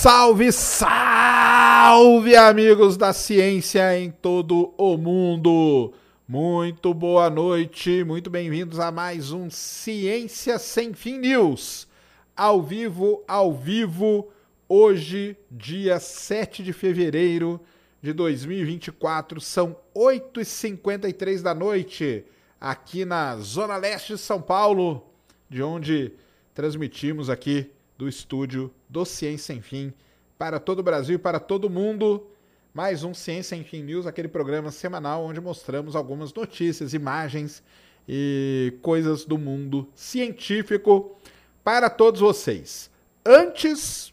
Salve, salve, amigos da ciência em todo o mundo! Muito boa noite, muito bem-vindos a mais um Ciência Sem Fim News. Ao vivo, ao vivo, hoje, dia 7 de fevereiro de 2024, são 8h53 da noite, aqui na Zona Leste de São Paulo, de onde transmitimos aqui do estúdio do Ciência Sem Fim para todo o Brasil e para todo mundo. Mais um Ciência Sem Fim News, aquele programa semanal onde mostramos algumas notícias, imagens e coisas do mundo científico para todos vocês. Antes,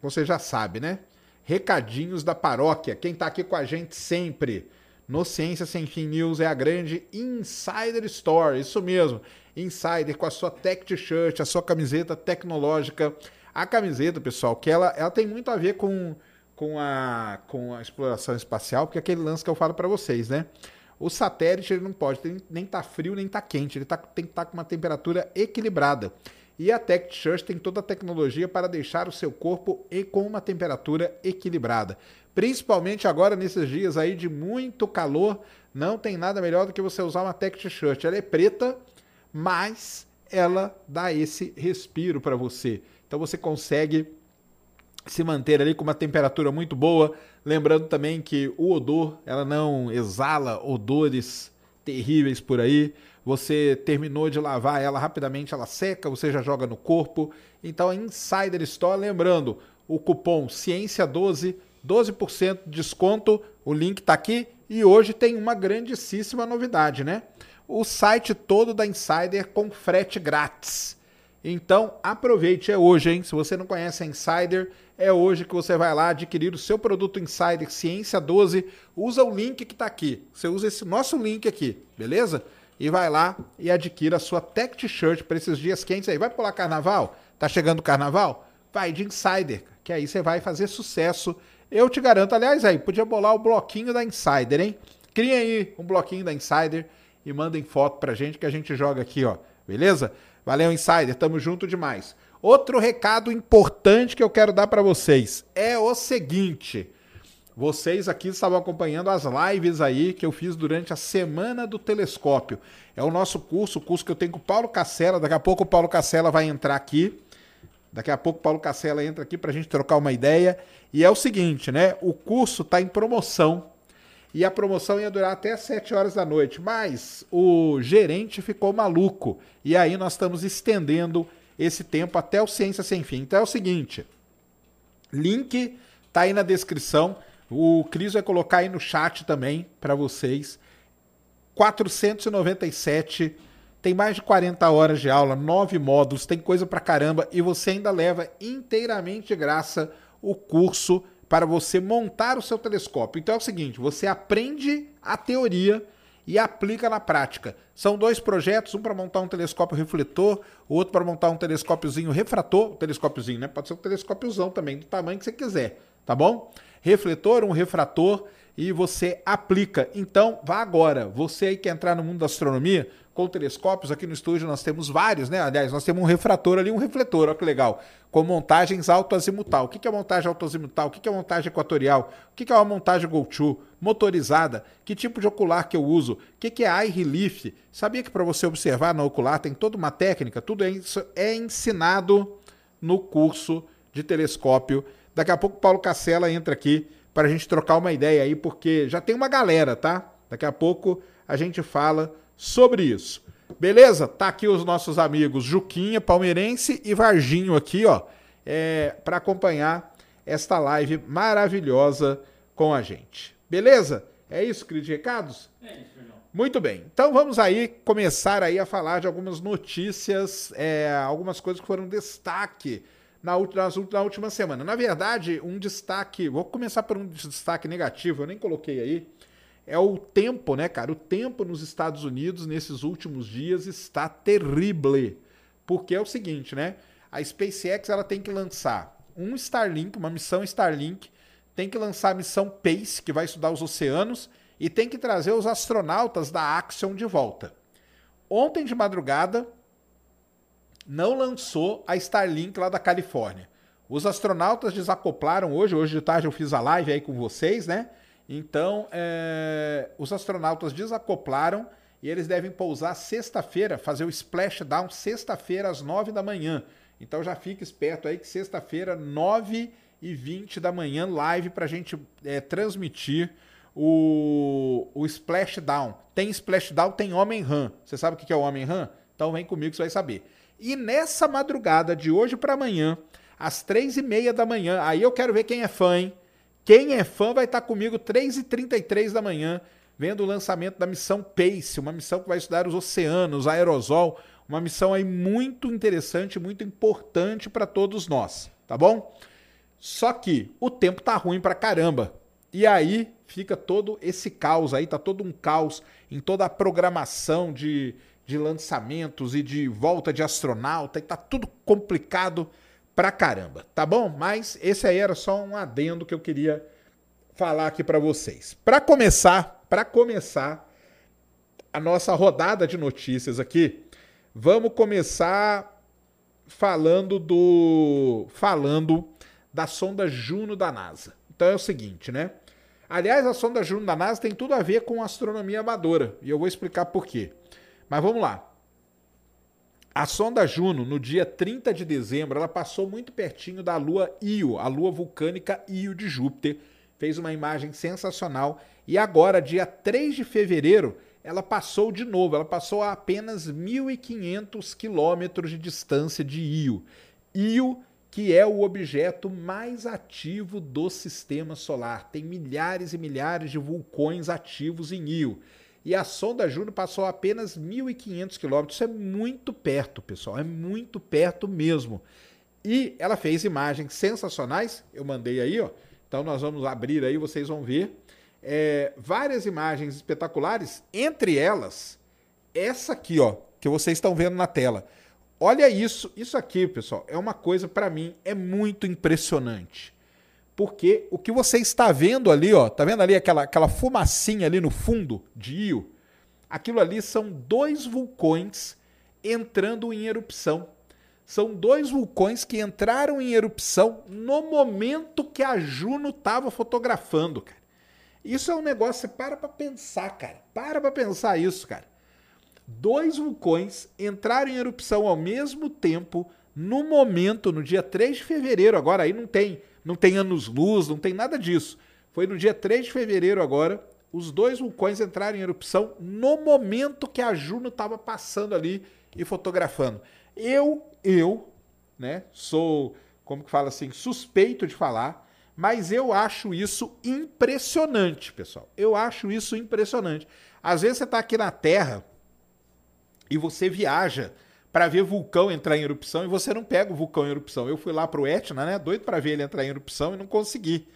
você já sabe, né? Recadinhos da paróquia. Quem está aqui com a gente sempre no Ciência Sem Fim News é a grande Insider Store. Isso mesmo. Insider com a sua tech t-shirt, a sua camiseta tecnológica. A camiseta, pessoal, que ela, ela tem muito a ver com, com, a, com a exploração espacial, porque é aquele lance que eu falo para vocês, né? O satélite ele não pode nem estar tá frio nem estar tá quente, ele tá, tem que estar tá com uma temperatura equilibrada. E a Tech T-shirt tem toda a tecnologia para deixar o seu corpo com uma temperatura equilibrada. Principalmente agora nesses dias aí de muito calor, não tem nada melhor do que você usar uma Tech T-shirt. Ela é preta, mas ela dá esse respiro para você. Então você consegue se manter ali com uma temperatura muito boa, lembrando também que o odor, ela não exala odores terríveis por aí. Você terminou de lavar ela rapidamente, ela seca, você já joga no corpo. Então a Insider Store, lembrando, o cupom Ciência12, 12% de desconto, o link está aqui. E hoje tem uma grandíssima novidade, né? o site todo da Insider com frete grátis. Então aproveite, é hoje, hein? Se você não conhece a Insider, é hoje que você vai lá adquirir o seu produto Insider Ciência 12. Usa o link que está aqui. Você usa esse nosso link aqui, beleza? E vai lá e adquira a sua Tech T-shirt para esses dias quentes aí. Vai pular carnaval? Tá chegando o carnaval? Vai de Insider, que aí você vai fazer sucesso. Eu te garanto, aliás, aí, podia bolar o bloquinho da Insider, hein? Cria aí um bloquinho da Insider e mandem foto pra gente que a gente joga aqui, ó. Beleza? Valeu, Insider, tamo junto demais. Outro recado importante que eu quero dar para vocês é o seguinte: vocês aqui estavam acompanhando as lives aí que eu fiz durante a semana do telescópio. É o nosso curso, o curso que eu tenho com o Paulo Cacela. Daqui a pouco o Paulo Cacela vai entrar aqui. Daqui a pouco o Paulo Cacela entra aqui para a gente trocar uma ideia. E é o seguinte, né? O curso está em promoção e a promoção ia durar até 7 horas da noite, mas o gerente ficou maluco e aí nós estamos estendendo esse tempo até o Ciência Sem Fim. Então é o seguinte, link tá aí na descrição, o Cris vai colocar aí no chat também para vocês. 497 tem mais de 40 horas de aula, 9 módulos, tem coisa pra caramba e você ainda leva inteiramente de graça o curso para você montar o seu telescópio. Então é o seguinte: você aprende a teoria e aplica na prática. São dois projetos, um para montar um telescópio refletor, o outro para montar um telescópiozinho refrator, telescópiozinho, né? Pode ser um telescópiozão também, do tamanho que você quiser, tá bom? Refletor, um refrator, e você aplica. Então, vá agora. Você aí que entrar no mundo da astronomia, com telescópios, aqui no estúdio nós temos vários, né? Aliás, nós temos um refrator ali, um refletor, olha que legal. Com montagens autoazimutal. O que é montagem autoazimutal? O que é montagem equatorial? O que é uma montagem Go-To? Motorizada? Que tipo de ocular que eu uso? O que é eye relief? Sabia que para você observar no ocular tem toda uma técnica? Tudo isso é ensinado no curso de telescópio. Daqui a pouco o Paulo Cacela entra aqui para a gente trocar uma ideia aí, porque já tem uma galera, tá? Daqui a pouco a gente fala sobre isso. Beleza? Tá aqui os nossos amigos Juquinha, Palmeirense e Varginho aqui, ó, é, para acompanhar esta live maravilhosa com a gente. Beleza? É isso, queridos recados? É isso, irmão. Muito bem. Então vamos aí começar aí a falar de algumas notícias, é, algumas coisas que foram destaque na, na última semana. Na verdade, um destaque. Vou começar por um destaque negativo, eu nem coloquei aí. É o tempo, né, cara? O tempo nos Estados Unidos nesses últimos dias está terrível. Porque é o seguinte, né? A SpaceX ela tem que lançar um Starlink, uma missão Starlink, tem que lançar a missão PACE, que vai estudar os oceanos, e tem que trazer os astronautas da Axion de volta. Ontem de madrugada, não lançou a Starlink lá da Califórnia. Os astronautas desacoplaram hoje, hoje de tarde eu fiz a live aí com vocês, né? Então, é, os astronautas desacoplaram e eles devem pousar sexta-feira, fazer o splashdown sexta-feira às nove da manhã. Então já fique esperto aí que sexta-feira, nove e vinte da manhã, live para a gente é, transmitir o, o splashdown. Tem splashdown, tem homem run. Você sabe o que é o homem run? Então vem comigo que você vai saber. E nessa madrugada de hoje para amanhã, às três e meia da manhã, aí eu quero ver quem é fã, hein? Quem é fã vai estar comigo 3h33 da manhã, vendo o lançamento da missão PACE, uma missão que vai estudar os oceanos, aerosol, uma missão aí muito interessante, muito importante para todos nós, tá bom? Só que o tempo tá ruim pra caramba. E aí fica todo esse caos aí, tá todo um caos em toda a programação de, de lançamentos e de volta de astronauta, e tá tudo complicado pra caramba, tá bom? Mas esse aí era só um adendo que eu queria falar aqui para vocês. Para começar, para começar a nossa rodada de notícias aqui, vamos começar falando do falando da sonda Juno da NASA. Então é o seguinte, né? Aliás, a sonda Juno da NASA tem tudo a ver com astronomia amadora, e eu vou explicar por quê. Mas vamos lá. A sonda Juno, no dia 30 de dezembro, ela passou muito pertinho da lua Io, a lua vulcânica Io de Júpiter. Fez uma imagem sensacional. E agora, dia 3 de fevereiro, ela passou de novo. Ela passou a apenas 1.500 quilômetros de distância de Io. Io, que é o objeto mais ativo do sistema solar. Tem milhares e milhares de vulcões ativos em Io e a sonda Juno passou apenas 1.500 quilômetros. Isso é muito perto, pessoal, é muito perto mesmo. E ela fez imagens sensacionais, eu mandei aí, ó. Então nós vamos abrir aí, vocês vão ver. É, várias imagens espetaculares, entre elas, essa aqui, ó, que vocês estão vendo na tela. Olha isso, isso aqui, pessoal, é uma coisa para mim é muito impressionante porque o que você está vendo ali, ó, tá vendo ali aquela, aquela fumacinha ali no fundo de Io? Aquilo ali são dois vulcões entrando em erupção. São dois vulcões que entraram em erupção no momento que a Juno estava fotografando, cara. Isso é um negócio, para para pensar, cara. Para para pensar isso, cara. Dois vulcões entraram em erupção ao mesmo tempo no momento, no dia 3 de fevereiro. Agora aí não tem não tem anos-luz, não tem nada disso. Foi no dia 3 de fevereiro agora, os dois vulcões entraram em erupção no momento que a Juno estava passando ali e fotografando. Eu, eu, né, sou, como que fala assim, suspeito de falar, mas eu acho isso impressionante, pessoal. Eu acho isso impressionante. Às vezes você está aqui na Terra e você viaja para ver vulcão entrar em erupção e você não pega o vulcão em erupção. Eu fui lá pro Etna, né, doido para ver ele entrar em erupção e não consegui.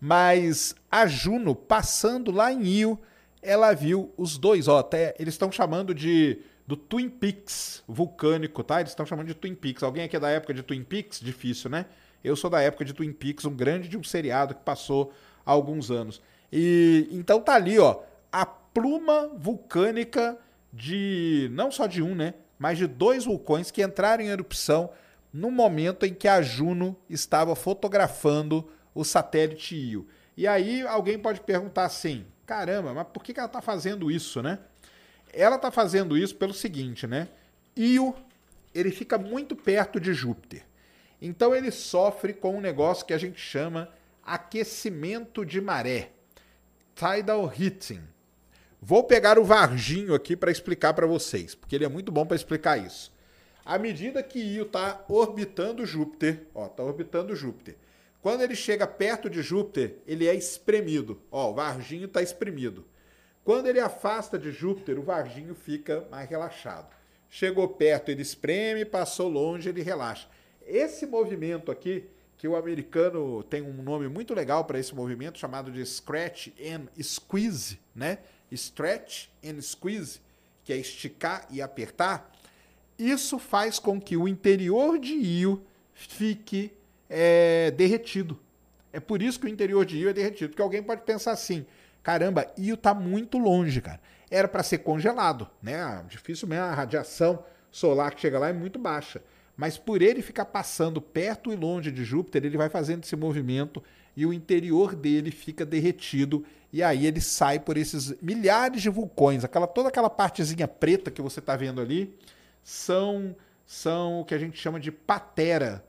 Mas a Juno, passando lá em Io, ela viu os dois, ó, até eles estão chamando de do Twin Peaks vulcânico, tá? Eles estão chamando de Twin Peaks. Alguém aqui é da época de Twin Peaks? Difícil, né? Eu sou da época de Twin Peaks, um grande de um seriado que passou há alguns anos. E então tá ali, ó, a pluma vulcânica de não só de um, né, mas de dois vulcões que entraram em erupção no momento em que a Juno estava fotografando o satélite Io. E aí alguém pode perguntar assim: caramba, mas por que ela está fazendo isso, né? Ela está fazendo isso pelo seguinte, né? Io ele fica muito perto de Júpiter. Então ele sofre com um negócio que a gente chama aquecimento de maré, tidal heating. Vou pegar o Varginho aqui para explicar para vocês, porque ele é muito bom para explicar isso. À medida que Io está orbitando Júpiter, ó, está orbitando Júpiter. Quando ele chega perto de Júpiter, ele é espremido. Ó, o Varginho está espremido. Quando ele afasta de Júpiter, o Varginho fica mais relaxado. Chegou perto, ele espreme, passou longe, ele relaxa. Esse movimento aqui, que o americano tem um nome muito legal para esse movimento, chamado de scratch and squeeze, né? Stretch and squeeze, que é esticar e apertar. Isso faz com que o interior de Io fique é, derretido. É por isso que o interior de Io é derretido. Porque alguém pode pensar assim: caramba, Io está muito longe, cara. Era para ser congelado, né? Difícil mesmo, a radiação solar que chega lá é muito baixa. Mas por ele ficar passando perto e longe de Júpiter, ele vai fazendo esse movimento e o interior dele fica derretido e aí ele sai por esses milhares de vulcões, aquela toda aquela partezinha preta que você está vendo ali são são o que a gente chama de patera.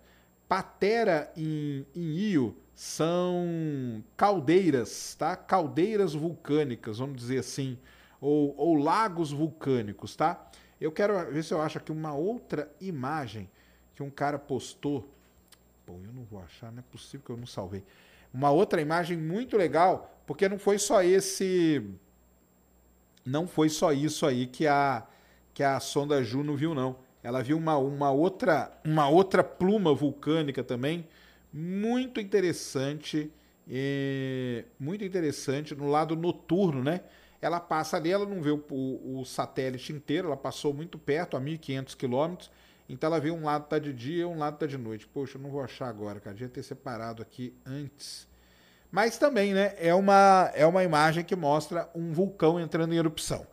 Patera em, em Io são caldeiras, tá? Caldeiras vulcânicas, vamos dizer assim, ou, ou lagos vulcânicos, tá? Eu quero ver se eu acho aqui uma outra imagem que um cara postou. Bom, eu não vou achar, não é possível que eu não salvei. Uma outra imagem muito legal, porque não foi só esse. Não foi só isso aí que a, que a sonda Juno viu, não. Ela viu uma, uma, outra, uma outra pluma vulcânica também, muito interessante. Muito interessante no lado noturno, né? Ela passa ali, ela não vê o, o, o satélite inteiro, ela passou muito perto, a 1.500 quilômetros, então ela vê um lado tá de dia um lado tá de noite. Poxa, eu não vou achar agora, cara. Devia ter separado aqui antes. Mas também, né, é uma, é uma imagem que mostra um vulcão entrando em erupção.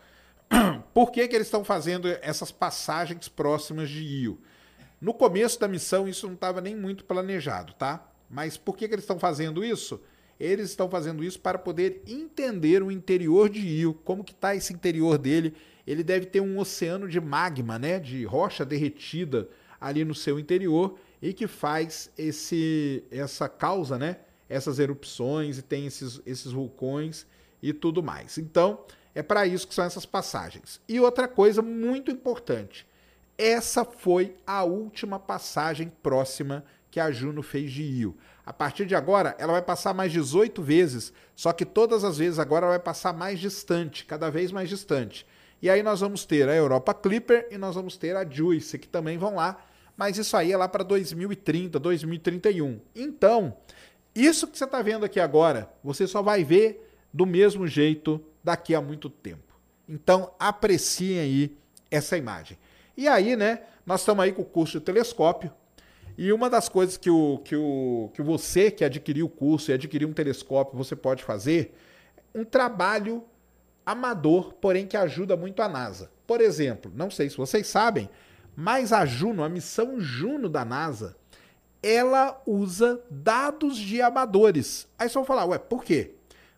Por que, que eles estão fazendo essas passagens próximas de Io? No começo da missão isso não estava nem muito planejado, tá? Mas por que, que eles estão fazendo isso? Eles estão fazendo isso para poder entender o interior de Io, como que está esse interior dele ele deve ter um oceano de magma, né, de rocha derretida ali no seu interior e que faz esse essa causa, né, essas erupções e tem esses, esses vulcões e tudo mais. Então, é para isso que são essas passagens. E outra coisa muito importante, essa foi a última passagem próxima que a Juno fez de Io. A partir de agora, ela vai passar mais 18 vezes, só que todas as vezes agora ela vai passar mais distante, cada vez mais distante. E aí nós vamos ter a Europa Clipper e nós vamos ter a Juice, que também vão lá, mas isso aí é lá para 2030, 2031. Então, isso que você está vendo aqui agora, você só vai ver do mesmo jeito daqui a muito tempo. Então, apreciem aí essa imagem. E aí, né, nós estamos aí com o curso de telescópio. E uma das coisas que, o, que, o, que você que adquiriu o curso e adquiriu um telescópio, você pode fazer, um trabalho amador, porém que ajuda muito a NASA. Por exemplo, não sei se vocês sabem, mas a Juno, a missão Juno da NASA, ela usa dados de amadores. Aí vão falar, ué, por quê?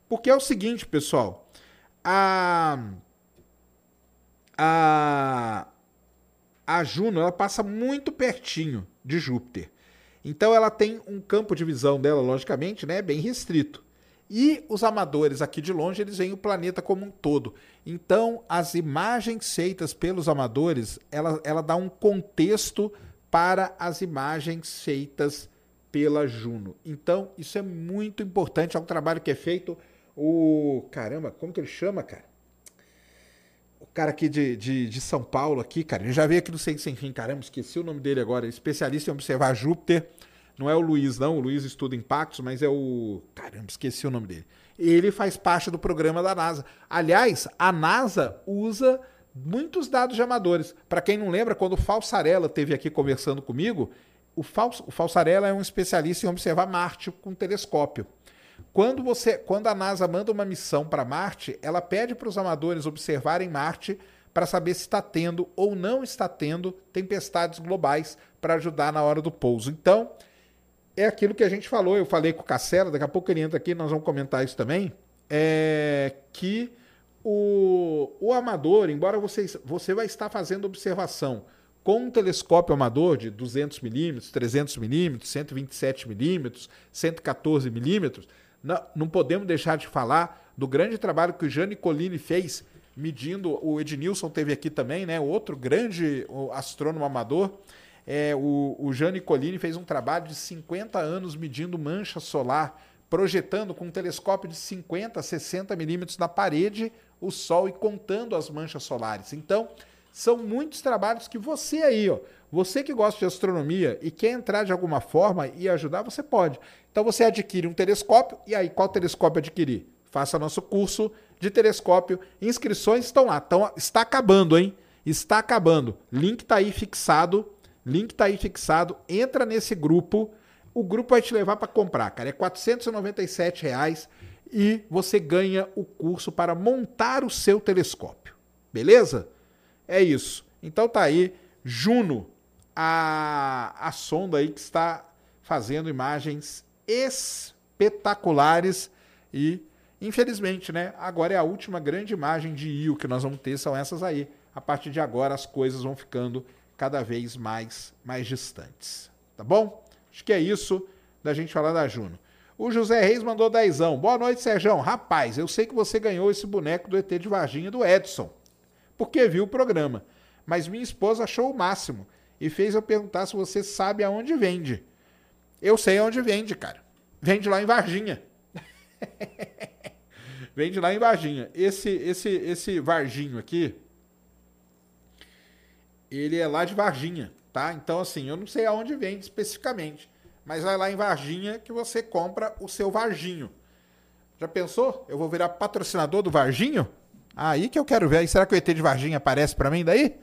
Porque é o seguinte, pessoal, a a a Juno, ela passa muito pertinho de Júpiter. Então ela tem um campo de visão dela, logicamente, né, bem restrito. E os amadores aqui de longe, eles veem o planeta como um todo. Então, as imagens feitas pelos amadores, ela, ela dá um contexto para as imagens feitas pela Juno. Então, isso é muito importante, é um trabalho que é feito o... Caramba, como que ele chama, cara? O cara aqui de, de, de São Paulo, aqui, cara, ele já veio aqui no Sem Sem Fim, caramba, esqueci o nome dele agora, especialista em observar Júpiter, não é o Luiz, não. O Luiz estuda impactos, mas é o. Caramba, esqueci o nome dele. Ele faz parte do programa da NASA. Aliás, a NASA usa muitos dados de amadores. Para quem não lembra, quando o Falsarella teve aqui conversando comigo, o, Fals, o Falsarella é um especialista em observar Marte com telescópio. quando você, quando a NASA manda uma missão para Marte, ela pede para os amadores observarem Marte para saber se está tendo ou não está tendo tempestades globais para ajudar na hora do pouso. Então, é aquilo que a gente falou, eu falei com o Cacera, daqui a pouco ele entra aqui, nós vamos comentar isso também, é que o, o amador, embora você, você vai estar fazendo observação com um telescópio amador de 200 milímetros, 300 milímetros, 127 milímetros, 114 milímetros, não, não podemos deixar de falar do grande trabalho que o Jane Collini fez medindo, o Ednilson teve aqui também, né, outro grande astrônomo amador, é, o, o Jane Collini fez um trabalho de 50 anos medindo mancha solar, projetando com um telescópio de 50, 60 milímetros na parede o Sol e contando as manchas solares. Então, são muitos trabalhos que você aí, ó, você que gosta de astronomia e quer entrar de alguma forma e ajudar, você pode. Então você adquire um telescópio e aí qual telescópio adquirir? Faça nosso curso de telescópio. Inscrições estão lá. Então, está acabando, hein? Está acabando. Link está aí fixado. Link está aí fixado. Entra nesse grupo. O grupo vai te levar para comprar, cara. É 497 reais e você ganha o curso para montar o seu telescópio. Beleza? É isso. Então tá aí, Juno, a, a sonda aí que está fazendo imagens espetaculares e infelizmente, né, agora é a última grande imagem de Io que nós vamos ter são essas aí. A partir de agora as coisas vão ficando cada vez mais mais distantes, tá bom? Acho que é isso da gente falar da Juno. O José Reis mandou dezão. Boa noite, Sérgio. Rapaz, eu sei que você ganhou esse boneco do ET de Varginha do Edson, porque viu o programa. Mas minha esposa achou o máximo e fez eu perguntar se você sabe aonde vende. Eu sei aonde vende, cara. Vende lá em Varginha. vende lá em Varginha. Esse, esse, esse Varginho aqui, ele é lá de Varginha, tá? Então, assim, eu não sei aonde vende especificamente mas vai lá em Varginha que você compra o seu Varginho. Já pensou? Eu vou virar patrocinador do Varginho? Aí que eu quero ver. será que o ET de Varginha aparece para mim daí?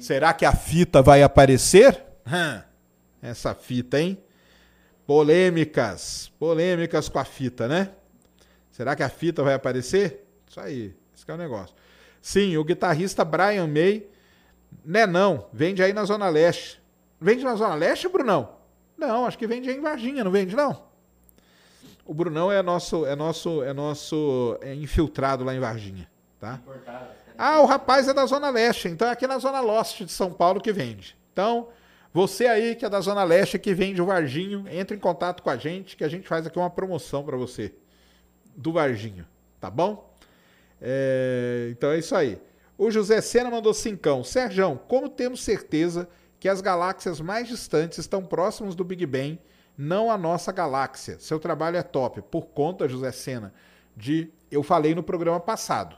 Será que a fita vai aparecer? Essa fita, hein? Polêmicas. Polêmicas com a fita, né? Será que a fita vai aparecer? Isso aí. Esse é o negócio. Sim, o guitarrista Brian May. Né não, vende aí na Zona Leste. Vende na Zona Leste, Brunão? Não, acho que vende em Varginha, não vende não? O Brunão é nosso, é nosso, é nosso é infiltrado lá em Varginha, tá? Ah, o rapaz é da Zona Leste, então é aqui na Zona Leste de São Paulo que vende. Então, você aí que é da Zona Leste que vende o Varginho, entre em contato com a gente que a gente faz aqui uma promoção para você do Varginho, tá bom? É, então é isso aí. O José Sena mandou cincão. Sérgio, como temos certeza que as galáxias mais distantes estão próximas do Big Bang, não a nossa galáxia. Seu trabalho é top, por conta, José Sena, de. Eu falei no programa passado,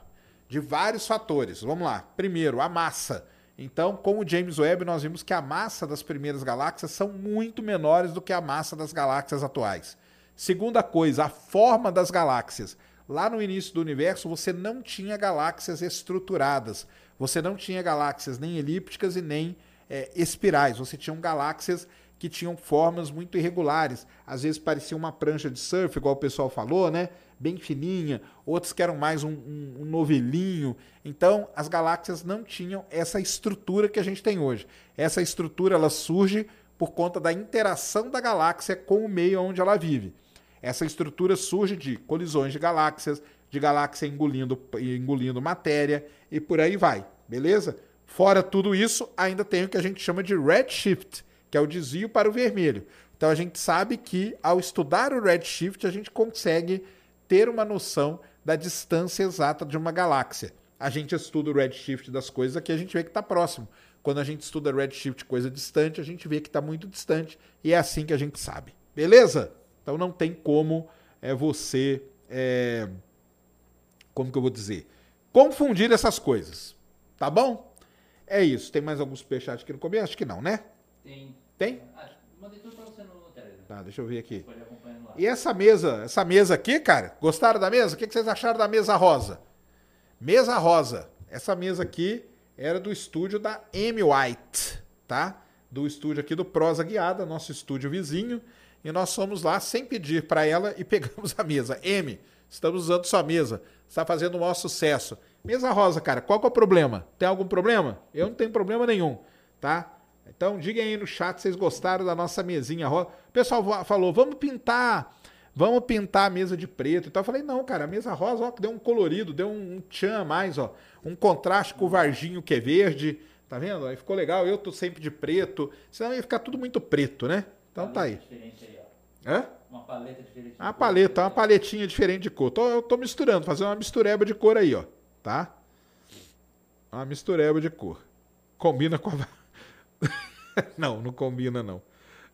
de vários fatores. Vamos lá. Primeiro, a massa. Então, com o James Webb, nós vimos que a massa das primeiras galáxias são muito menores do que a massa das galáxias atuais. Segunda coisa, a forma das galáxias. Lá no início do universo, você não tinha galáxias estruturadas. Você não tinha galáxias nem elípticas e nem é, espirais. Você tinha galáxias que tinham formas muito irregulares. Às vezes parecia uma prancha de surf, igual o pessoal falou, né? Bem fininha. Outros que eram mais um, um, um novelinho. Então, as galáxias não tinham essa estrutura que a gente tem hoje. Essa estrutura ela surge por conta da interação da galáxia com o meio onde ela vive. Essa estrutura surge de colisões de galáxias, de galáxia engolindo, engolindo matéria e por aí vai, beleza? Fora tudo isso, ainda tem o que a gente chama de redshift, que é o desvio para o vermelho. Então a gente sabe que ao estudar o redshift, a gente consegue ter uma noção da distância exata de uma galáxia. A gente estuda o redshift das coisas aqui, a gente vê que está próximo. Quando a gente estuda redshift coisa distante, a gente vê que está muito distante e é assim que a gente sabe. Beleza? Então não tem como é, você. É, como que eu vou dizer? Confundir essas coisas. Tá bom? É isso. Tem mais alguns superchats aqui no começo? Acho que não, né? Tem. Tem? Ah, mandei tudo pra você no Telegram. Tá, deixa eu ver aqui. E essa mesa, essa mesa aqui, cara, gostaram da mesa? O que vocês acharam da mesa rosa? Mesa rosa. Essa mesa aqui era do estúdio da Amy White, tá? Do estúdio aqui do Prosa Guiada, nosso estúdio vizinho. E nós fomos lá sem pedir para ela e pegamos a mesa. M, estamos usando sua mesa. Está fazendo o maior sucesso. Mesa rosa, cara, qual é o problema? Tem algum problema? Eu não tenho problema nenhum, tá? Então, digam aí no chat se vocês gostaram da nossa mesinha rosa. O pessoal falou, vamos pintar, vamos pintar a mesa de preto. Então eu falei, não, cara, a mesa rosa, ó, deu um colorido, deu um tchan a mais, ó. Um contraste com o Varginho que é verde. Tá vendo? Aí ficou legal. Eu tô sempre de preto. Senão ia ficar tudo muito preto, né? Então tá aí. Diferente aí, ó. Hã? Uma paleta diferente. Uma paleta, uma paletinha diferente de cor. Tô, eu tô misturando, fazendo uma mistureba de cor aí, ó. Tá? Uma mistureba de cor. Combina com a. não, não combina, não.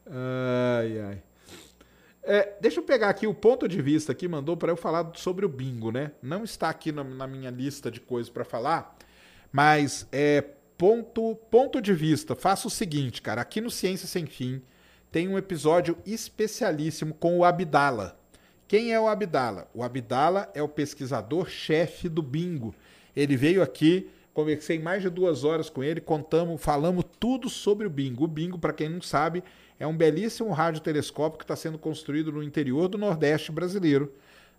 Ai, ai. É, deixa eu pegar aqui o ponto de vista que mandou para eu falar sobre o bingo, né? Não está aqui na, na minha lista de coisas para falar, mas é ponto, ponto de vista. Faça o seguinte, cara. Aqui no Ciência Sem Fim tem um episódio especialíssimo com o Abdala. Quem é o Abdala? O Abdala é o pesquisador-chefe do bingo. Ele veio aqui, conversei mais de duas horas com ele, contamos, falamos tudo sobre o bingo. O bingo, para quem não sabe, é um belíssimo radiotelescópio que está sendo construído no interior do Nordeste brasileiro.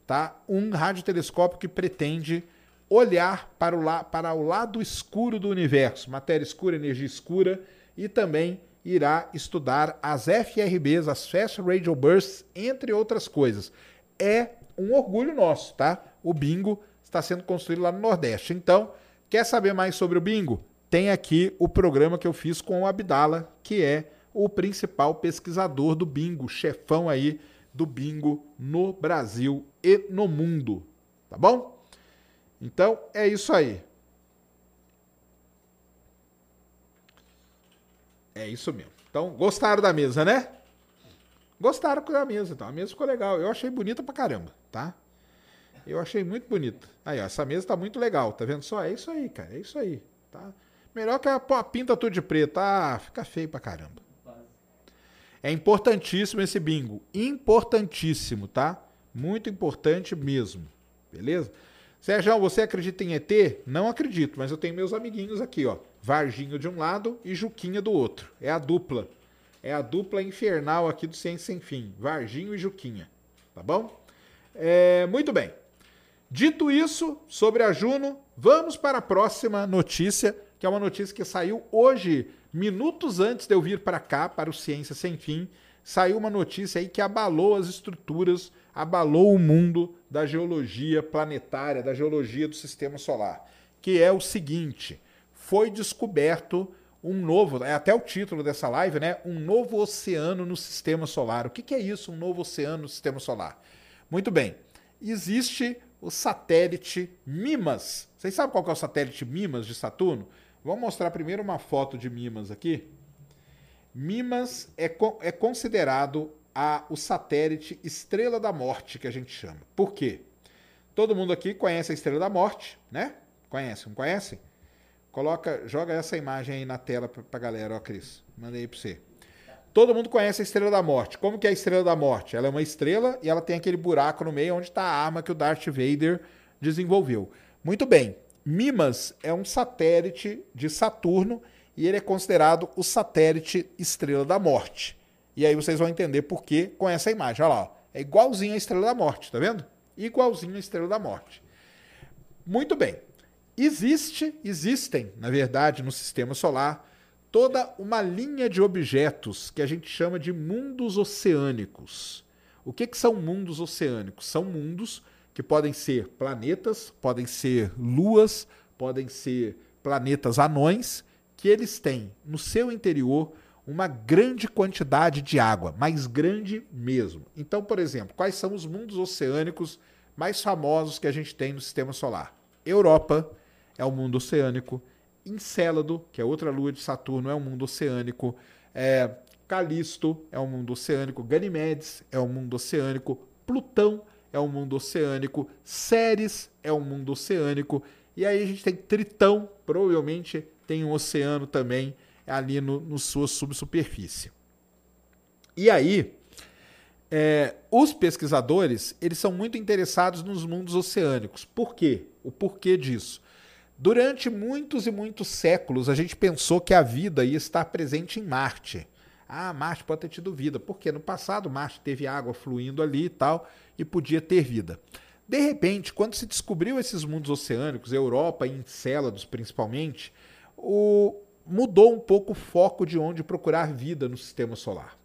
Tá? Um radiotelescópio que pretende olhar para o, la para o lado escuro do universo, matéria escura, energia escura, e também irá estudar as FRBs, as Fast Radio Bursts, entre outras coisas. É um orgulho nosso, tá? O bingo está sendo construído lá no Nordeste. Então, quer saber mais sobre o bingo? Tem aqui o programa que eu fiz com o Abdala, que é o principal pesquisador do bingo, chefão aí do bingo no Brasil e no mundo. Tá bom? Então é isso aí. É isso mesmo. Então, gostaram da mesa, né? Gostaram da mesa, então. A mesa ficou legal. Eu achei bonita pra caramba, tá? Eu achei muito bonita. Aí, ó, essa mesa tá muito legal, tá vendo só? É isso aí, cara. É isso aí, tá? Melhor que a, pô, pinta tudo de preto. Ah, fica feio pra caramba. É importantíssimo esse bingo. Importantíssimo, tá? Muito importante mesmo. Beleza? Sérgio, você acredita em ET? Não acredito, mas eu tenho meus amiguinhos aqui, ó. Varginho de um lado e Juquinha do outro. É a dupla. É a dupla infernal aqui do Ciência Sem Fim. Varginho e Juquinha. Tá bom? É, muito bem. Dito isso sobre a Juno, vamos para a próxima notícia, que é uma notícia que saiu hoje, minutos antes de eu vir para cá, para o Ciência Sem Fim. Saiu uma notícia aí que abalou as estruturas, abalou o mundo da geologia planetária, da geologia do sistema solar. Que é o seguinte: foi descoberto um novo, é até o título dessa live, né? Um novo oceano no sistema solar. O que, que é isso, um novo oceano no sistema solar? Muito bem. Existe o satélite Mimas. Vocês sabem qual é o satélite Mimas de Saturno? Vamos mostrar primeiro uma foto de Mimas aqui. Mimas é, co- é considerado a, o satélite Estrela da Morte, que a gente chama. Por quê? Todo mundo aqui conhece a Estrela da Morte, né? Conhece, não conhece? Coloca, joga essa imagem aí na tela pra, pra galera, ó, Cris. Mandei aí pra você. Todo mundo conhece a Estrela da Morte. Como que é a Estrela da Morte? Ela é uma estrela e ela tem aquele buraco no meio onde está a arma que o Darth Vader desenvolveu. Muito bem. Mimas é um satélite de Saturno e ele é considerado o satélite Estrela da Morte. E aí vocês vão entender por que com essa imagem. Olha lá, é igualzinho a Estrela da Morte, tá vendo? Igualzinho a Estrela da Morte. Muito bem. Existe, existem, na verdade, no sistema solar, toda uma linha de objetos que a gente chama de mundos oceânicos. O que, que são mundos oceânicos? São mundos que podem ser planetas, podem ser luas, podem ser planetas anões, que eles têm no seu interior uma grande quantidade de água, mais grande mesmo. Então, por exemplo, quais são os mundos oceânicos mais famosos que a gente tem no sistema solar? Europa é o mundo oceânico, Encélado, que é outra lua de Saturno, é um mundo oceânico, é, Calisto é um mundo oceânico, Ganymedes é um mundo oceânico, Plutão é um mundo oceânico, Ceres é um mundo oceânico, e aí a gente tem Tritão, provavelmente tem um oceano também ali no, no sua subsuperfície. E aí, é, os pesquisadores eles são muito interessados nos mundos oceânicos. Por quê? O porquê disso? Durante muitos e muitos séculos, a gente pensou que a vida ia estar presente em Marte. Ah, Marte pode ter tido vida. Porque no passado Marte teve água fluindo ali e tal, e podia ter vida. De repente, quando se descobriu esses mundos oceânicos, Europa e Encélados principalmente, o... mudou um pouco o foco de onde procurar vida no sistema solar.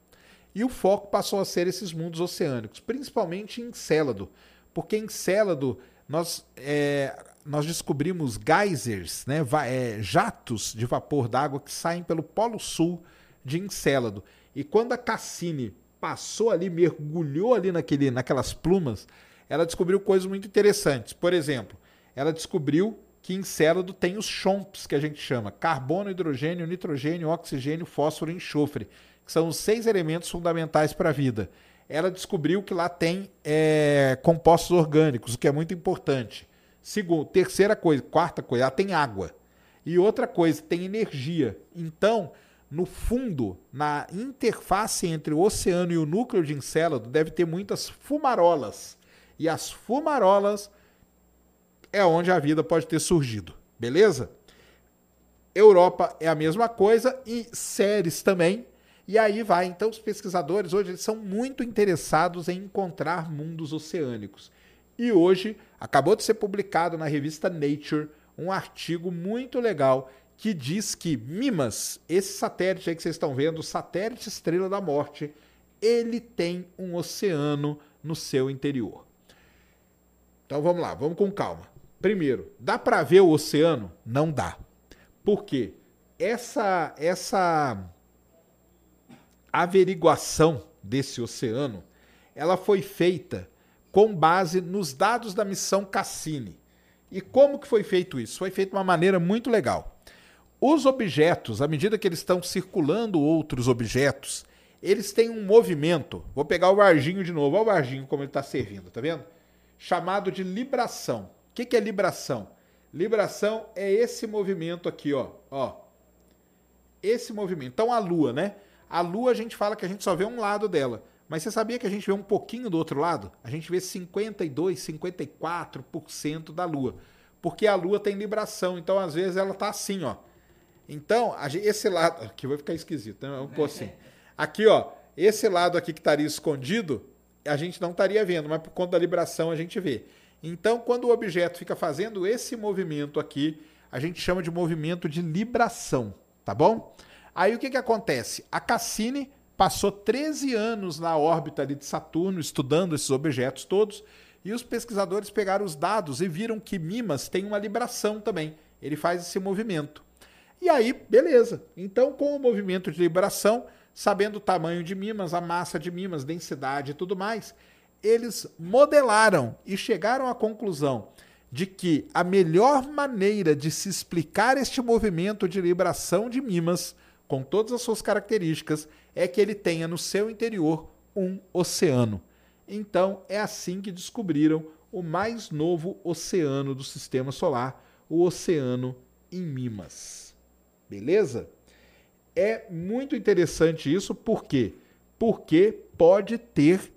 E o foco passou a ser esses mundos oceânicos, principalmente Encélado, porque Encélado nós, é, nós descobrimos geysers, né, é, jatos de vapor d'água que saem pelo polo sul de Encélado. E quando a Cassini passou ali, mergulhou ali naquele, naquelas plumas, ela descobriu coisas muito interessantes. Por exemplo, ela descobriu que Encélado tem os chomps, que a gente chama, carbono, hidrogênio, nitrogênio, oxigênio, fósforo e enxofre, que são os seis elementos fundamentais para a vida. Ela descobriu que lá tem é, compostos orgânicos, o que é muito importante. Segundo, terceira coisa, quarta coisa, ela tem água. E outra coisa, tem energia. Então, no fundo, na interface entre o oceano e o núcleo de Encélado, deve ter muitas fumarolas. E as fumarolas é onde a vida pode ter surgido. Beleza? Europa é a mesma coisa e Ceres também. E aí vai. Então, os pesquisadores hoje eles são muito interessados em encontrar mundos oceânicos. E hoje acabou de ser publicado na revista Nature um artigo muito legal que diz que Mimas, esse satélite aí que vocês estão vendo, o satélite Estrela da Morte, ele tem um oceano no seu interior. Então vamos lá, vamos com calma. Primeiro, dá para ver o oceano? Não dá. Por quê? Essa essa averiguação desse oceano, ela foi feita com base nos dados da missão Cassini. E como que foi feito isso? Foi feito de uma maneira muito legal. Os objetos, à medida que eles estão circulando outros objetos, eles têm um movimento. Vou pegar o Varginho de novo. Olha o Varginho como ele está servindo, tá vendo? Chamado de libração. O que, que é libração? Libração é esse movimento aqui, ó. ó. Esse movimento. Então a Lua, né? A Lua a gente fala que a gente só vê um lado dela. Mas você sabia que a gente vê um pouquinho do outro lado? A gente vê 52, 54% da Lua. Porque a Lua tem libração, então às vezes ela tá assim, ó. Então, esse lado. Aqui vai ficar esquisito, né? Vamos pôr assim. Aqui, ó. Esse lado aqui que estaria escondido, a gente não estaria vendo, mas por conta da libração a gente vê. Então, quando o objeto fica fazendo esse movimento aqui, a gente chama de movimento de libração, tá bom? Aí o que, que acontece? A Cassini passou 13 anos na órbita ali de Saturno estudando esses objetos todos e os pesquisadores pegaram os dados e viram que Mimas tem uma libração também. Ele faz esse movimento. E aí, beleza. Então, com o movimento de libração, sabendo o tamanho de Mimas, a massa de Mimas, densidade e tudo mais, eles modelaram e chegaram à conclusão de que a melhor maneira de se explicar este movimento de libração de Mimas, com todas as suas características, é que ele tenha no seu interior um oceano. Então é assim que descobriram o mais novo oceano do sistema solar, o oceano em Mimas. Beleza? É muito interessante isso, por quê? Porque pode ter.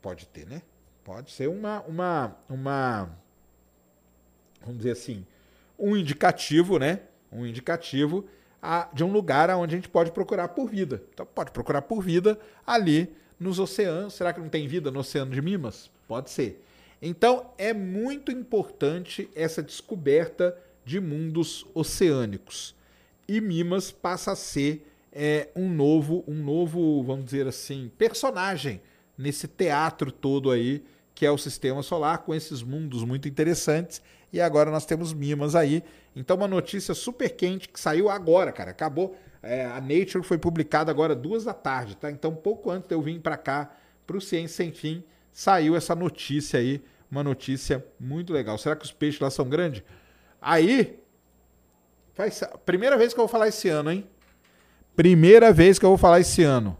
Pode ter, né? Pode ser uma. uma, uma vamos dizer assim. Um indicativo, né? Um indicativo a, de um lugar onde a gente pode procurar por vida. Então, pode procurar por vida ali nos oceanos. Será que não tem vida no Oceano de Mimas? Pode ser. Então, é muito importante essa descoberta de mundos oceânicos. E Mimas passa a ser é, um novo, um novo, vamos dizer assim, personagem nesse teatro todo aí que é o sistema solar, com esses mundos muito interessantes. E agora nós temos Mimas aí. Então, uma notícia super quente que saiu agora, cara. Acabou. É, a Nature foi publicada agora duas da tarde, tá? Então, pouco antes de eu vir para cá, para o Ciência Sem Fim, saiu essa notícia aí. Uma notícia muito legal. Será que os peixes lá são grandes? Aí. Faz, primeira vez que eu vou falar esse ano, hein? Primeira vez que eu vou falar esse ano.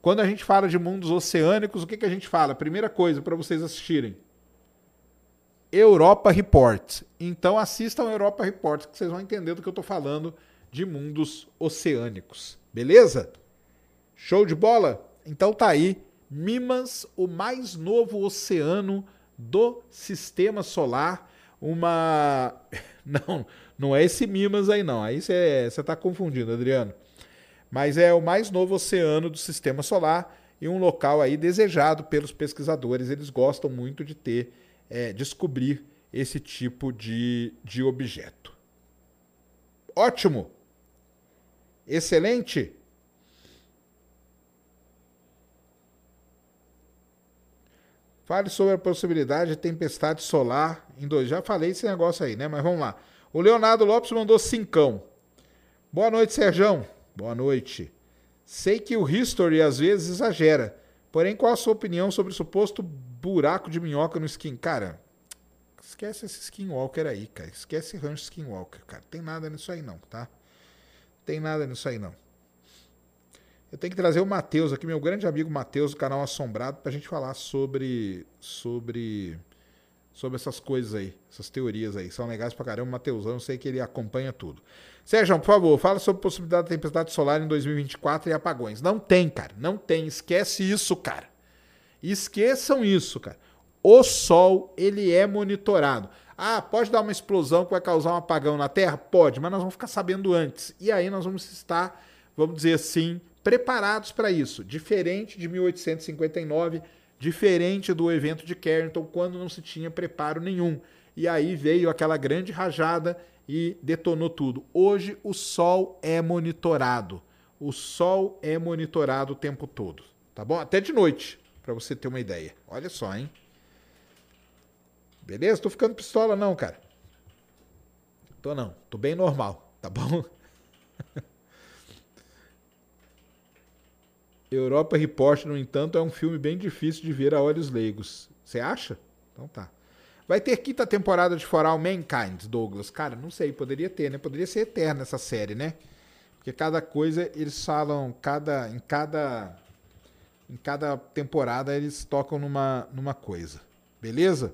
Quando a gente fala de mundos oceânicos, o que, que a gente fala? Primeira coisa para vocês assistirem. Europa Report. Então assistam Europa Report, que vocês vão entender do que eu estou falando de mundos oceânicos. Beleza? Show de bola? Então tá aí. Mimas, o mais novo oceano do sistema solar. Uma. Não, não é esse Mimas aí, não. Aí você está confundindo, Adriano. mas é o mais novo oceano do sistema solar e um local aí desejado pelos pesquisadores. Eles gostam muito de ter, é, descobrir esse tipo de, de objeto. Ótimo! Excelente! Fale sobre a possibilidade de tempestade solar em dois. Já falei esse negócio aí, né? Mas vamos lá. O Leonardo Lopes mandou cincão. Boa noite, Serjão. Boa noite. Sei que o History às vezes exagera. Porém, qual a sua opinião sobre o suposto buraco de minhoca no skin? Cara, esquece esse Skinwalker aí, cara. Esquece rancho Skinwalker, cara. Tem nada nisso aí não, tá? Tem nada nisso aí não. Eu tenho que trazer o Matheus aqui, meu grande amigo Matheus, do canal Assombrado, pra gente falar sobre. sobre. sobre essas coisas aí, essas teorias aí. São legais pra caramba, Matheusão, eu sei que ele acompanha tudo. Sérgio, por favor, fala sobre possibilidade de tempestade solar em 2024 e apagões. Não tem, cara. Não tem. Esquece isso, cara. Esqueçam isso, cara. O Sol, ele é monitorado. Ah, pode dar uma explosão que vai causar um apagão na Terra? Pode, mas nós vamos ficar sabendo antes. E aí nós vamos estar, vamos dizer assim, preparados para isso. Diferente de 1859, diferente do evento de Carrington, quando não se tinha preparo nenhum. E aí veio aquela grande rajada e detonou tudo. Hoje o Sol é monitorado. O Sol é monitorado o tempo todo. Tá bom? Até de noite, para você ter uma ideia. Olha só, hein? Beleza? Tô ficando pistola não, cara. Tô não. Tô bem normal, tá bom? Europa Report, no entanto, é um filme bem difícil de ver a olhos leigos. Você acha? Então tá. Vai ter quinta temporada de For All Mankind, Douglas. Cara, não sei, poderia ter, né? Poderia ser eterna essa série, né? Porque cada coisa eles falam, cada em cada em cada temporada eles tocam numa numa coisa. Beleza?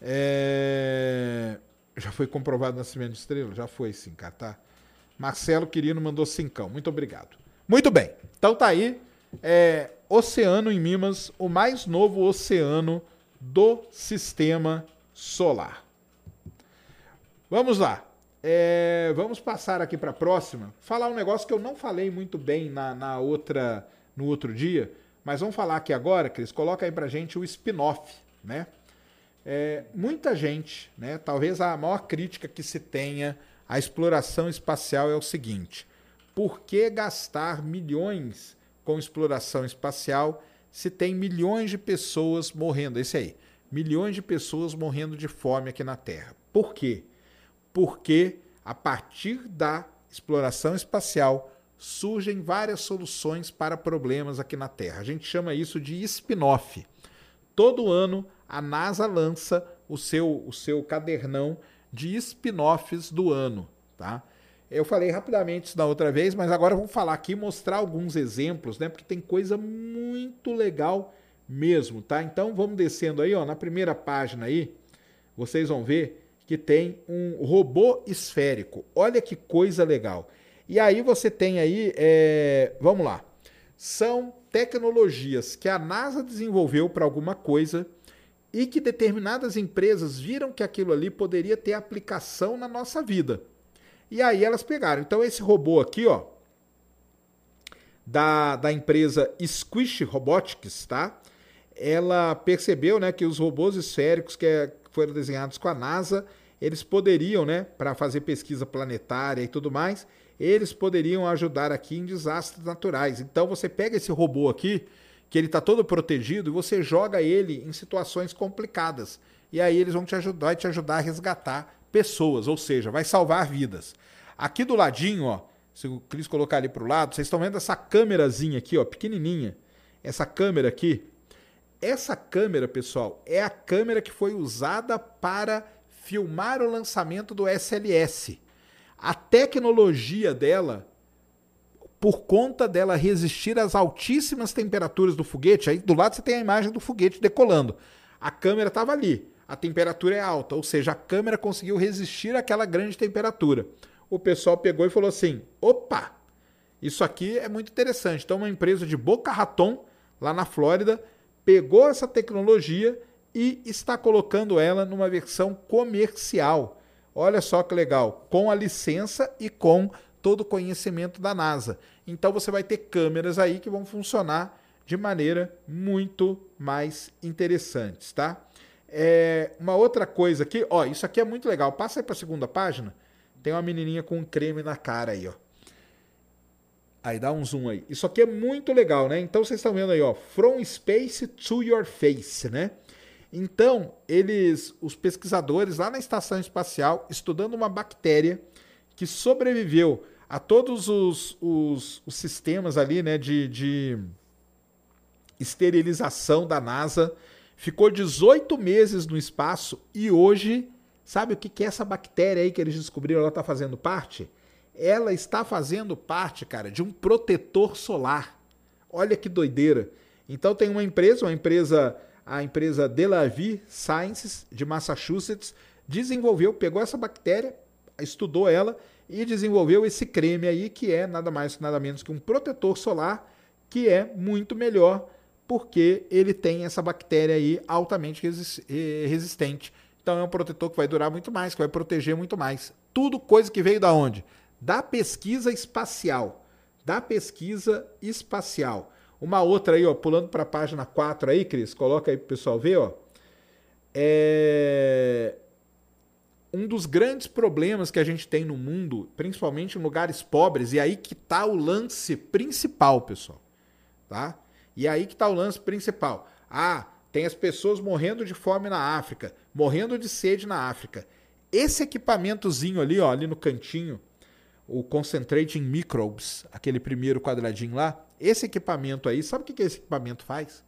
É... Já foi comprovado o nascimento de estrela? Já foi sim, cara, tá? Marcelo Quirino mandou cincão. Muito obrigado. Muito bem. Então tá aí é, oceano em Mimas, o mais novo oceano do sistema solar. Vamos lá. É, vamos passar aqui para a próxima. Falar um negócio que eu não falei muito bem na, na outra no outro dia, mas vamos falar aqui agora, Cris. Coloca aí para gente o spin-off, né? É, muita gente, né? Talvez a maior crítica que se tenha à exploração espacial é o seguinte: por que gastar milhões com exploração espacial se tem milhões de pessoas morrendo. Esse aí. Milhões de pessoas morrendo de fome aqui na Terra. Por quê? Porque a partir da exploração espacial surgem várias soluções para problemas aqui na Terra. A gente chama isso de spin-off. Todo ano a NASA lança o seu, o seu cadernão de spin-offs do ano, tá? Eu falei rapidamente isso da outra vez, mas agora vamos falar aqui e mostrar alguns exemplos, né? Porque tem coisa muito legal mesmo, tá? Então vamos descendo aí, ó, na primeira página aí, vocês vão ver que tem um robô esférico. Olha que coisa legal. E aí você tem aí, é... vamos lá, são tecnologias que a NASA desenvolveu para alguma coisa e que determinadas empresas viram que aquilo ali poderia ter aplicação na nossa vida. E aí elas pegaram. Então esse robô aqui, ó, da, da empresa Squish Robotics, tá? Ela percebeu, né, que os robôs esféricos que é, foram desenhados com a NASA, eles poderiam, né, para fazer pesquisa planetária e tudo mais, eles poderiam ajudar aqui em desastres naturais. Então você pega esse robô aqui, que ele está todo protegido, e você joga ele em situações complicadas. E aí eles vão te ajudar, te ajudar a resgatar pessoas, ou seja, vai salvar vidas. Aqui do ladinho, ó, se o Cris colocar ali para o lado, vocês estão vendo essa câmerazinha aqui, ó, pequenininha. Essa câmera aqui. Essa câmera, pessoal, é a câmera que foi usada para filmar o lançamento do SLS. A tecnologia dela, por conta dela resistir às altíssimas temperaturas do foguete, aí do lado você tem a imagem do foguete decolando. A câmera estava ali a temperatura é alta, ou seja, a câmera conseguiu resistir àquela grande temperatura. O pessoal pegou e falou assim: opa, isso aqui é muito interessante. Então, uma empresa de Boca Raton, lá na Flórida, pegou essa tecnologia e está colocando ela numa versão comercial. Olha só que legal, com a licença e com todo o conhecimento da NASA. Então você vai ter câmeras aí que vão funcionar de maneira muito mais interessantes, tá? É, uma outra coisa aqui, ó, isso aqui é muito legal. Passa aí para a segunda página. Tem uma menininha com um creme na cara aí, ó. Aí dá um zoom aí. Isso aqui é muito legal, né? Então vocês estão vendo aí, ó, From Space to Your Face, né? Então, eles, os pesquisadores lá na estação espacial, estudando uma bactéria que sobreviveu a todos os, os, os sistemas ali, né, de, de esterilização da NASA, ficou 18 meses no espaço e hoje, sabe o que, que é essa bactéria aí que eles descobriram? Ela está fazendo parte? Ela está fazendo parte, cara, de um protetor solar. Olha que doideira. Então tem uma empresa, uma empresa, a empresa Delavie Sciences de Massachusetts, desenvolveu, pegou essa bactéria, estudou ela e desenvolveu esse creme aí que é nada mais nada menos que um protetor solar que é muito melhor porque ele tem essa bactéria aí altamente eh, resistente. Então é um protetor que vai durar muito mais, que vai proteger muito mais. Tudo coisa que veio da onde? Da pesquisa espacial. Da pesquisa espacial. Uma outra aí, ó, pulando para a página 4 aí, Cris, coloca aí para o pessoal ver, ó. É... Um dos grandes problemas que a gente tem no mundo, principalmente em lugares pobres, e aí que está o lance principal, pessoal, tá? E aí que está o lance principal. Ah, tem as pessoas morrendo de fome na África, morrendo de sede na África. Esse equipamentozinho ali, ó, ali no cantinho, o Concentrating Microbes, aquele primeiro quadradinho lá, esse equipamento aí, sabe o que esse equipamento faz?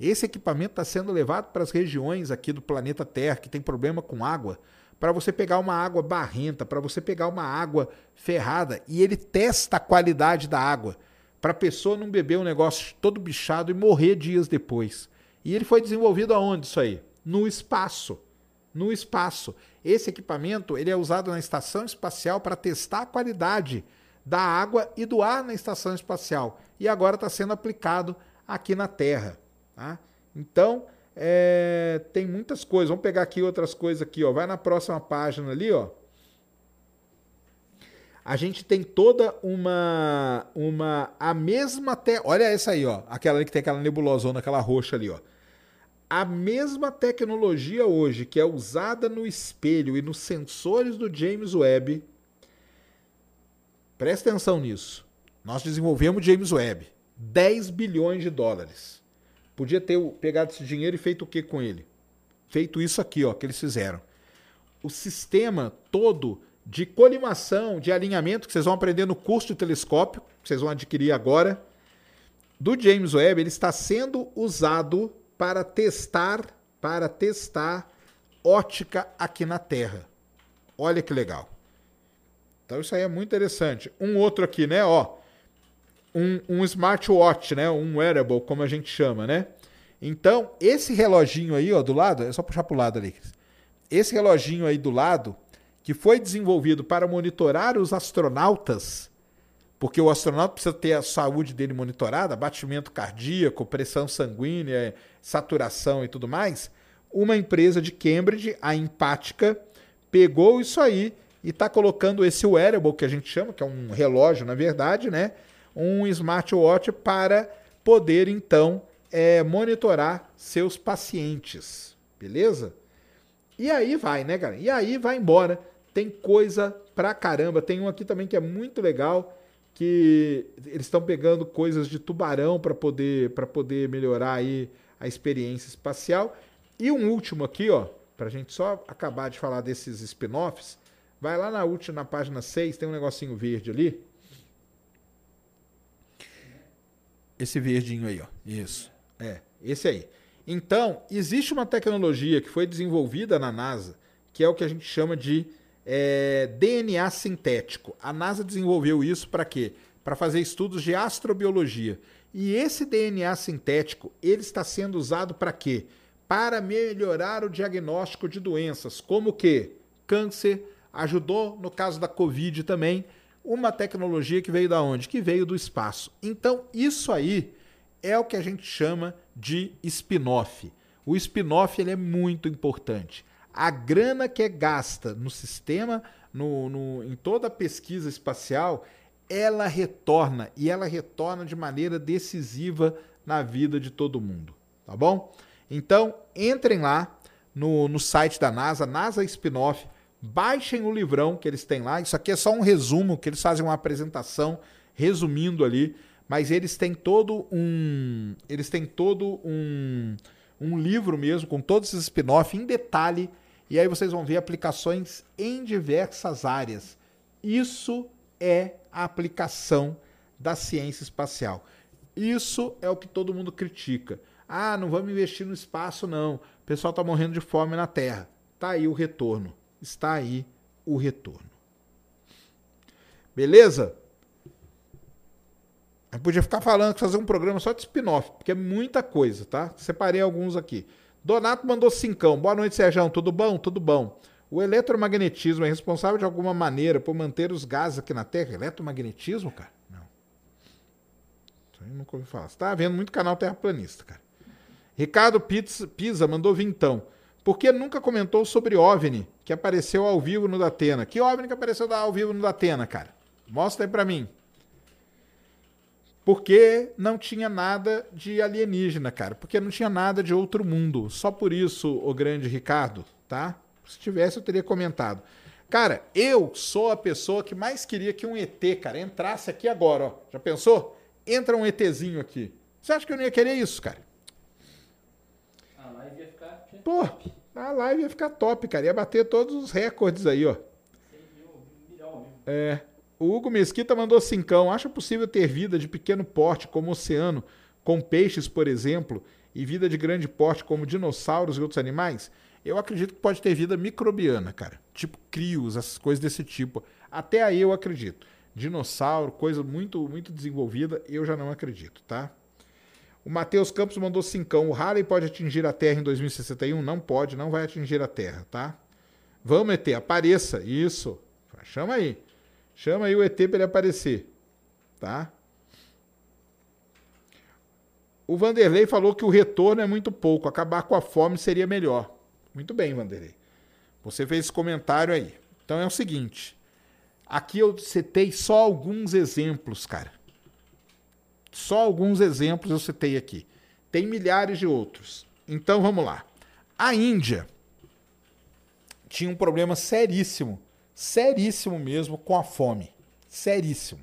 Esse equipamento está sendo levado para as regiões aqui do planeta Terra que tem problema com água, para você pegar uma água barrenta, para você pegar uma água ferrada, e ele testa a qualidade da água para a pessoa não beber um negócio todo bichado e morrer dias depois. E ele foi desenvolvido aonde isso aí? No espaço. No espaço. Esse equipamento ele é usado na estação espacial para testar a qualidade da água e do ar na estação espacial. E agora está sendo aplicado aqui na Terra. Tá? Então, é, tem muitas coisas. Vamos pegar aqui outras coisas aqui. Ó. Vai na próxima página ali, ó a gente tem toda uma uma a mesma te... olha essa aí, ó, aquela que tem aquela nebulosona, aquela roxa ali, ó. A mesma tecnologia hoje que é usada no espelho e nos sensores do James Webb. Presta atenção nisso. Nós desenvolvemos James Webb, 10 bilhões de dólares. Podia ter pegado esse dinheiro e feito o que com ele? Feito isso aqui, ó, que eles fizeram. O sistema todo de colimação, de alinhamento, que vocês vão aprender no curso de telescópio, que vocês vão adquirir agora, do James Webb, ele está sendo usado para testar, para testar ótica aqui na Terra. Olha que legal. Então isso aí é muito interessante. Um outro aqui, né, ó, um, um smartwatch, né, um wearable, como a gente chama, né? Então, esse reloginho aí, ó, do lado, é só puxar para o lado ali. Esse reloginho aí do lado, que foi desenvolvido para monitorar os astronautas, porque o astronauta precisa ter a saúde dele monitorada, batimento cardíaco, pressão sanguínea, saturação e tudo mais. Uma empresa de Cambridge, a Empática, pegou isso aí e está colocando esse wearable que a gente chama, que é um relógio, na verdade, né? Um smartwatch para poder então é, monitorar seus pacientes, beleza? E aí vai, né, cara? E aí vai embora. Tem coisa pra caramba. Tem um aqui também que é muito legal, que eles estão pegando coisas de tubarão para poder para poder melhorar aí a experiência espacial. E um último aqui, ó, pra gente só acabar de falar desses spin-offs, vai lá na última na página 6, tem um negocinho verde ali. Esse verdinho aí, ó. Isso. É, esse aí. Então, existe uma tecnologia que foi desenvolvida na NASA, que é o que a gente chama de é, DNA sintético. A NASA desenvolveu isso para quê? Para fazer estudos de astrobiologia. E esse DNA sintético, ele está sendo usado para quê? Para melhorar o diagnóstico de doenças, como que câncer, ajudou no caso da Covid também, uma tecnologia que veio da onde? Que veio do espaço. Então, isso aí é o que a gente chama de spin-off. O spin-off ele é muito importante a grana que é gasta no sistema, no, no, em toda a pesquisa espacial, ela retorna e ela retorna de maneira decisiva na vida de todo mundo, tá bom? Então, entrem lá no, no site da NASA, NASA Spinoff, baixem o livrão que eles têm lá. Isso aqui é só um resumo, que eles fazem uma apresentação resumindo ali, mas eles têm todo um, eles têm todo um, um livro mesmo com todos esses spin-off em detalhe, e aí vocês vão ver aplicações em diversas áreas. Isso é a aplicação da ciência espacial. Isso é o que todo mundo critica. Ah, não vamos investir no espaço, não. O pessoal está morrendo de fome na Terra. Está aí o retorno. Está aí o retorno. Beleza? Eu podia ficar falando, fazer um programa só de spin-off, porque é muita coisa, tá? Separei alguns aqui. Donato mandou cincão. Boa noite, Sérgio. Tudo bom? Tudo bom. O eletromagnetismo é responsável de alguma maneira por manter os gases aqui na Terra? Eletromagnetismo, cara? Não. Isso aí nunca ouvi falar. Você tá vendo muito canal terraplanista, cara. Ricardo Pisa mandou vintão. Por que nunca comentou sobre OVNI, que apareceu ao vivo no Datena? Que OVNI que apareceu ao vivo no Datena, cara? Mostra aí pra mim. Porque não tinha nada de alienígena, cara. Porque não tinha nada de outro mundo. Só por isso, o grande Ricardo, tá? Se tivesse, eu teria comentado. Cara, eu sou a pessoa que mais queria que um ET, cara, entrasse aqui agora, ó. Já pensou? Entra um ETzinho aqui. Você acha que eu não ia querer isso, cara? Pô, a live ia ficar top, cara. Ia bater todos os recordes aí, ó. É. O Hugo Mesquita mandou cincão. Acha possível ter vida de pequeno porte, como o oceano, com peixes, por exemplo, e vida de grande porte, como dinossauros e outros animais? Eu acredito que pode ter vida microbiana, cara. Tipo crios, essas coisas desse tipo. Até aí eu acredito. Dinossauro, coisa muito, muito desenvolvida, eu já não acredito, tá? O Matheus Campos mandou cincão. O Halley pode atingir a Terra em 2061? Não pode, não vai atingir a Terra, tá? Vamos, ET, apareça. Isso. Chama aí. Chama aí o ET para ele aparecer. Tá? O Vanderlei falou que o retorno é muito pouco. Acabar com a fome seria melhor. Muito bem, Vanderlei. Você fez esse comentário aí. Então é o seguinte. Aqui eu citei só alguns exemplos, cara. Só alguns exemplos eu citei aqui. Tem milhares de outros. Então vamos lá. A Índia tinha um problema seríssimo, seríssimo mesmo com a fome. Seríssimo.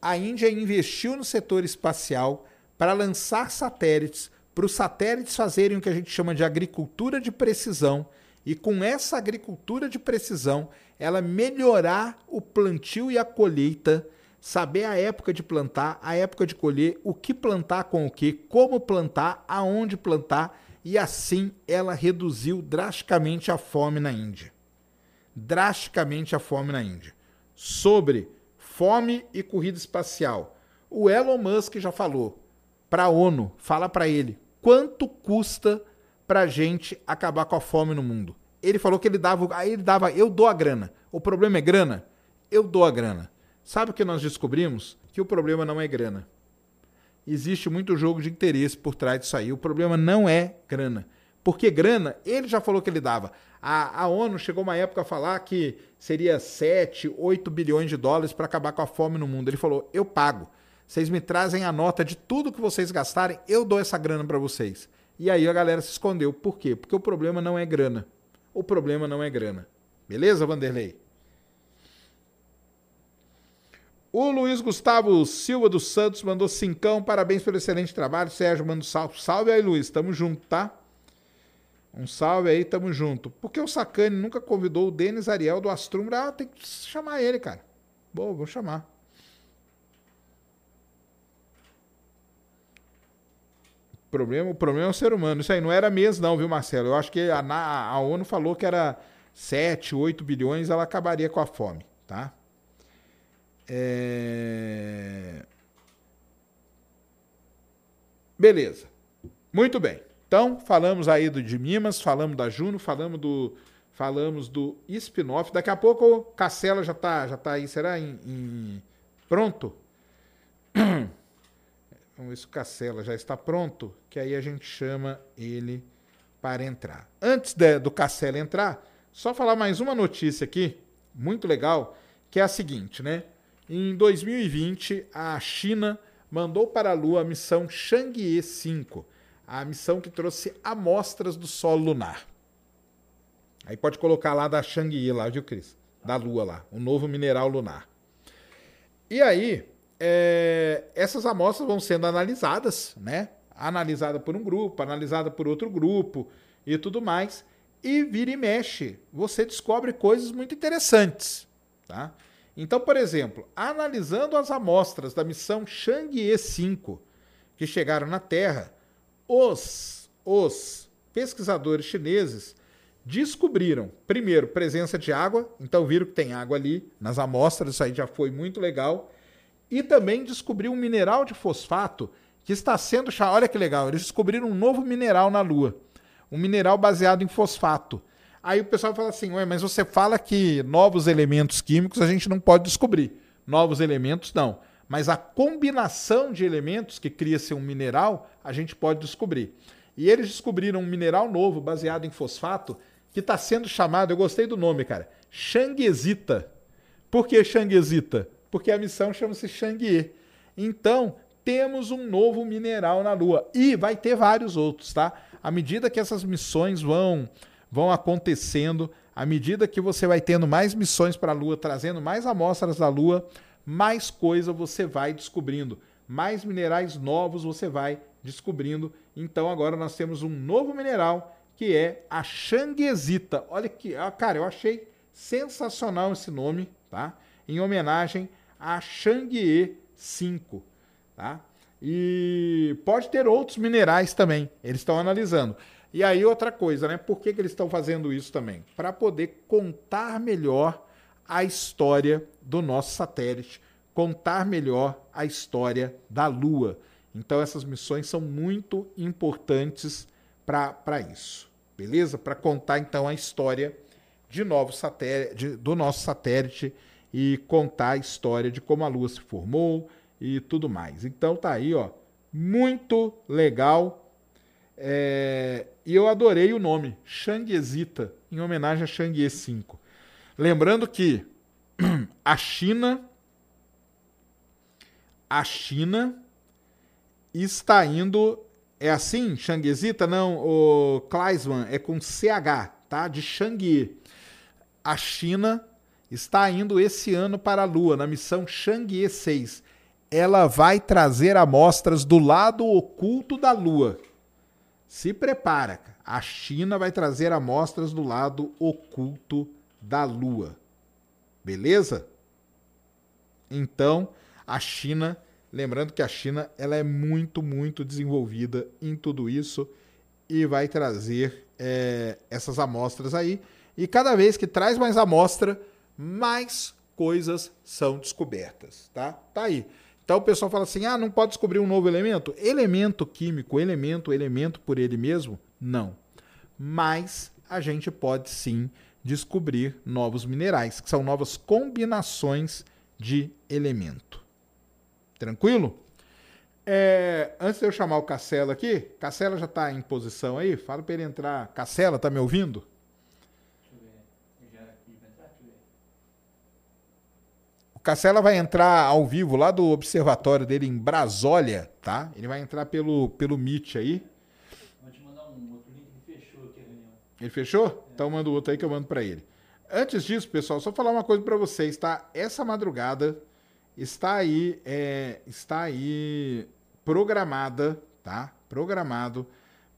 A Índia investiu no setor espacial para lançar satélites, para os satélites fazerem o que a gente chama de agricultura de precisão, e com essa agricultura de precisão, ela melhorar o plantio e a colheita saber a época de plantar, a época de colher, o que plantar com o que, como plantar, aonde plantar, e assim ela reduziu drasticamente a fome na Índia. Drasticamente a fome na Índia. Sobre fome e corrida espacial. O Elon Musk já falou para a ONU, fala para ele, quanto custa para gente acabar com a fome no mundo? Ele falou que ele dava, aí ele dava, eu dou a grana. O problema é grana? Eu dou a grana. Sabe o que nós descobrimos? Que o problema não é grana. Existe muito jogo de interesse por trás disso aí. O problema não é grana. Porque grana, ele já falou que ele dava. A, a ONU chegou uma época a falar que seria 7, 8 bilhões de dólares para acabar com a fome no mundo. Ele falou: eu pago. Vocês me trazem a nota de tudo que vocês gastarem, eu dou essa grana para vocês. E aí a galera se escondeu. Por quê? Porque o problema não é grana. O problema não é grana. Beleza, Vanderlei? O Luiz Gustavo Silva dos Santos mandou cincão, parabéns pelo excelente trabalho. Sérgio manda um salve. Salve aí, Luiz, tamo junto, tá? Um salve aí, tamo junto. Por que o Sacani nunca convidou o Denis Ariel do Astrumbra? Ah, tem que chamar ele, cara. Boa, vou chamar. O problema, o problema é o ser humano. Isso aí não era mesmo, não, viu, Marcelo? Eu acho que a, a ONU falou que era 7, 8 bilhões, ela acabaria com a fome, tá? É... Beleza. Muito bem. Então, falamos aí do de falamos da Juno, falamos do falamos do spin-off. Daqui a pouco o Cacela já está já tá aí, será em, em... pronto? Vamos ver se o Cacela já está pronto, que aí a gente chama ele para entrar. Antes de, do Cacela entrar, só falar mais uma notícia aqui, muito legal, que é a seguinte, né? Em 2020, a China mandou para a Lua a missão Chang'e 5, a missão que trouxe amostras do solo lunar. Aí pode colocar lá da Chang'e lá, viu, Cris? Da Lua lá, o novo mineral lunar. E aí, é, essas amostras vão sendo analisadas, né? Analisada por um grupo, analisada por outro grupo e tudo mais. E vira e mexe, você descobre coisas muito interessantes, tá? Então, por exemplo, analisando as amostras da missão Chang'e 5 que chegaram na Terra, os, os pesquisadores chineses descobriram, primeiro, presença de água, então viram que tem água ali nas amostras, isso aí já foi muito legal, e também descobriu um mineral de fosfato que está sendo. Olha que legal, eles descobriram um novo mineral na Lua, um mineral baseado em fosfato. Aí o pessoal fala assim, ué, mas você fala que novos elementos químicos a gente não pode descobrir. Novos elementos não. Mas a combinação de elementos que cria-se um mineral, a gente pode descobrir. E eles descobriram um mineral novo baseado em fosfato que está sendo chamado, eu gostei do nome, cara, Xanguesita. Por que Xanguesita? Porque a missão chama-se Xangue. Então, temos um novo mineral na Lua. E vai ter vários outros, tá? À medida que essas missões vão vão acontecendo, à medida que você vai tendo mais missões para a Lua, trazendo mais amostras da Lua, mais coisa você vai descobrindo, mais minerais novos você vai descobrindo. Então agora nós temos um novo mineral que é a Xanguesita. Olha que, cara, eu achei sensacional esse nome, tá? Em homenagem a Xangue 5, tá? E pode ter outros minerais também. Eles estão analisando. E aí, outra coisa, né? Por que, que eles estão fazendo isso também? Para poder contar melhor a história do nosso satélite, contar melhor a história da Lua. Então, essas missões são muito importantes para isso, beleza? Para contar então a história de novo satélite, de, do nosso satélite e contar a história de como a Lua se formou e tudo mais. Então, tá aí, ó, muito legal é, e eu adorei o nome, Shangezita, em homenagem a Shangye 5. Lembrando que a China a China está indo é assim, Shangezita? Não, o Kleisman é com CH, tá? De Shangye. A China está indo esse ano para a Lua na missão Shangye 6. Ela vai trazer amostras do lado oculto da Lua. Se prepara, a China vai trazer amostras do lado oculto da Lua. Beleza? Então, a China, lembrando que a China ela é muito, muito desenvolvida em tudo isso e vai trazer é, essas amostras aí. E cada vez que traz mais amostra, mais coisas são descobertas, tá? Tá aí. Então o pessoal fala assim: ah, não pode descobrir um novo elemento? Elemento químico, elemento, elemento por ele mesmo? Não. Mas a gente pode sim descobrir novos minerais, que são novas combinações de elemento. Tranquilo? É, antes de eu chamar o Cacela aqui, Cacela já está em posição aí? Fala para ele entrar. Cacela, tá me ouvindo? Cacela vai entrar ao vivo lá do observatório dele em Brasólia, tá? Ele vai entrar pelo, pelo Meet aí. Vou te mandar um outro link que fechou aqui a reunião. Ele fechou? É. Então manda o outro aí que eu mando para ele. Antes disso, pessoal, só falar uma coisa para vocês, tá? Essa madrugada está aí, é, está aí programada, tá? Programado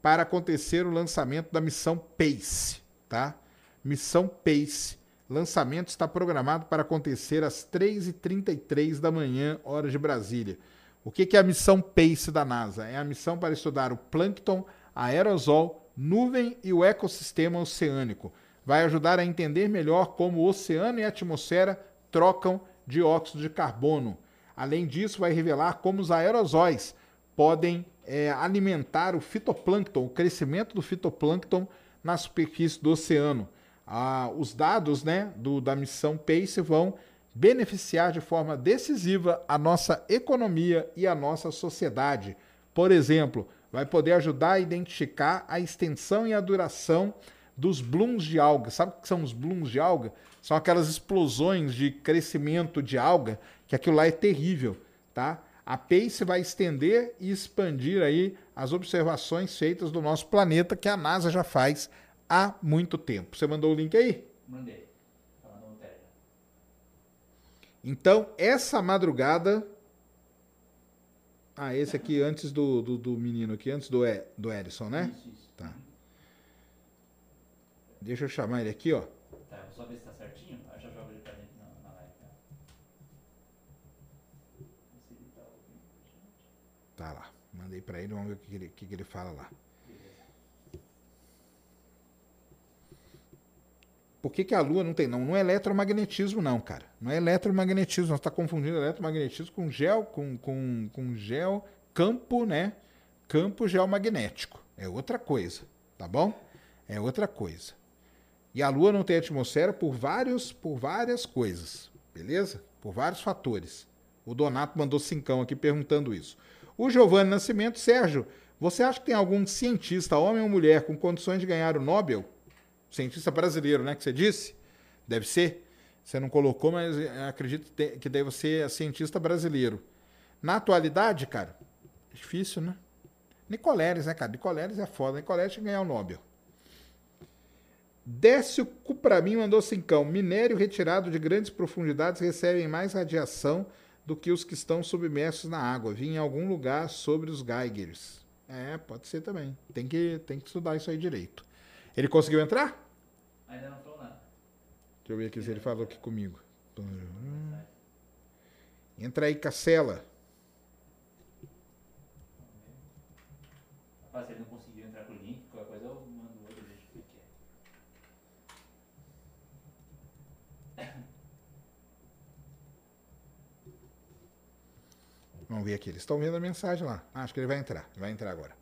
para acontecer o lançamento da missão PACE, tá? Missão PACE Lançamento está programado para acontecer às 3h33 da manhã, hora de Brasília. O que é a missão PACE da NASA? É a missão para estudar o plâncton, aerosol, nuvem e o ecossistema oceânico. Vai ajudar a entender melhor como o oceano e a atmosfera trocam dióxido de carbono. Além disso, vai revelar como os aerosóis podem é, alimentar o fitoplâncton, o crescimento do fitoplâncton na superfície do oceano ah, os dados né, do, da missão PACE vão beneficiar de forma decisiva a nossa economia e a nossa sociedade. Por exemplo, vai poder ajudar a identificar a extensão e a duração dos blooms de alga. Sabe o que são os blooms de alga? São aquelas explosões de crescimento de alga, que aquilo lá é terrível, tá? A PACE vai estender e expandir aí as observações feitas do nosso planeta que a NASA já faz há muito tempo. Você mandou o link aí? Mandei. Então, essa madrugada. Ah, esse aqui antes do, do, do menino aqui, antes do, e, do Edson, né? Isso, isso. Tá. Deixa eu chamar ele aqui, ó. Tá, vou só ver se tá certinho. Eu já jogo ele pra dentro na, na live. Tá? Tá. Tá lá. Mandei pra ele, vamos ver o que, que ele, que, que ele fala lá. Por que, que a Lua não tem? Não, não é eletromagnetismo, não, cara. Não é eletromagnetismo. Nós está confundindo eletromagnetismo com gel, com, com, com gel, campo, né? Campo geomagnético. É outra coisa, tá bom? É outra coisa. E a Lua não tem atmosfera por vários, por várias coisas, beleza? Por vários fatores. O Donato mandou cincão aqui perguntando isso. O Giovanni Nascimento, Sérgio, você acha que tem algum cientista, homem ou mulher, com condições de ganhar o Nobel? Cientista brasileiro, né? Que você disse? Deve ser. Você não colocou, mas acredito que deve ser cientista brasileiro. Na atualidade, cara, é difícil, né? Nicoleles, né, cara? Nicoleles é foda. Nicoleles tinha que ganhar o Nobel. Décio Cupramin mandou cincão. Minério retirado de grandes profundidades recebem mais radiação do que os que estão submersos na água. Vi em algum lugar sobre os Geigers. É, pode ser também. Tem que, tem que estudar isso aí direito. Ele conseguiu entrar? Ainda não falou nada. Deixa eu ver aqui se ele falou aqui comigo. Entra aí, Cacela. Rapaz, se ele não conseguiu entrar com o link, qualquer coisa eu mando outro gente o que que é. Vamos ver aqui. Eles estão vendo a mensagem lá. Ah, acho que ele vai entrar. Ele vai entrar agora.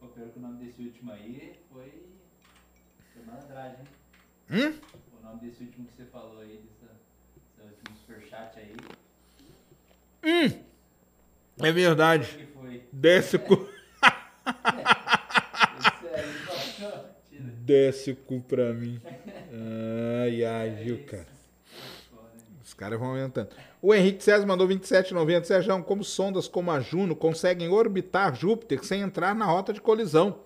O pior que o nome desse último aí foi. Foi malandragem, hein? Hum? O nome desse último que você falou aí, desse último superchat aí. É verdade. Foi? Desce cu, não, tira. desce o cu pra mim. Ai, ai, viu, cara? Caras vão aumentando. O Henrique César mandou 27,90. Sérgio, como sondas como a Juno conseguem orbitar Júpiter sem entrar na rota de colisão?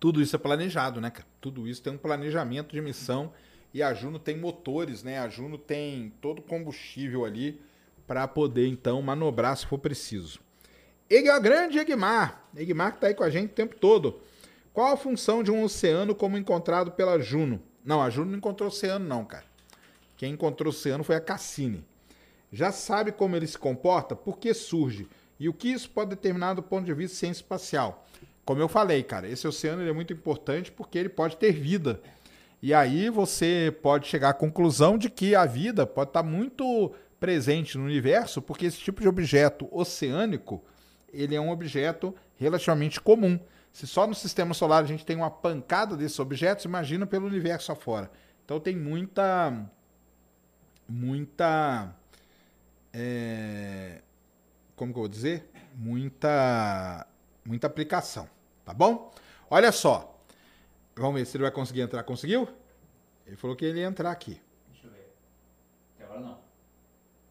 Tudo isso é planejado, né, cara? Tudo isso tem um planejamento de missão. E a Juno tem motores, né? A Juno tem todo combustível ali para poder, então, manobrar se for preciso. O grande Egmar. Egmar que tá aí com a gente o tempo todo. Qual a função de um oceano como encontrado pela Juno? Não, a Juno não encontrou oceano, não, cara. Quem encontrou o oceano foi a Cassini. Já sabe como ele se comporta, por que surge e o que isso pode determinar do ponto de vista ciência espacial. Como eu falei, cara, esse oceano é muito importante porque ele pode ter vida. E aí você pode chegar à conclusão de que a vida pode estar muito presente no universo, porque esse tipo de objeto oceânico, ele é um objeto relativamente comum. Se só no sistema solar a gente tem uma pancada desses objetos, imagina pelo universo afora. Então tem muita muita. é, como que eu vou dizer? Muita. Muita aplicação. Tá bom? Olha só. Vamos ver se ele vai conseguir entrar. Conseguiu? Ele falou que ele ia entrar aqui. Deixa eu ver. Até agora não.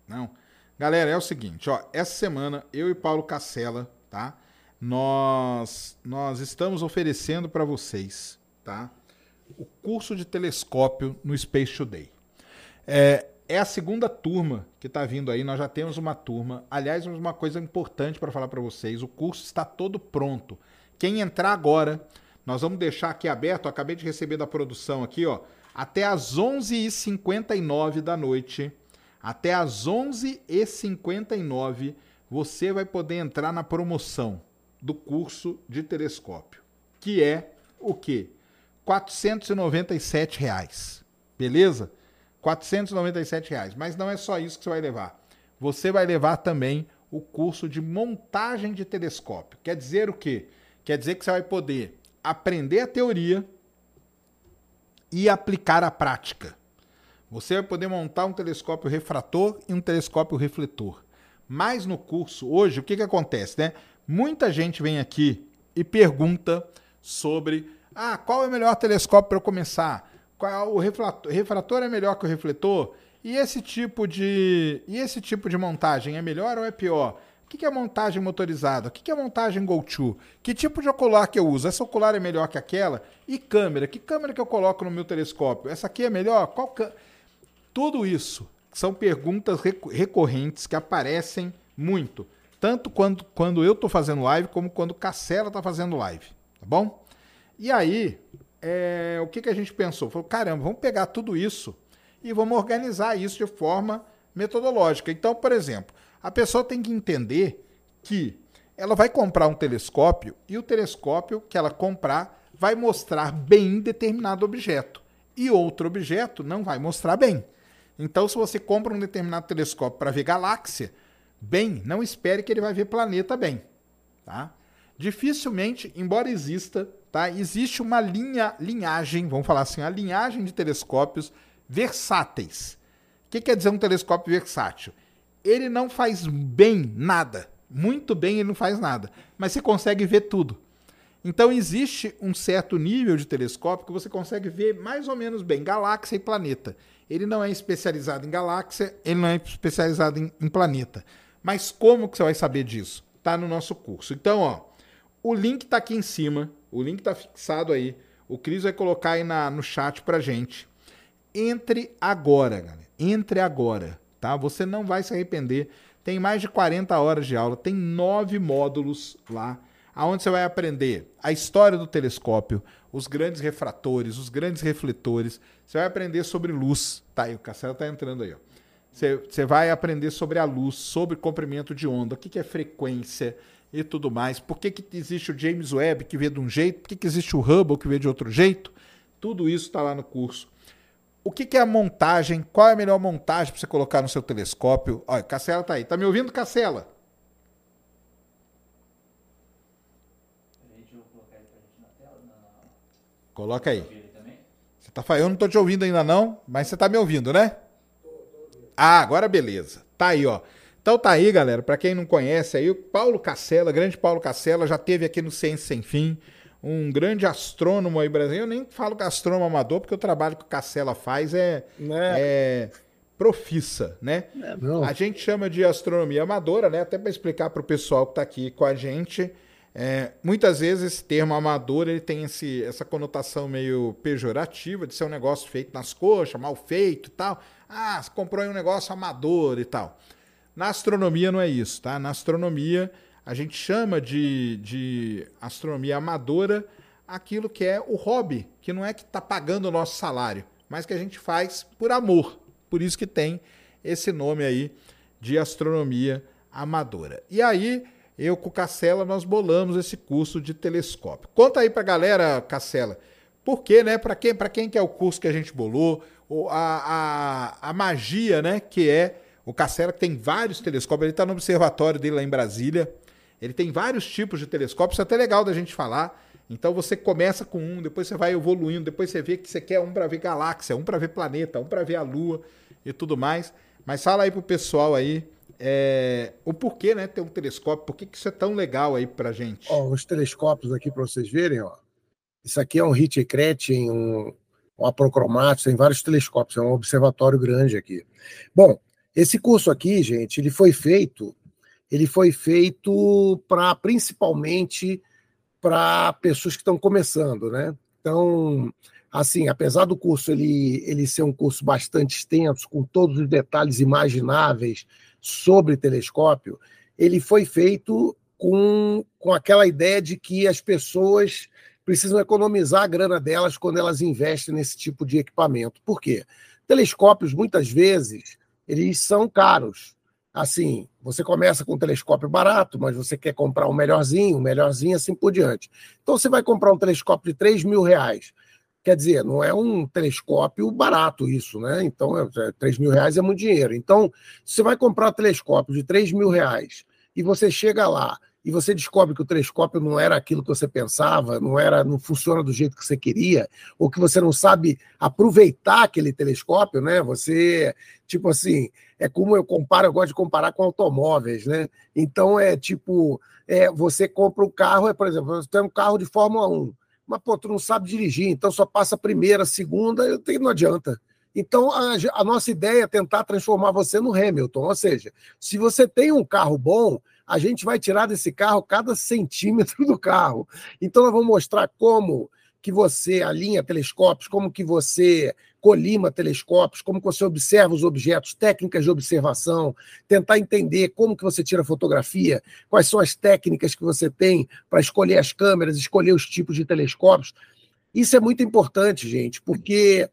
Não. Galera, é o seguinte, ó, essa semana eu e Paulo Cacela, tá? Nós nós estamos oferecendo para vocês, tá? O curso de telescópio no Space Today. É, é a segunda turma que está vindo aí. Nós já temos uma turma. Aliás, uma coisa importante para falar para vocês: o curso está todo pronto. Quem entrar agora, nós vamos deixar aqui aberto. Eu acabei de receber da produção aqui, ó, até às 11h59 da noite. Até às 11h59 você vai poder entrar na promoção do curso de telescópio, que é o quê? 497 reais. Beleza? 497 reais. Mas não é só isso que você vai levar. Você vai levar também o curso de montagem de telescópio. Quer dizer o quê? Quer dizer que você vai poder aprender a teoria e aplicar a prática. Você vai poder montar um telescópio refrator e um telescópio refletor. Mas no curso, hoje, o que, que acontece, né? Muita gente vem aqui e pergunta sobre ah, qual é o melhor telescópio para eu começar? Qual o refrator, refrator é melhor que o refletor? E esse tipo de e esse tipo de montagem é melhor ou é pior? O que é montagem motorizada? O que é montagem go-to? Que tipo de ocular que eu uso? Essa ocular é melhor que aquela? E câmera? Que câmera que eu coloco no meu telescópio? Essa aqui é melhor? Qual Tudo isso são perguntas recorrentes que aparecem muito. Tanto quando, quando eu estou fazendo live, como quando o Cacela está fazendo live. Tá bom? E aí, é, o que, que a gente pensou? Falou, caramba, vamos pegar tudo isso e vamos organizar isso de forma metodológica. Então, por exemplo, a pessoa tem que entender que ela vai comprar um telescópio e o telescópio que ela comprar vai mostrar bem determinado objeto e outro objeto não vai mostrar bem. Então, se você compra um determinado telescópio para ver galáxia, bem, não espere que ele vai ver planeta bem, tá? Dificilmente, embora exista, tá? Existe uma linha, linhagem, vamos falar assim, a linhagem de telescópios versáteis. O que quer dizer um telescópio versátil? ele não faz bem nada. Muito bem ele não faz nada. Mas você consegue ver tudo. Então existe um certo nível de telescópio que você consegue ver mais ou menos bem galáxia e planeta. Ele não é especializado em galáxia, ele não é especializado em, em planeta. Mas como que você vai saber disso? Tá no nosso curso. Então, ó, o link tá aqui em cima, o link tá fixado aí. O Cris vai colocar aí na, no chat pra gente. Entre agora, galera. Entre agora tá? Você não vai se arrepender. Tem mais de 40 horas de aula, tem nove módulos lá, aonde você vai aprender a história do telescópio, os grandes refratores, os grandes refletores. Você vai aprender sobre luz, tá? aí o Castelo tá entrando aí, ó. Você, você vai aprender sobre a luz, sobre comprimento de onda, o que, que é frequência e tudo mais. Por que, que existe o James Webb que vê de um jeito? Por que, que existe o Hubble que vê de outro jeito? Tudo isso está lá no curso o que, que, é a montagem? Qual é a melhor montagem para você colocar no seu telescópio? Olha, Cacela tá aí. Tá me ouvindo, Cacela? Coloca aí. Você tá falando, eu não tô te ouvindo ainda não, mas você tá me ouvindo, né? Ah, agora beleza. Tá aí, ó. Então tá aí, galera. Para quem não conhece aí, o Paulo Cacela, grande Paulo Cacela, já teve aqui no Ciência Sem Fim um grande astrônomo aí brasileiro. Eu nem falo que astrônomo amador, porque o trabalho que o Cacela faz é, é. é profissa, né? É, a gente chama de astronomia amadora, né? Até para explicar para o pessoal que está aqui com a gente. É, muitas vezes esse termo amador ele tem esse, essa conotação meio pejorativa de ser um negócio feito nas coxas, mal feito e tal. Ah, você comprou aí um negócio amador e tal. Na astronomia não é isso, tá? Na astronomia a gente chama de, de astronomia amadora aquilo que é o hobby, que não é que está pagando o nosso salário, mas que a gente faz por amor. Por isso que tem esse nome aí de astronomia amadora. E aí, eu com o Cacela, nós bolamos esse curso de telescópio. Conta aí para a galera, Cacela, por quê, né? Para quem, quem que é o curso que a gente bolou, a, a, a magia, né? Que é o Cacela, que tem vários telescópios, ele está no observatório dele lá em Brasília, ele tem vários tipos de telescópios, é até legal da gente falar. Então você começa com um, depois você vai evoluindo, depois você vê que você quer um para ver galáxia, um para ver planeta, um para ver a Lua e tudo mais. Mas fala aí pro pessoal aí é, o porquê, né, ter um telescópio, por que, que isso é tão legal aí pra gente? Ó, os telescópios aqui para vocês verem, ó. Isso aqui é um Hitchcraft, um, um aprocromático, tem vários telescópios, é um observatório grande aqui. Bom, esse curso aqui, gente, ele foi feito ele foi feito para principalmente para pessoas que estão começando, né? Então, assim, apesar do curso ele, ele ser um curso bastante extenso, com todos os detalhes imagináveis sobre telescópio, ele foi feito com, com aquela ideia de que as pessoas precisam economizar a grana delas quando elas investem nesse tipo de equipamento. Por quê? Telescópios, muitas vezes, eles são caros. Assim, você começa com um telescópio barato, mas você quer comprar um melhorzinho, um melhorzinho, assim por diante. Então você vai comprar um telescópio de 3 mil reais. Quer dizer, não é um telescópio barato isso, né? Então, é, 3 mil reais é muito dinheiro. Então, você vai comprar um telescópio de 3 mil reais e você chega lá e você descobre que o telescópio não era aquilo que você pensava, não era, não funciona do jeito que você queria, ou que você não sabe aproveitar aquele telescópio, né? Você, tipo assim, é como eu comparo, eu gosto de comparar com automóveis, né? Então é tipo, é, você compra um carro, é, por exemplo, você tem um carro de Fórmula 1, mas pô, tu não sabe dirigir, então só passa a primeira, a segunda, não adianta. Então, a, a, nossa ideia é tentar transformar você no Hamilton. Ou seja, se você tem um carro bom, a gente vai tirar desse carro cada centímetro do carro. Então, nós vamos mostrar como que você alinha telescópios, como que você colima telescópios, como que você observa os objetos, técnicas de observação, tentar entender como que você tira fotografia, quais são as técnicas que você tem para escolher as câmeras, escolher os tipos de telescópios. Isso é muito importante, gente, porque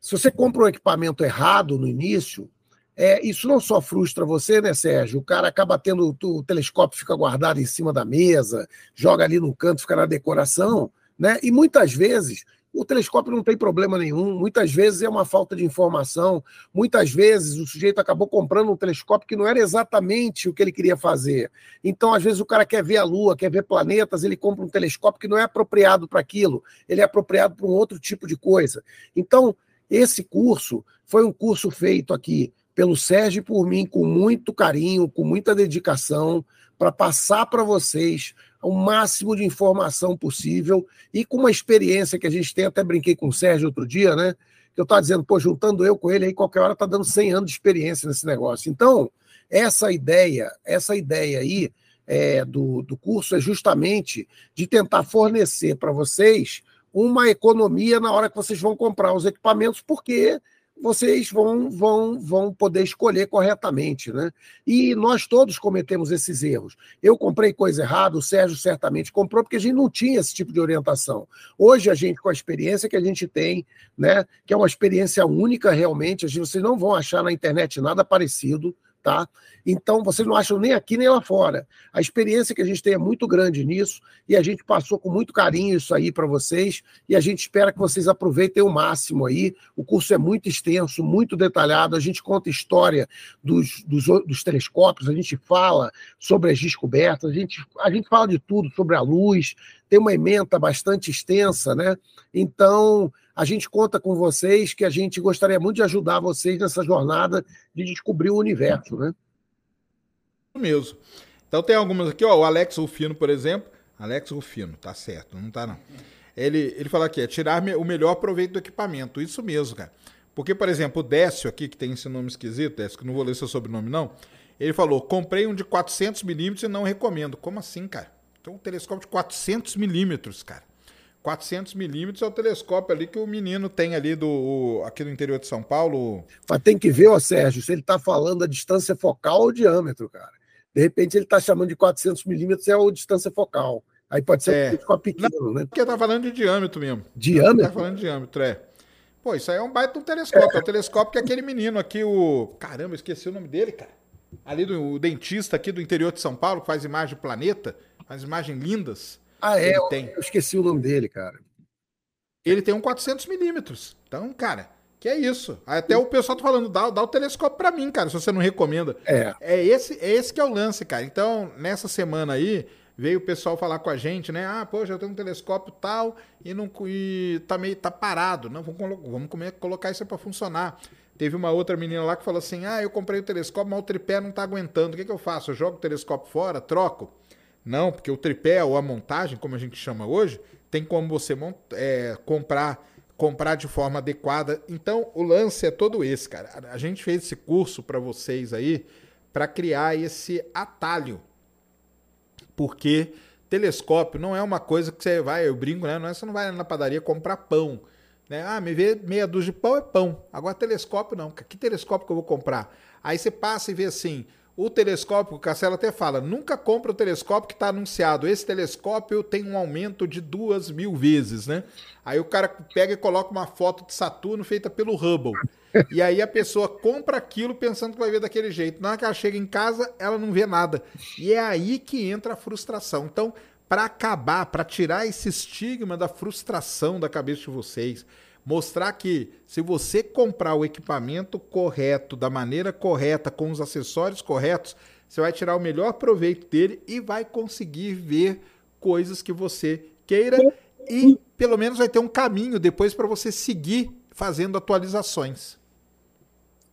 se você compra um equipamento errado no início, é, isso não só frustra você, né, Sérgio? O cara acaba tendo. O telescópio fica guardado em cima da mesa, joga ali no canto, fica na decoração, né? E muitas vezes o telescópio não tem problema nenhum, muitas vezes é uma falta de informação, muitas vezes o sujeito acabou comprando um telescópio que não era exatamente o que ele queria fazer. Então, às vezes, o cara quer ver a Lua, quer ver planetas, ele compra um telescópio que não é apropriado para aquilo, ele é apropriado para um outro tipo de coisa. Então, esse curso foi um curso feito aqui pelo Sérgio e por mim com muito carinho, com muita dedicação, para passar para vocês o máximo de informação possível e com uma experiência que a gente tem. Até brinquei com o Sérgio outro dia, né? Que eu estava dizendo, pô, juntando eu com ele aí, qualquer hora está dando 100 anos de experiência nesse negócio. Então, essa ideia, essa ideia aí é, do, do curso é justamente de tentar fornecer para vocês uma economia na hora que vocês vão comprar os equipamentos, porque vocês vão, vão, vão poder escolher corretamente. Né? E nós todos cometemos esses erros. Eu comprei coisa errada, o Sérgio certamente comprou, porque a gente não tinha esse tipo de orientação. Hoje, a gente, com a experiência que a gente tem, né, que é uma experiência única realmente, vocês não vão achar na internet nada parecido tá? Então, vocês não acham nem aqui nem lá fora. A experiência que a gente tem é muito grande nisso e a gente passou com muito carinho isso aí para vocês e a gente espera que vocês aproveitem o máximo aí. O curso é muito extenso, muito detalhado. A gente conta história dos, dos, dos telescópios, a gente fala sobre as descobertas, a gente, a gente fala de tudo, sobre a luz, tem uma ementa bastante extensa, né? Então, a gente conta com vocês, que a gente gostaria muito de ajudar vocês nessa jornada de descobrir o universo, né? Mesmo. Então tem algumas aqui, ó, o Alex Rufino, por exemplo. Alex Rufino, tá certo, não tá não. Ele, ele fala aqui, é tirar o melhor proveito do equipamento. Isso mesmo, cara. Porque, por exemplo, o Décio aqui, que tem esse nome esquisito, Décio, que não vou ler seu sobrenome não, ele falou, comprei um de 400mm e não recomendo. Como assim, cara? Então um telescópio de 400mm, cara. 400 milímetros é o telescópio ali que o menino tem ali do aqui do interior de São Paulo. Mas tem que ver, ó, Sérgio, se ele está falando a distância focal ou diâmetro, cara. De repente ele está chamando de 400 milímetros é a distância focal. Aí pode ser é. um telescópio pequeno, Não, né? Porque tá falando de diâmetro mesmo. Diâmetro? Tá falando de diâmetro, é. Pô, isso aí é um baita um telescópio. É, é o telescópio que é aquele menino aqui, o. Caramba, esqueci o nome dele, cara. Ali do o dentista aqui do interior de São Paulo, que faz imagem do planeta, faz imagens lindas. Ah, é? Eu, eu, esqueci o nome dele, cara. Ele tem um 400 milímetros. Então, cara, que é isso. Até o pessoal tá falando, dá, dá o telescópio para mim, cara, se você não recomenda. É. É esse, é esse que é o lance, cara. Então, nessa semana aí, veio o pessoal falar com a gente, né? Ah, poxa, eu tenho um telescópio tal e não e tá meio tá parado. Não, vamos, vamos colocar isso para funcionar. Teve uma outra menina lá que falou assim: "Ah, eu comprei o telescópio, mas o tripé não tá aguentando. O que, que eu faço? Eu jogo o telescópio fora, troco?" Não, porque o tripé ou a montagem, como a gente chama hoje, tem como você é, comprar comprar de forma adequada. Então, o lance é todo esse, cara. A gente fez esse curso para vocês aí para criar esse atalho. Porque telescópio não é uma coisa que você vai, eu brinco, né? Não é você não vai na padaria comprar pão. Né? Ah, me vê meia dúzia de pão é pão. Agora telescópio não. Que telescópio que eu vou comprar? Aí você passa e vê assim, o telescópio, o Castelo até fala, nunca compra o telescópio que está anunciado. Esse telescópio tem um aumento de duas mil vezes, né? Aí o cara pega e coloca uma foto de Saturno feita pelo Hubble. E aí a pessoa compra aquilo pensando que vai ver daquele jeito. Na hora que ela chega em casa, ela não vê nada. E é aí que entra a frustração. Então, para acabar, para tirar esse estigma da frustração da cabeça de vocês, mostrar que se você comprar o equipamento correto, da maneira correta, com os acessórios corretos, você vai tirar o melhor proveito dele e vai conseguir ver coisas que você queira e pelo menos vai ter um caminho depois para você seguir fazendo atualizações.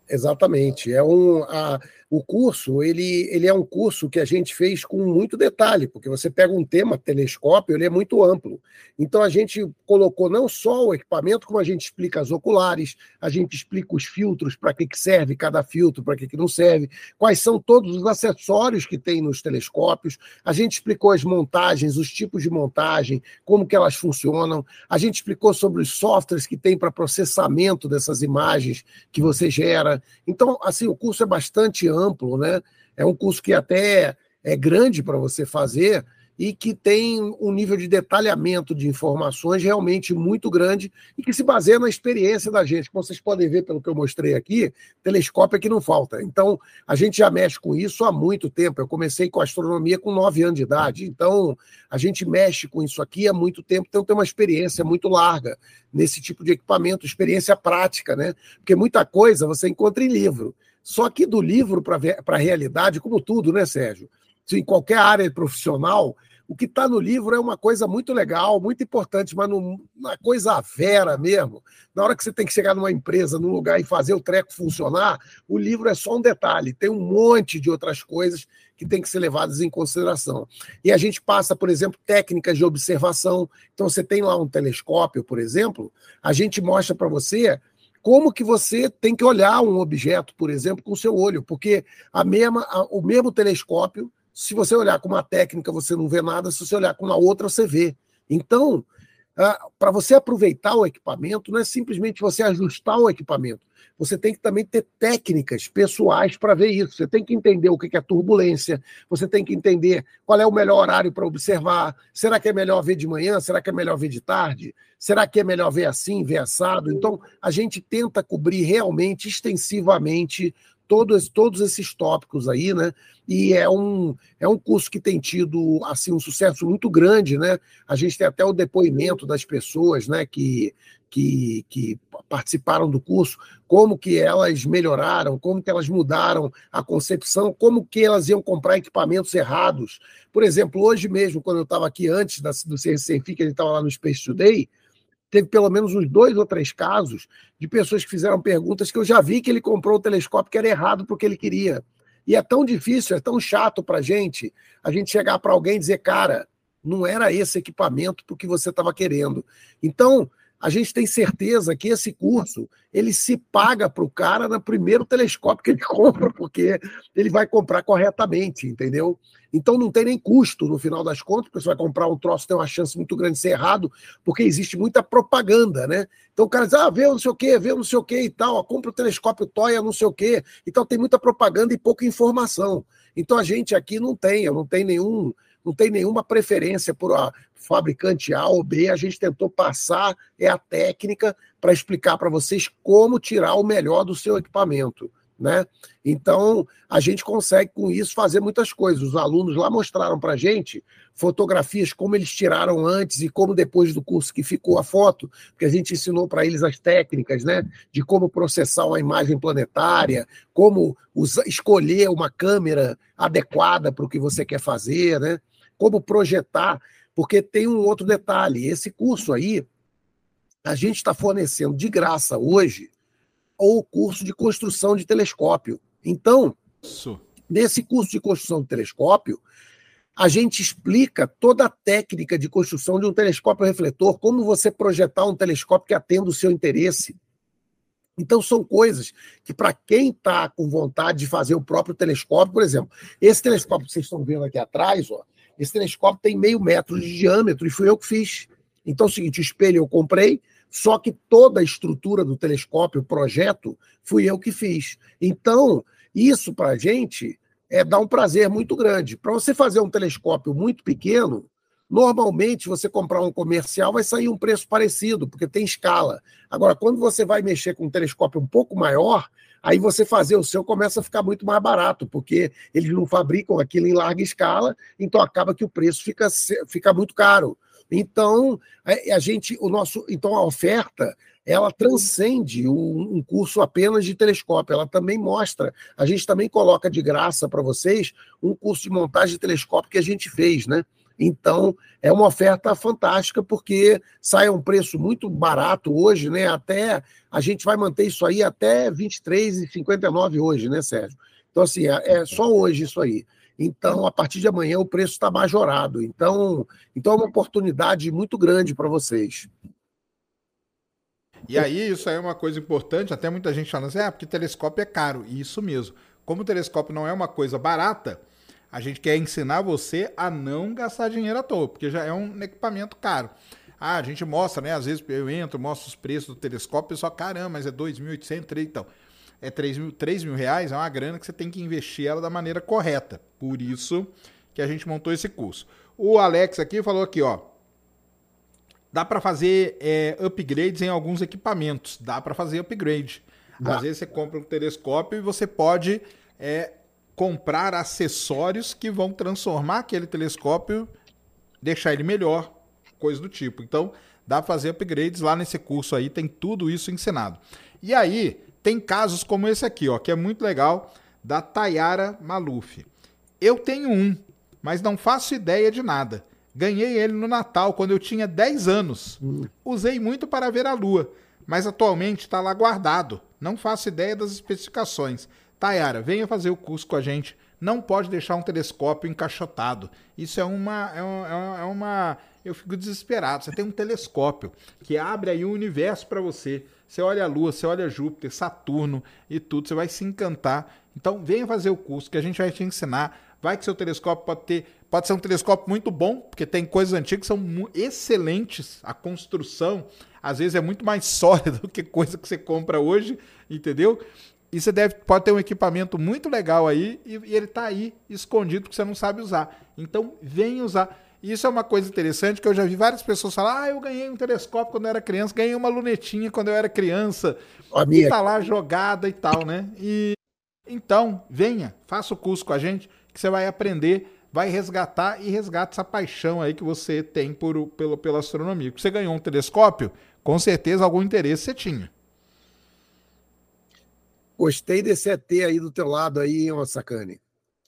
Exatamente. É um, a, o curso, ele, ele é um curso que a gente fez com muito detalhe, porque você pega um tema telescópio, ele é muito amplo. Então a gente colocou não só o equipamento, como a gente explica as oculares, a gente explica os filtros, para que, que serve cada filtro, para que, que não serve, quais são todos os acessórios que tem nos telescópios, a gente explicou as montagens, os tipos de montagem, como que elas funcionam, a gente explicou sobre os softwares que tem para processamento dessas imagens que você gera. Então, assim, o curso é bastante amplo amplo, né? É um curso que até é grande para você fazer e que tem um nível de detalhamento de informações realmente muito grande e que se baseia na experiência da gente. Como vocês podem ver pelo que eu mostrei aqui, telescópio é que não falta. Então, a gente já mexe com isso há muito tempo. Eu comecei com astronomia com nove anos de idade. Então, a gente mexe com isso aqui há muito tempo, então tem uma experiência muito larga nesse tipo de equipamento, experiência prática, né? Porque muita coisa você encontra em livro. Só que do livro para a realidade, como tudo, né, Sérgio? Em qualquer área profissional, o que está no livro é uma coisa muito legal, muito importante, mas não, uma coisa vera mesmo. Na hora que você tem que chegar numa empresa, num lugar e fazer o treco funcionar, o livro é só um detalhe. Tem um monte de outras coisas que tem que ser levadas em consideração. E a gente passa, por exemplo, técnicas de observação. Então, você tem lá um telescópio, por exemplo, a gente mostra para você como que você tem que olhar um objeto, por exemplo, com o seu olho, porque a mesma, a, o mesmo telescópio, se você olhar com uma técnica, você não vê nada, se você olhar com uma outra, você vê. Então, para você aproveitar o equipamento, não é simplesmente você ajustar o equipamento. Você tem que também ter técnicas pessoais para ver isso. Você tem que entender o que é turbulência, você tem que entender qual é o melhor horário para observar. Será que é melhor ver de manhã? Será que é melhor ver de tarde? Será que é melhor ver assim, ver assado? Então, a gente tenta cobrir realmente, extensivamente, todos, todos esses tópicos aí, né? E é um, é um curso que tem tido assim um sucesso muito grande, né? A gente tem até o depoimento das pessoas, né, que, que, que participaram do curso, como que elas melhoraram, como que elas mudaram a concepção, como que elas iam comprar equipamentos errados. Por exemplo, hoje mesmo, quando eu estava aqui antes da, do CRCFI, que a gente estava lá no Space Today, teve pelo menos uns dois ou três casos de pessoas que fizeram perguntas que eu já vi que ele comprou o telescópio que era errado porque ele queria. E é tão difícil, é tão chato para gente a gente chegar para alguém e dizer, cara, não era esse equipamento porque você estava querendo. Então, a gente tem certeza que esse curso ele se paga para o cara no primeiro telescópio que ele compra, porque ele vai comprar corretamente, entendeu? Então não tem nem custo no final das contas, porque você vai comprar um troço, tem uma chance muito grande de ser errado, porque existe muita propaganda, né? Então o cara diz, ah, vê não sei o quê, vê não sei o quê e tal, ó, compra o telescópio Toya, não sei o quê. Então tem muita propaganda e pouca informação. Então a gente aqui não tem, eu não tenho nenhum não tem nenhuma preferência por a fabricante A ou B, a gente tentou passar é a técnica para explicar para vocês como tirar o melhor do seu equipamento. Né? Então, a gente consegue com isso fazer muitas coisas. Os alunos lá mostraram para a gente fotografias, como eles tiraram antes e como depois do curso que ficou a foto, porque a gente ensinou para eles as técnicas né, de como processar uma imagem planetária, como usar, escolher uma câmera adequada para o que você quer fazer, né? Como projetar, porque tem um outro detalhe: esse curso aí, a gente está fornecendo de graça hoje o curso de construção de telescópio. Então, Isso. nesse curso de construção de telescópio, a gente explica toda a técnica de construção de um telescópio refletor, como você projetar um telescópio que atenda o seu interesse. Então, são coisas que, para quem está com vontade de fazer o próprio telescópio, por exemplo, esse telescópio que vocês estão vendo aqui atrás, ó, esse telescópio tem meio metro de diâmetro e fui eu que fiz. Então é o seguinte: o espelho eu comprei, só que toda a estrutura do telescópio, o projeto, fui eu que fiz. Então, isso para a gente é dar um prazer muito grande. Para você fazer um telescópio muito pequeno, normalmente você comprar um comercial vai sair um preço parecido, porque tem escala. Agora, quando você vai mexer com um telescópio um pouco maior, Aí você fazer o seu começa a ficar muito mais barato, porque eles não fabricam aquilo em larga escala, então acaba que o preço fica, fica muito caro. Então, a, a gente, o nosso, então a oferta ela transcende um, um, curso apenas de telescópio, ela também mostra, a gente também coloca de graça para vocês um curso de montagem de telescópio que a gente fez, né? Então, é uma oferta fantástica, porque sai a um preço muito barato hoje, né? Até a gente vai manter isso aí até R$ 23,59 hoje, né, Sérgio? Então, assim, é, é só hoje isso aí. Então, a partir de amanhã, o preço está majorado. Então, então, é uma oportunidade muito grande para vocês. E aí, isso aí é uma coisa importante, até muita gente falando assim, ah, porque telescópio é caro. E isso mesmo. Como o telescópio não é uma coisa barata, a gente quer ensinar você a não gastar dinheiro à toa, porque já é um equipamento caro. Ah, a gente mostra, né? Às vezes eu entro, mostro os preços do telescópio, e só caramba, mas é 2.800, então. É 3 mil, 3 mil reais, é uma grana que você tem que investir ela da maneira correta. Por isso que a gente montou esse curso. O Alex aqui falou aqui, ó. Dá para fazer é, upgrades em alguns equipamentos. Dá para fazer upgrade. Dá. Às vezes você compra um telescópio e você pode é, comprar acessórios que vão transformar aquele telescópio, deixar ele melhor, coisa do tipo. Então, dá para fazer upgrades lá nesse curso aí, tem tudo isso ensinado. E aí, tem casos como esse aqui, ó, que é muito legal, da Tayara Maluf. Eu tenho um, mas não faço ideia de nada. Ganhei ele no Natal, quando eu tinha 10 anos. Hum. Usei muito para ver a lua, mas atualmente está lá guardado. Não faço ideia das especificações. Tayara, venha fazer o curso com a gente. Não pode deixar um telescópio encaixotado. Isso é uma, é uma, é uma. Eu fico desesperado. Você tem um telescópio que abre aí um universo para você. Você olha a Lua, você olha Júpiter, Saturno e tudo. Você vai se encantar. Então, venha fazer o curso que a gente vai te ensinar. Vai que seu telescópio pode ter. Pode ser um telescópio muito bom, porque tem coisas antigas que são excelentes. A construção, às vezes, é muito mais sólida do que coisa que você compra hoje, entendeu? E você deve, pode ter um equipamento muito legal aí e, e ele está aí escondido porque você não sabe usar. Então, vem usar. Isso é uma coisa interessante que eu já vi várias pessoas falar: ah, eu ganhei um telescópio quando eu era criança, ganhei uma lunetinha quando eu era criança. A minha... E tá lá jogada e tal, né? E então, venha, faça o curso com a gente, que você vai aprender, vai resgatar e resgata essa paixão aí que você tem por, pelo, pela astronomia. Você ganhou um telescópio, com certeza algum interesse você tinha. Gostei desse ET aí do teu lado aí, hein, Sacane.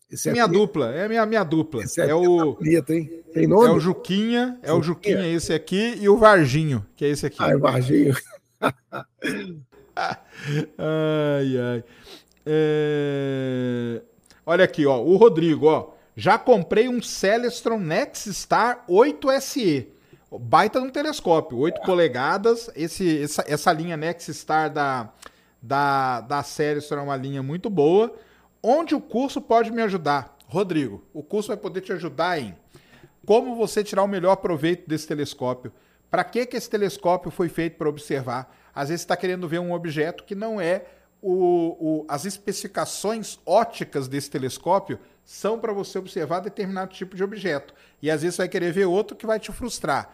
Esse minha ET... dupla, é minha, minha dupla. Esse é o. Tá bonito, hein? Tem nome? É o Juquinha, é Juquinha. o Juquinha esse aqui, e o Varginho, que é esse aqui. Ah, é o Varginho. ai, ai. É... Olha aqui, ó. O Rodrigo, ó. Já comprei um Celestron Nexstar 8SE. Baita um telescópio, 8 polegadas. Esse, essa, essa linha Nexstar da da, da série será uma linha muito boa. Onde o curso pode me ajudar? Rodrigo, o curso vai poder te ajudar em como você tirar o melhor proveito desse telescópio. Para que, que esse telescópio foi feito para observar? Às vezes está querendo ver um objeto que não é o, o, as especificações óticas desse telescópio são para você observar determinado tipo de objeto. E às vezes vai querer ver outro que vai te frustrar.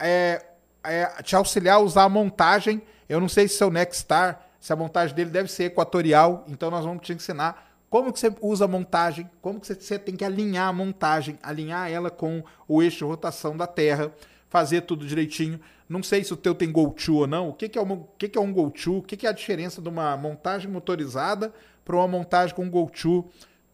É, é, te auxiliar a usar a montagem. Eu não sei se seu Nexstar se a montagem dele deve ser equatorial, então nós vamos te ensinar como que você usa a montagem, como que você tem que alinhar a montagem, alinhar ela com o eixo de rotação da Terra, fazer tudo direitinho. Não sei se o teu tem GoTo ou não. O que, que, é, uma, o que, que é um GoTo? O que, que é a diferença de uma montagem motorizada para uma montagem com GoTo?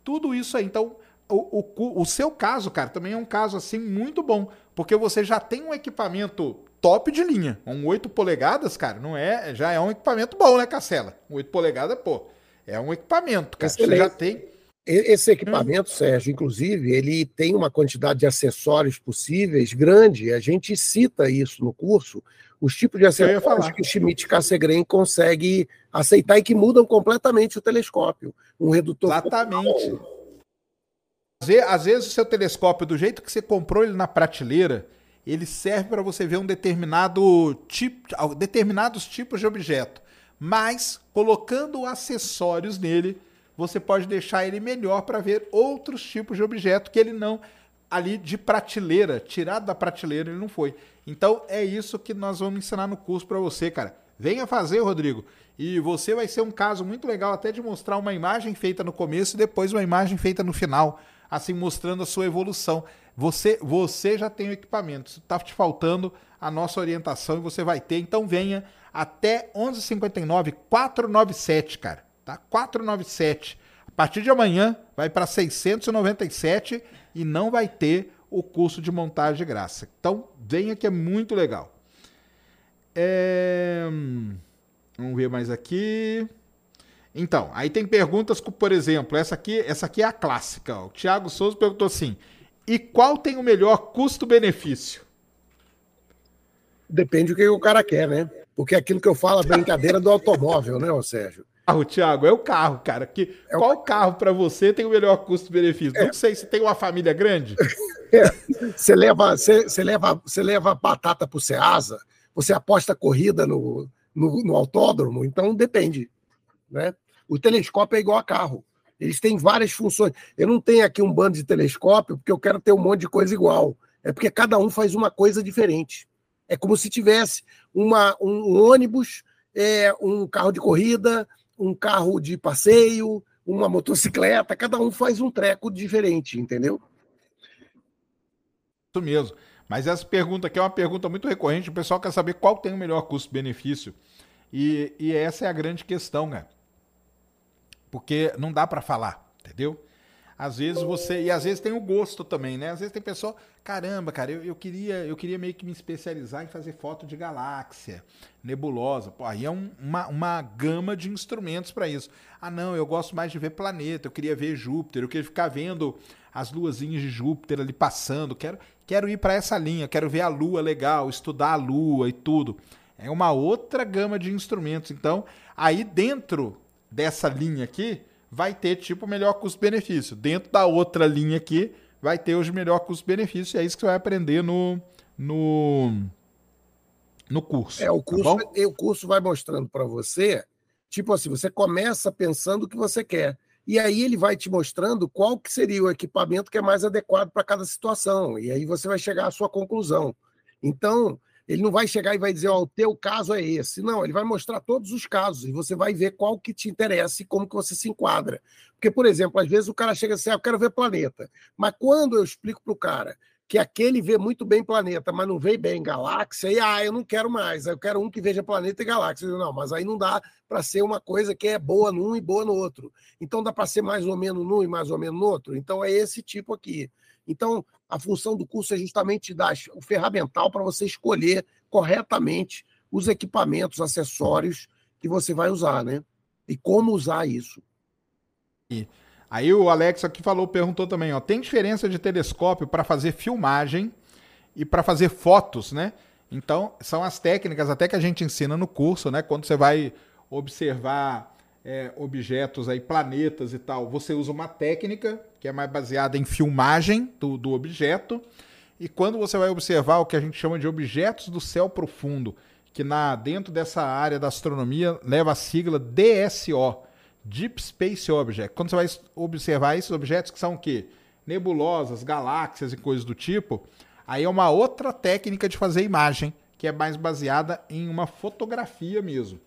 Tudo isso aí. Então, o, o, o seu caso, cara, também é um caso assim muito bom, porque você já tem um equipamento top de linha. Um 8 polegadas, cara, não é, já é um equipamento bom, né, Cacela? Um 8 polegadas, pô, é um equipamento, cara. Excelente. Você já tem esse equipamento, hum. Sérgio, inclusive, ele tem uma quantidade de acessórios possíveis grande. A gente cita isso no curso, os tipos de acessórios que o Schmidt Cassegren consegue aceitar e que mudam completamente o telescópio. Um redutor. Exatamente. Às vezes o seu telescópio, do jeito que você comprou ele na prateleira, ele serve para você ver um determinado tipo, determinados tipos de objeto. Mas colocando acessórios nele, você pode deixar ele melhor para ver outros tipos de objeto que ele não ali de prateleira, tirado da prateleira, ele não foi. Então é isso que nós vamos ensinar no curso para você, cara. Venha fazer, Rodrigo. E você vai ser um caso muito legal até de mostrar uma imagem feita no começo e depois uma imagem feita no final. assim mostrando a sua evolução. Você, você já tem o equipamento, está te faltando a nossa orientação e você vai ter. Então venha até 11:59 497, cara, tá? 497. A partir de amanhã vai para 697 e não vai ter o curso de montagem de graça. Então venha que é muito legal. É... Vamos ver mais aqui. Então, aí tem perguntas, por exemplo, essa aqui, essa aqui é a clássica. O Thiago Souza perguntou assim: e qual tem o melhor custo-benefício? Depende do que o cara quer, né? Porque aquilo que eu falo, a brincadeira do automóvel, né, Sérgio? Ah, o Thiago, é o carro, cara. Que, é qual o... carro para você tem o melhor custo-benefício? É. Não sei se tem uma família grande. É. Você leva, você, você leva, você leva batata pro Ceasa, você aposta corrida no, no, no autódromo, então depende, né? O telescópio é igual a carro. Eles têm várias funções. Eu não tenho aqui um bando de telescópio porque eu quero ter um monte de coisa igual. É porque cada um faz uma coisa diferente. É como se tivesse uma, um, ônibus, é, um carro de corrida, um carro de passeio, uma motocicleta, cada um faz um treco diferente, entendeu? Isso mesmo. Mas essa pergunta aqui é uma pergunta muito recorrente. O pessoal quer saber qual tem o melhor custo-benefício. E, e essa é a grande questão, né? Porque não dá para falar, entendeu? Às vezes você. E às vezes tem o gosto também, né? Às vezes tem pessoa, caramba, cara, eu, eu, queria, eu queria meio que me especializar em fazer foto de galáxia, nebulosa. Pô, aí é um, uma, uma gama de instrumentos para isso. Ah, não, eu gosto mais de ver planeta, eu queria ver Júpiter, eu queria ficar vendo as luazinhas de Júpiter ali passando. Quero, quero ir para essa linha, quero ver a Lua legal, estudar a Lua e tudo. É uma outra gama de instrumentos. Então, aí dentro dessa linha aqui, vai ter tipo o melhor custo-benefício. Dentro da outra linha aqui, vai ter os melhor custo-benefício. E é isso que você vai aprender no, no, no curso. É, o tá curso, tá o curso vai mostrando para você, tipo assim, você começa pensando o que você quer. E aí ele vai te mostrando qual que seria o equipamento que é mais adequado para cada situação. E aí você vai chegar à sua conclusão. Então, ele não vai chegar e vai dizer, ó, oh, o teu caso é esse. Não, ele vai mostrar todos os casos e você vai ver qual que te interessa e como que você se enquadra. Porque, por exemplo, às vezes o cara chega assim, ah, eu quero ver planeta. Mas quando eu explico para o cara que aquele vê muito bem planeta, mas não vê bem galáxia, e ah, eu não quero mais, eu quero um que veja planeta e galáxia. Não, mas aí não dá para ser uma coisa que é boa num e boa no outro. Então dá para ser mais ou menos num e mais ou menos no outro. Então é esse tipo aqui. Então, a função do curso é justamente dar o ferramental para você escolher corretamente os equipamentos, acessórios que você vai usar, né? E como usar isso. E aí o Alex aqui falou, perguntou também, ó, tem diferença de telescópio para fazer filmagem e para fazer fotos, né? Então, são as técnicas até que a gente ensina no curso, né? Quando você vai observar é, objetos aí, planetas e tal, você usa uma técnica que é mais baseada em filmagem do, do objeto. E quando você vai observar o que a gente chama de objetos do céu profundo, que na dentro dessa área da astronomia leva a sigla DSO, Deep Space Object. Quando você vai observar esses objetos que são o quê? Nebulosas, galáxias e coisas do tipo, aí é uma outra técnica de fazer imagem, que é mais baseada em uma fotografia mesmo.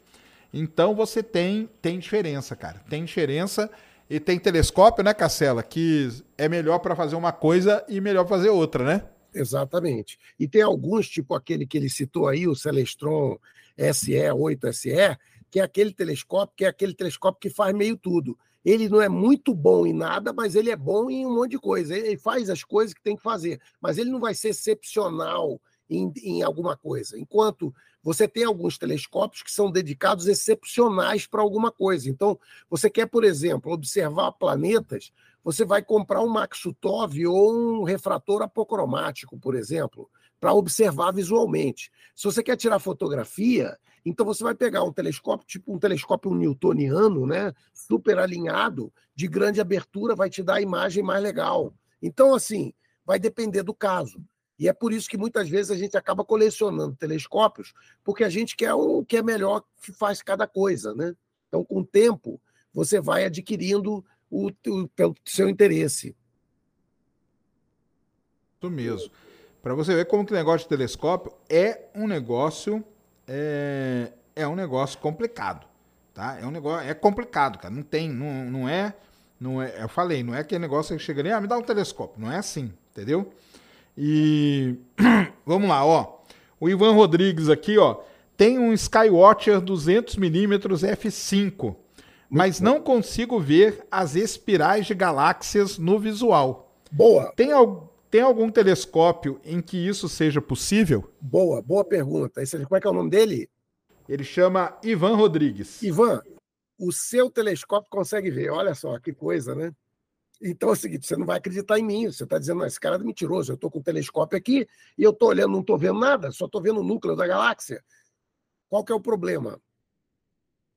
Então você tem, tem diferença, cara. Tem diferença e tem telescópio, né, Cacela, que é melhor para fazer uma coisa e melhor fazer outra, né? Exatamente. E tem alguns, tipo aquele que ele citou aí, o Celestron SE8SE, que é aquele telescópio, que é aquele telescópio que faz meio tudo. Ele não é muito bom em nada, mas ele é bom em um monte de coisa. Ele faz as coisas que tem que fazer, mas ele não vai ser excepcional em, em alguma coisa. Enquanto você tem alguns telescópios que são dedicados excepcionais para alguma coisa. Então, você quer, por exemplo, observar planetas, você vai comprar um Maxutov ou um refrator apocromático, por exemplo, para observar visualmente. Se você quer tirar fotografia, então você vai pegar um telescópio, tipo um telescópio newtoniano, né, super alinhado, de grande abertura, vai te dar a imagem mais legal. Então, assim, vai depender do caso. E é por isso que muitas vezes a gente acaba colecionando telescópios, porque a gente quer o que é melhor que faz cada coisa, né? Então, com o tempo, você vai adquirindo o, o pelo seu interesse. Isso mesmo. Para você ver como que o negócio de telescópio é um negócio é, é um negócio complicado, tá? É um negócio é complicado, cara. Não tem, não, não é Não é, eu falei, não é aquele negócio que chega ali, ah, me dá um telescópio. Não é assim, entendeu? E vamos lá, ó. O Ivan Rodrigues aqui, ó, tem um Skywatcher 200mm f5, mas não consigo ver as espirais de galáxias no visual. Boa. Tem, al tem algum telescópio em que isso seja possível? Boa, boa pergunta. Esse, como é que é o nome dele? Ele chama Ivan Rodrigues. Ivan, o seu telescópio consegue ver. Olha só que coisa, né? Então é o seguinte: você não vai acreditar em mim. Você está dizendo, esse cara é mentiroso. Eu estou com o telescópio aqui e eu estou olhando, não estou vendo nada, só estou vendo o núcleo da galáxia. Qual que é o problema?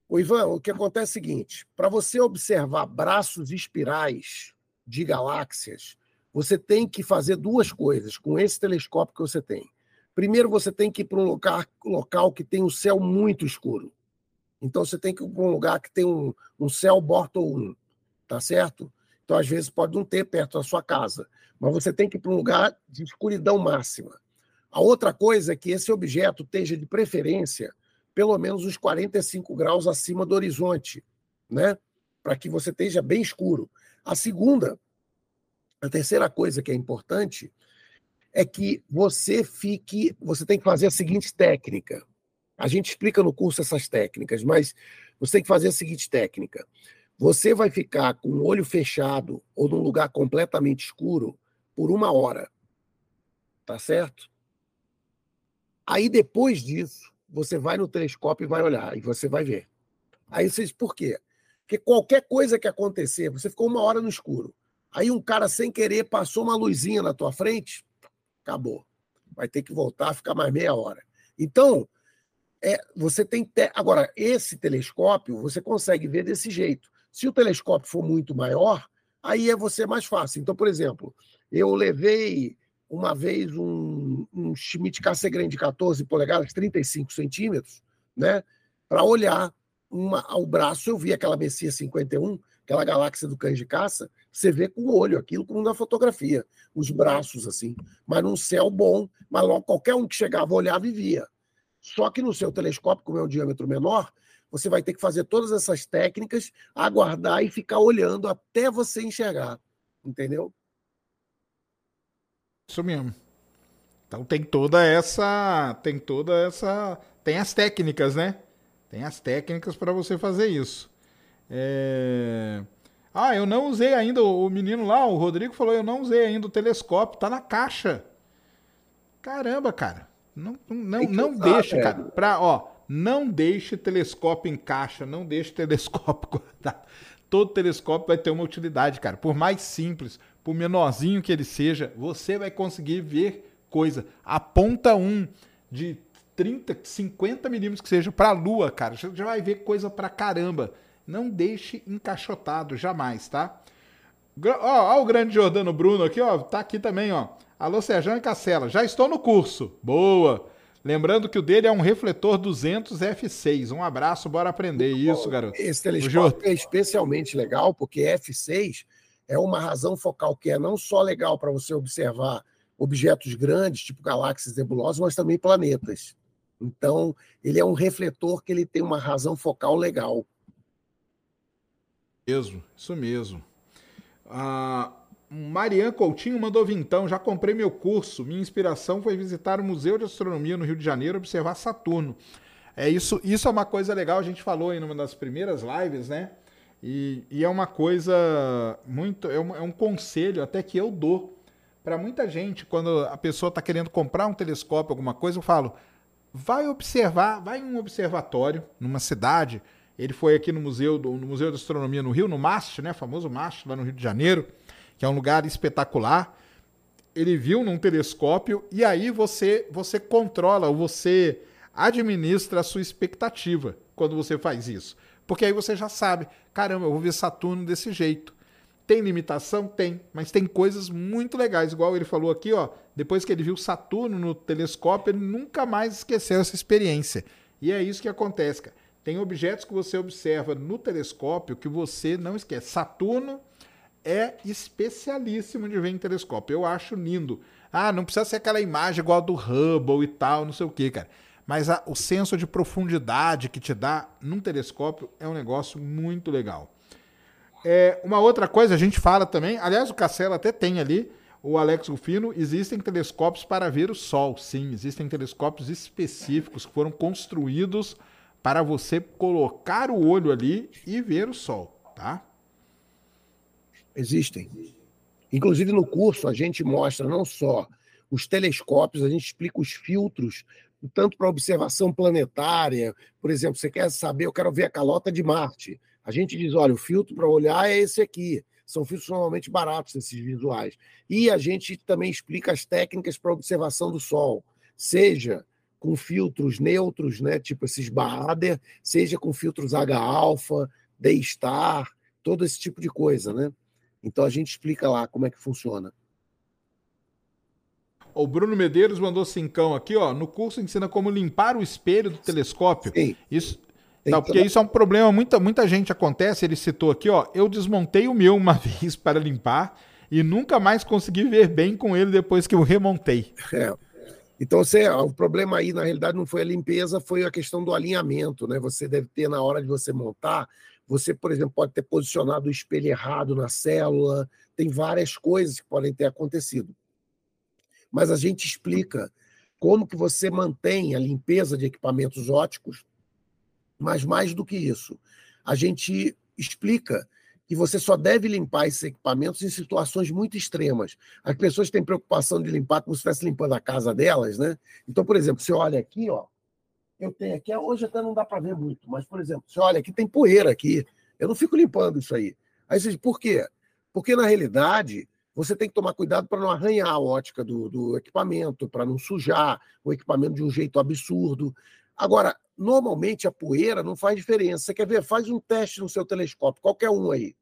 O Ivan, o que acontece é o seguinte: para você observar braços espirais de galáxias, você tem que fazer duas coisas com esse telescópio que você tem. Primeiro, você tem que ir para um local, local que tem um céu muito escuro. Então, você tem que ir para um lugar que tem um, um céu Bortle 1, tá certo? Então, às vezes, pode não ter perto da sua casa, mas você tem que ir para um lugar de escuridão máxima. A outra coisa é que esse objeto esteja, de preferência, pelo menos uns 45 graus acima do horizonte, né? Para que você esteja bem escuro. A segunda, a terceira coisa que é importante é que você fique, você tem que fazer a seguinte técnica. A gente explica no curso essas técnicas, mas você tem que fazer a seguinte técnica. Você vai ficar com o olho fechado ou num lugar completamente escuro por uma hora. Tá certo? Aí depois disso, você vai no telescópio e vai olhar, e você vai ver. Aí você diz, por quê? Porque qualquer coisa que acontecer, você ficou uma hora no escuro. Aí um cara sem querer passou uma luzinha na tua frente, acabou. Vai ter que voltar, ficar mais meia hora. Então, é, você tem. Te... Agora, esse telescópio você consegue ver desse jeito. Se o telescópio for muito maior, aí é você mais fácil. Então, por exemplo, eu levei uma vez um, um Schmidt Cassegrain de 14 polegadas, 35 centímetros, né, para olhar uma, ao braço. Eu vi aquela Messias 51, aquela galáxia do cães de caça, você vê com o olho aquilo como na fotografia, os braços assim, mas num céu bom, mas logo qualquer um que chegava olhava e via. Só que no seu telescópio, como é um diâmetro menor, você vai ter que fazer todas essas técnicas, aguardar e ficar olhando até você enxergar, entendeu? Isso mesmo. Então tem toda essa, tem toda essa, tem as técnicas, né? Tem as técnicas para você fazer isso. É... Ah, eu não usei ainda o menino lá, o Rodrigo falou, eu não usei ainda o telescópio, tá na caixa. Caramba, cara. Não, não, não usar, deixa, velho. cara. Pra, ó, não deixe telescópio em caixa, não deixe telescópio guardado. Todo telescópio vai ter uma utilidade, cara. Por mais simples, por menorzinho que ele seja, você vai conseguir ver coisa. Aponta um de 30, 50 milímetros que seja para a Lua, cara. Você já vai ver coisa pra caramba. Não deixe encaixotado, jamais, tá? Ó, ó o grande Jordano Bruno aqui, ó. Tá aqui também, ó. Alô, Sérgio e Cacela. Já estou no curso. Boa. Lembrando que o dele é um refletor 200 F6. Um abraço, bora aprender isso, garoto. Esse telescópio é especialmente legal porque F6 é uma razão focal que é não só legal para você observar objetos grandes, tipo galáxias nebulosas, mas também planetas. Então, ele é um refletor que ele tem uma razão focal legal. Mesmo, isso mesmo. Ah, Marian Coutinho mandou vintão, já comprei meu curso. Minha inspiração foi visitar o Museu de Astronomia no Rio de Janeiro, observar Saturno. É isso, isso é uma coisa legal, a gente falou em uma das primeiras lives, né? E, e é uma coisa muito. É um, é um conselho até que eu dou para muita gente, quando a pessoa está querendo comprar um telescópio, alguma coisa, eu falo: vai observar, vai em um observatório, numa cidade. Ele foi aqui no Museu, do, no Museu de Astronomia no Rio, no MAST, né? Famoso MAST, lá no Rio de Janeiro, que é um lugar espetacular. Ele viu num telescópio e aí você, você controla, você administra a sua expectativa quando você faz isso. Porque aí você já sabe, caramba, eu vou ver Saturno desse jeito. Tem limitação? Tem, mas tem coisas muito legais, igual ele falou aqui, ó. Depois que ele viu Saturno no telescópio, ele nunca mais esqueceu essa experiência. E é isso que acontece, cara. Tem objetos que você observa no telescópio que você não esquece. Saturno é especialíssimo de ver em telescópio. Eu acho lindo. Ah, não precisa ser aquela imagem igual a do Hubble e tal, não sei o que, cara. Mas a, o senso de profundidade que te dá num telescópio é um negócio muito legal. É, uma outra coisa, a gente fala também, aliás, o Castelo até tem ali, o Alex Rufino, existem telescópios para ver o Sol. Sim, existem telescópios específicos que foram construídos para você colocar o olho ali e ver o Sol, tá? Existem. Inclusive no curso a gente mostra não só os telescópios, a gente explica os filtros, tanto para observação planetária, por exemplo, você quer saber, eu quero ver a calota de Marte. A gente diz, olha, o filtro para olhar é esse aqui. São filtros normalmente baratos esses visuais. E a gente também explica as técnicas para observação do Sol, seja com filtros neutros, né, tipo esses Bahader, seja com filtros H-alfa, D-star, todo esse tipo de coisa, né? Então a gente explica lá como é que funciona. O Bruno Medeiros mandou cincão aqui, ó. No curso ensina como limpar o espelho do telescópio. Sim. Isso, não, porque isso é um problema, muita, muita gente acontece, ele citou aqui, ó. Eu desmontei o meu uma vez para limpar e nunca mais consegui ver bem com ele depois que eu remontei. É. Então, você, o problema aí, na realidade, não foi a limpeza, foi a questão do alinhamento, né? Você deve ter, na hora de você montar, você, por exemplo, pode ter posicionado o espelho errado na célula, tem várias coisas que podem ter acontecido. Mas a gente explica como que você mantém a limpeza de equipamentos óticos, mas mais do que isso, a gente explica que você só deve limpar esses equipamentos em situações muito extremas. As pessoas têm preocupação de limpar como se estivesse limpando a casa delas, né? Então, por exemplo, você olha aqui, ó, eu tenho aqui, hoje até não dá para ver muito, mas, por exemplo, você olha aqui, tem poeira aqui. Eu não fico limpando isso aí. Aí você diz, por quê? Porque, na realidade, você tem que tomar cuidado para não arranhar a ótica do, do equipamento, para não sujar o equipamento de um jeito absurdo. Agora, normalmente a poeira não faz diferença. Você quer ver? Faz um teste no seu telescópio, qualquer um aí.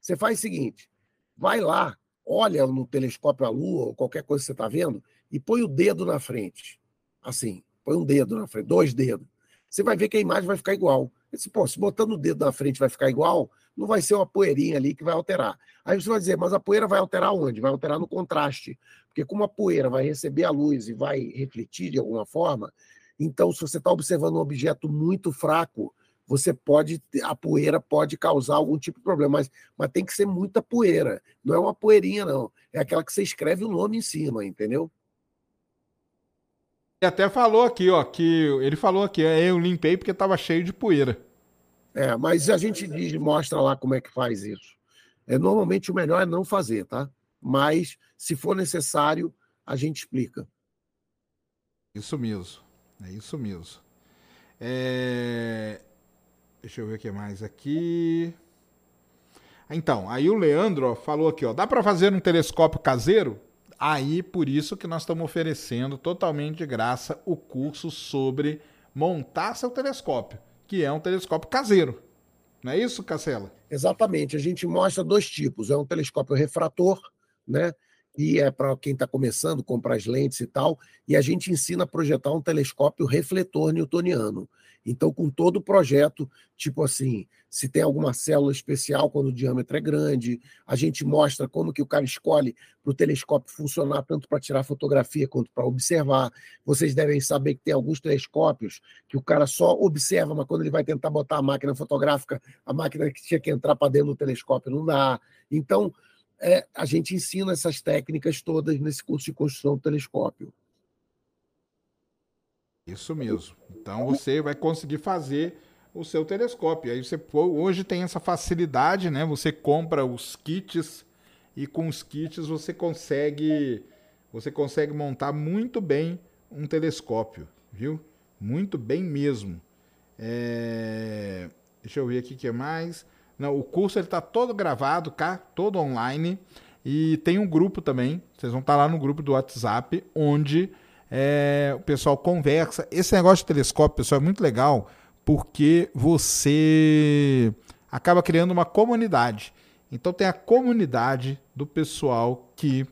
Você faz o seguinte: vai lá, olha no telescópio a Lua ou qualquer coisa que você está vendo e põe o dedo na frente. Assim. Põe um dedo na frente, dois dedos. Você vai ver que a imagem vai ficar igual. Disse, Pô, se botando o dedo na frente vai ficar igual, não vai ser uma poeirinha ali que vai alterar. Aí você vai dizer, mas a poeira vai alterar onde? Vai alterar no contraste. Porque como a poeira vai receber a luz e vai refletir de alguma forma, então se você está observando um objeto muito fraco, você pode, a poeira pode causar algum tipo de problema, mas, mas tem que ser muita poeira. Não é uma poeirinha, não. É aquela que você escreve o nome em cima, entendeu? Ele até falou aqui, ó, que ele falou aqui, é, eu limpei porque estava cheio de poeira. É, mas a gente diz, mostra lá como é que faz isso. É, normalmente o melhor é não fazer, tá? Mas, se for necessário, a gente explica. Isso mesmo. É isso mesmo. É... Deixa eu ver o que mais aqui. Então, aí o Leandro ó, falou aqui, ó, dá para fazer um telescópio caseiro? Aí, por isso que nós estamos oferecendo totalmente de graça o curso sobre montar seu telescópio, que é um telescópio caseiro. Não é isso, Cacela? Exatamente. A gente mostra dois tipos. É um telescópio refrator, né? E é para quem está começando, comprar as lentes e tal. E a gente ensina a projetar um telescópio refletor newtoniano. Então, com todo o projeto, tipo assim, se tem alguma célula especial quando o diâmetro é grande, a gente mostra como que o cara escolhe para o telescópio funcionar tanto para tirar fotografia quanto para observar. Vocês devem saber que tem alguns telescópios que o cara só observa, mas quando ele vai tentar botar a máquina fotográfica, a máquina que tinha que entrar para dentro do telescópio não dá. Então, é, a gente ensina essas técnicas todas nesse curso de construção do telescópio. Isso mesmo. Então você vai conseguir fazer o seu telescópio. Aí você hoje tem essa facilidade, né? Você compra os kits e com os kits você consegue você consegue montar muito bem um telescópio, viu? Muito bem mesmo. É... Deixa eu ver aqui o que mais. Não, o curso ele está todo gravado, cá, todo online. E tem um grupo também. Vocês vão estar tá lá no grupo do WhatsApp, onde é, o pessoal conversa. Esse negócio de telescópio, pessoal, é muito legal porque você acaba criando uma comunidade. Então tem a comunidade do pessoal que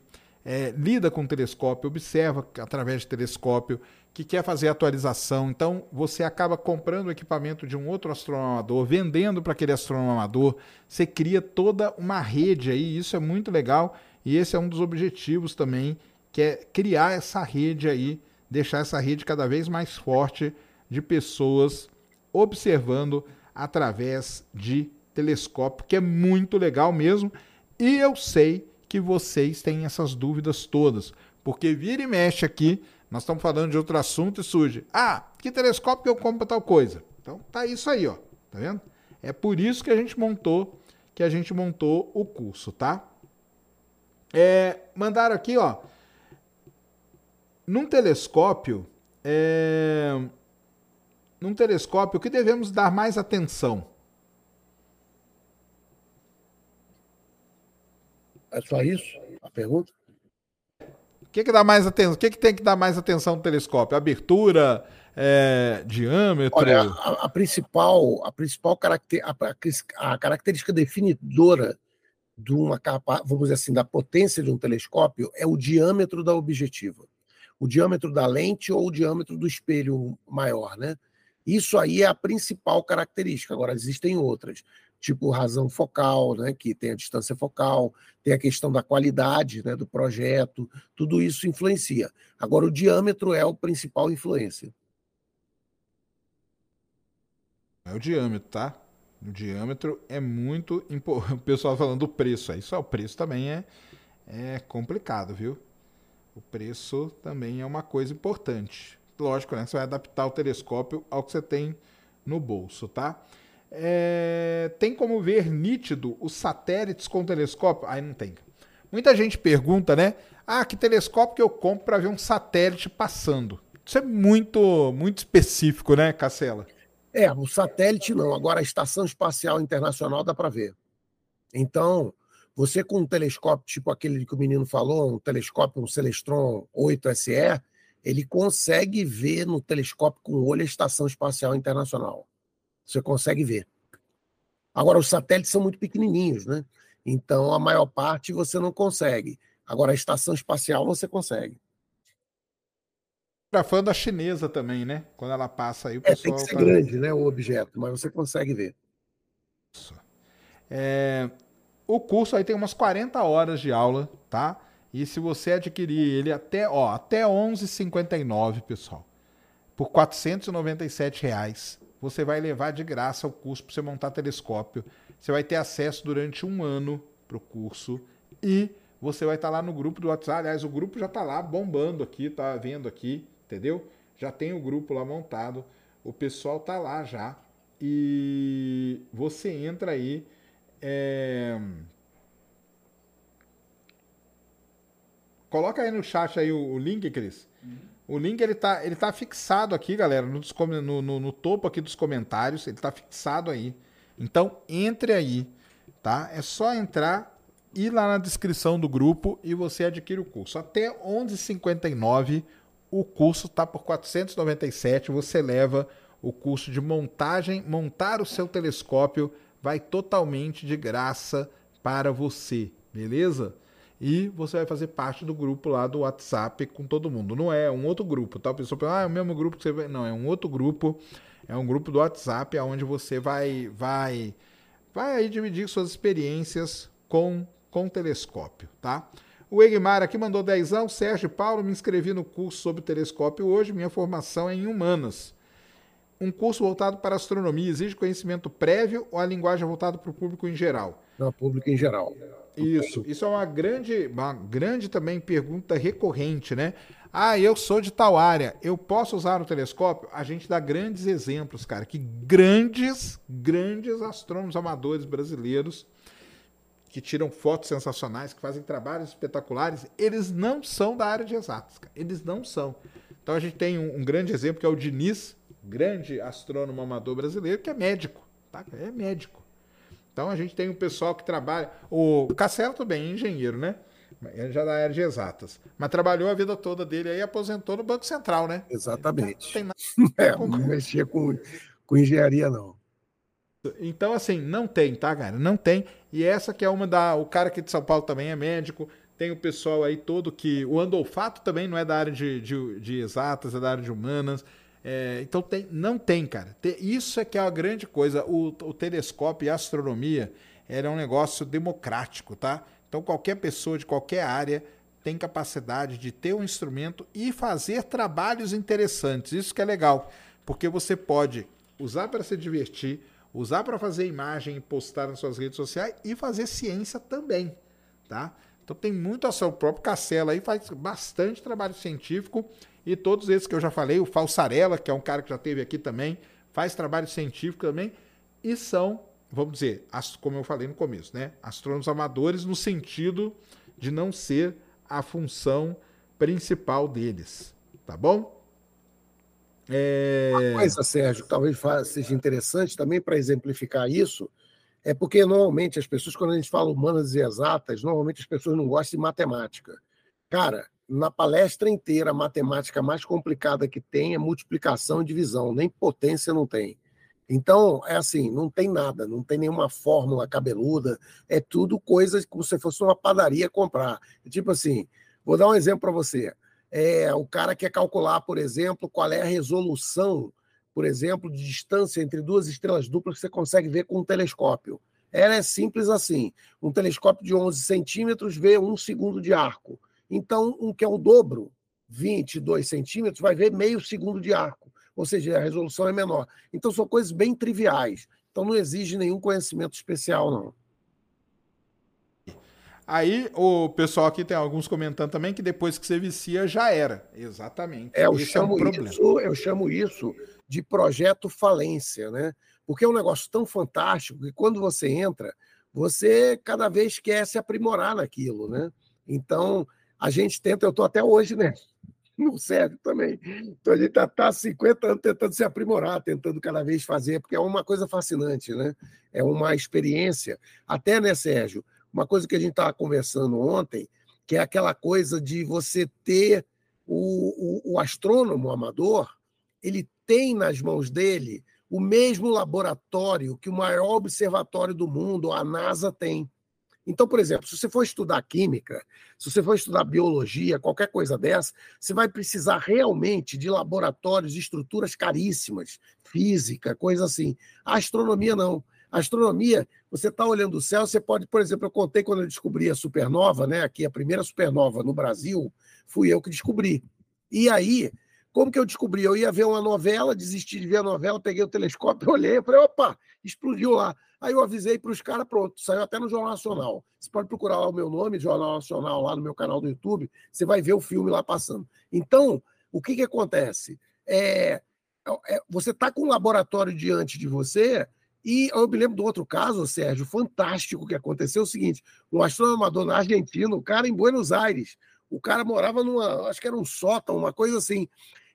é, lida com telescópio, observa através de telescópio, que quer fazer atualização. Então você acaba comprando o equipamento de um outro astrônomo amador, vendendo para aquele astrônomo amador. Você cria toda uma rede aí, isso é muito legal. E esse é um dos objetivos também que é criar essa rede aí, deixar essa rede cada vez mais forte de pessoas observando através de telescópio, que é muito legal mesmo. E eu sei que vocês têm essas dúvidas todas, porque vira e mexe aqui, nós estamos falando de outro assunto e surge: ah, que telescópio que eu compro tal coisa? Então tá isso aí, ó, tá vendo? É por isso que a gente montou, que a gente montou o curso, tá? É, mandaram aqui, ó, num telescópio, é, num telescópio, o que devemos dar mais atenção? É só isso a pergunta? O que, que dá mais atenção? O que, que tem que dar mais atenção no telescópio? Abertura, é, diâmetro? Olha, a, a, principal, a principal caracter, a, a característica definidora de uma capa, vamos dizer assim, da potência de um telescópio é o diâmetro da objetiva. O diâmetro da lente ou o diâmetro do espelho maior, né? Isso aí é a principal característica. Agora, existem outras tipo razão focal, né, que tem a distância focal, tem a questão da qualidade né, do projeto, tudo isso influencia. Agora, o diâmetro é o principal influência. É o diâmetro, tá? O diâmetro é muito importante. O pessoal falando do preço aí, só o preço também é, é complicado, viu? O preço também é uma coisa importante. Lógico, né? Você vai adaptar o telescópio ao que você tem no bolso, tá? É, tem como ver nítido os satélites com telescópio? Aí não tem. Muita gente pergunta, né? Ah, que telescópio que eu compro para ver um satélite passando? Isso é muito, muito específico, né, Cacela? É, o satélite não. Agora a Estação Espacial Internacional dá para ver. Então, você com um telescópio tipo aquele que o menino falou, um telescópio, um Celestron 8SE, ele consegue ver no telescópio com o olho a Estação Espacial Internacional. Você consegue ver. Agora, os satélites são muito pequenininhos, né? Então, a maior parte você não consegue. Agora, a estação espacial você consegue. Fotografando a chinesa também, né? Quando ela passa aí, o pessoal. É, tem que ser tá... grande, né? O objeto, mas você consegue ver. É... O curso aí tem umas 40 horas de aula, tá? E se você adquirir ele até, ó, até 11,59, pessoal, por 497 reais, você vai levar de graça o curso para você montar telescópio. Você vai ter acesso durante um ano para o curso e você vai estar tá lá no grupo do WhatsApp. Aliás, o grupo já está lá bombando aqui, tá vendo aqui, entendeu? Já tem o grupo lá montado, o pessoal tá lá já e você entra aí. É... Coloca aí no chat aí o, o link, Cris. Uhum. O link ele tá, ele tá fixado aqui, galera, no, no, no, no topo aqui dos comentários. Ele tá fixado aí. Então entre aí, tá? É só entrar, ir lá na descrição do grupo e você adquire o curso. Até 11h59 o curso tá por 497. Você leva o curso de montagem, montar o seu telescópio vai totalmente de graça para você, beleza? e você vai fazer parte do grupo lá do WhatsApp com todo mundo. Não é um outro grupo, tá? A pessoa pensa, ah, é o mesmo grupo que você vai. Não, é um outro grupo. É um grupo do WhatsApp onde você vai vai vai aí dividir suas experiências com com telescópio, tá? O Egmar aqui mandou dezão. Sérgio Paulo, me inscrevi no curso sobre telescópio hoje. Minha formação é em humanas. Um curso voltado para astronomia exige conhecimento prévio ou a linguagem voltada para o público em geral? Para o público em geral. Isso, isso é uma grande, uma grande também pergunta recorrente, né? Ah, eu sou de tal área, eu posso usar o telescópio? A gente dá grandes exemplos, cara, que grandes, grandes astrônomos amadores brasileiros que tiram fotos sensacionais, que fazem trabalhos espetaculares, eles não são da área de exatas, cara. eles não são. Então a gente tem um, um grande exemplo que é o Diniz, grande astrônomo amador brasileiro, que é médico, tá? É médico. Então a gente tem um pessoal que trabalha. O Cacelo também, é engenheiro, né? Ele já da área de exatas. Mas trabalhou a vida toda dele aí aposentou no Banco Central, né? Exatamente. Não, é, não mexia com, com engenharia, não. Então, assim, não tem, tá, cara? Não tem. E essa que é uma da. O cara aqui de São Paulo também é médico. Tem o pessoal aí todo que. O Andolfato também não é da área de, de, de exatas, é da área de humanas. É, então tem, não tem, cara. Isso é que é a grande coisa. O, o telescópio e a astronomia era um negócio democrático, tá? Então qualquer pessoa de qualquer área tem capacidade de ter um instrumento e fazer trabalhos interessantes. Isso que é legal, porque você pode usar para se divertir, usar para fazer imagem e postar nas suas redes sociais e fazer ciência também, tá? Então tem muito a seu próprio Cacela aí faz bastante trabalho científico e todos esses que eu já falei, o Falsarella, que é um cara que já teve aqui também, faz trabalho científico também e são, vamos dizer, como eu falei no começo, né, astrônomos amadores no sentido de não ser a função principal deles, tá bom? É... Uma coisa, Sérgio, talvez seja interessante também para exemplificar isso, é porque normalmente as pessoas, quando a gente fala humanas e exatas, normalmente as pessoas não gostam de matemática. Cara, na palestra inteira, a matemática mais complicada que tem é multiplicação e divisão, nem potência não tem. Então, é assim, não tem nada, não tem nenhuma fórmula cabeluda, é tudo coisa como se fosse uma padaria comprar. Tipo assim, vou dar um exemplo para você. É, o cara quer calcular, por exemplo, qual é a resolução, por exemplo, de distância entre duas estrelas duplas que você consegue ver com um telescópio. Ela é simples assim. Um telescópio de 11 centímetros vê um segundo de arco. Então, um que é o dobro, 22 centímetros, vai ver meio segundo de arco, ou seja, a resolução é menor. Então, são coisas bem triviais. Então, não exige nenhum conhecimento especial, não. Aí o pessoal aqui tem alguns comentando também que depois que você vicia já era. Exatamente. É, eu, Esse chamo é um isso, eu chamo isso de projeto falência, né? Porque é um negócio tão fantástico que quando você entra, você cada vez quer se aprimorar naquilo, né? Então, a gente tenta, eu estou até hoje, né? No Sérgio também. Então a gente está tá 50 anos tentando se aprimorar, tentando cada vez fazer, porque é uma coisa fascinante, né? É uma experiência. Até, né, Sérgio? Uma coisa que a gente estava conversando ontem, que é aquela coisa de você ter o, o, o astrônomo amador, ele tem nas mãos dele o mesmo laboratório que o maior observatório do mundo, a NASA, tem. Então, por exemplo, se você for estudar química, se você for estudar biologia, qualquer coisa dessa, você vai precisar realmente de laboratórios, de estruturas caríssimas, física, coisa assim. A astronomia não. A astronomia, você está olhando o céu, você pode, por exemplo, eu contei quando eu descobri a supernova, né? Aqui a primeira supernova no Brasil, fui eu que descobri. E aí, como que eu descobri? Eu ia ver uma novela, desisti de ver a novela, peguei o telescópio, olhei, falei, opa, explodiu lá. Aí eu avisei para os caras, pronto, saiu até no Jornal Nacional. Você pode procurar lá o meu nome, Jornal Nacional, lá no meu canal do YouTube, você vai ver o filme lá passando. Então, o que, que acontece? É, é você está com um laboratório diante de você, e eu me lembro do outro caso, Sérgio, fantástico que aconteceu é o seguinte: um astrônomo na Argentina, o cara em Buenos Aires, o cara morava numa, acho que era um sótão, uma coisa assim.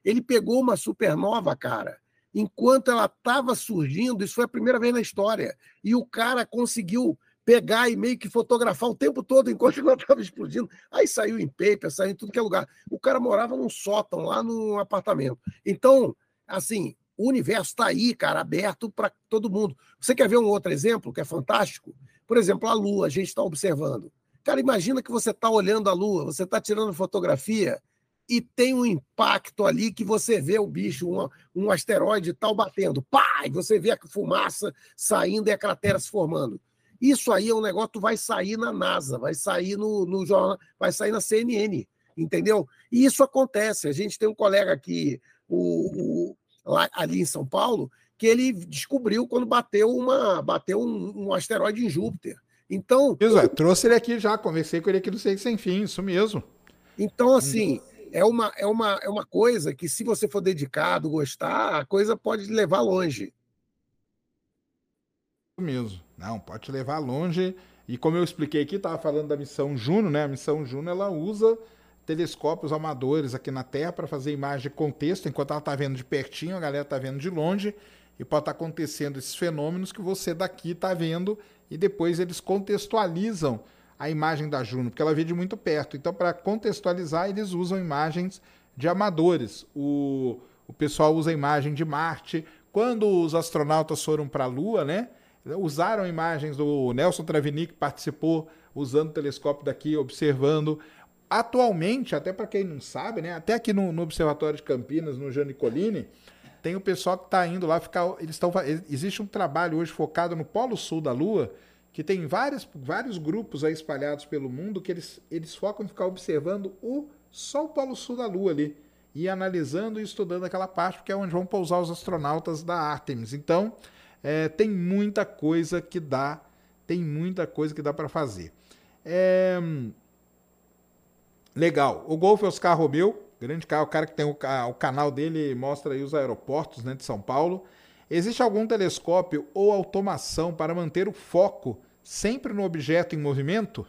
Ele pegou uma supernova, cara enquanto ela estava surgindo, isso foi a primeira vez na história, e o cara conseguiu pegar e meio que fotografar o tempo todo enquanto ela estava explodindo. Aí saiu em paper, saiu em tudo que é lugar. O cara morava num sótão, lá num apartamento. Então, assim, o universo está aí, cara, aberto para todo mundo. Você quer ver um outro exemplo que é fantástico? Por exemplo, a Lua, a gente está observando. Cara, imagina que você está olhando a Lua, você está tirando fotografia e tem um impacto ali que você vê o bicho, um, um asteroide tal batendo, pá, e você vê a fumaça saindo e a cratera se formando. Isso aí é um negócio que vai sair na NASA, vai sair no, no jornal, vai sair na CNN, entendeu? E isso acontece. A gente tem um colega aqui, o, o lá, ali em São Paulo, que ele descobriu quando bateu uma bateu um, um asteroide em Júpiter. Então. Isso, é, trouxe ele aqui já, conversei com ele aqui do Sei Sem Fim, isso mesmo. Então, assim, é uma, é, uma, é uma coisa que, se você for dedicado, gostar, a coisa pode levar longe. Mesmo. Não, pode levar longe. E como eu expliquei aqui, estava falando da missão Juno, né? A missão Juno ela usa telescópios amadores aqui na Terra para fazer imagem de contexto, enquanto ela está vendo de pertinho, a galera está vendo de longe, e pode estar tá acontecendo esses fenômenos que você daqui está vendo, e depois eles contextualizam a imagem da Juno, porque ela vê de muito perto. Então, para contextualizar, eles usam imagens de amadores. O, o pessoal usa a imagem de Marte. Quando os astronautas foram para a Lua, né? Usaram imagens do Nelson Travini, que participou usando o telescópio daqui, observando. Atualmente, até para quem não sabe, né? Até aqui no, no Observatório de Campinas, no Janicolini, tem o pessoal que está indo lá ficar. Eles estão. Existe um trabalho hoje focado no Polo Sul da Lua que tem vários, vários grupos aí espalhados pelo mundo que eles, eles focam em ficar observando o só o Polo Sul da Lua ali e analisando e estudando aquela parte, porque é onde vão pousar os astronautas da Artemis. Então, É, tem muita coisa que dá, tem muita coisa que dá para fazer. É... Legal. O Golf Oscar Romeu, grande carro, o cara que tem o, o canal dele mostra aí os aeroportos né, de São Paulo. Existe algum telescópio ou automação para manter o foco sempre no objeto em movimento?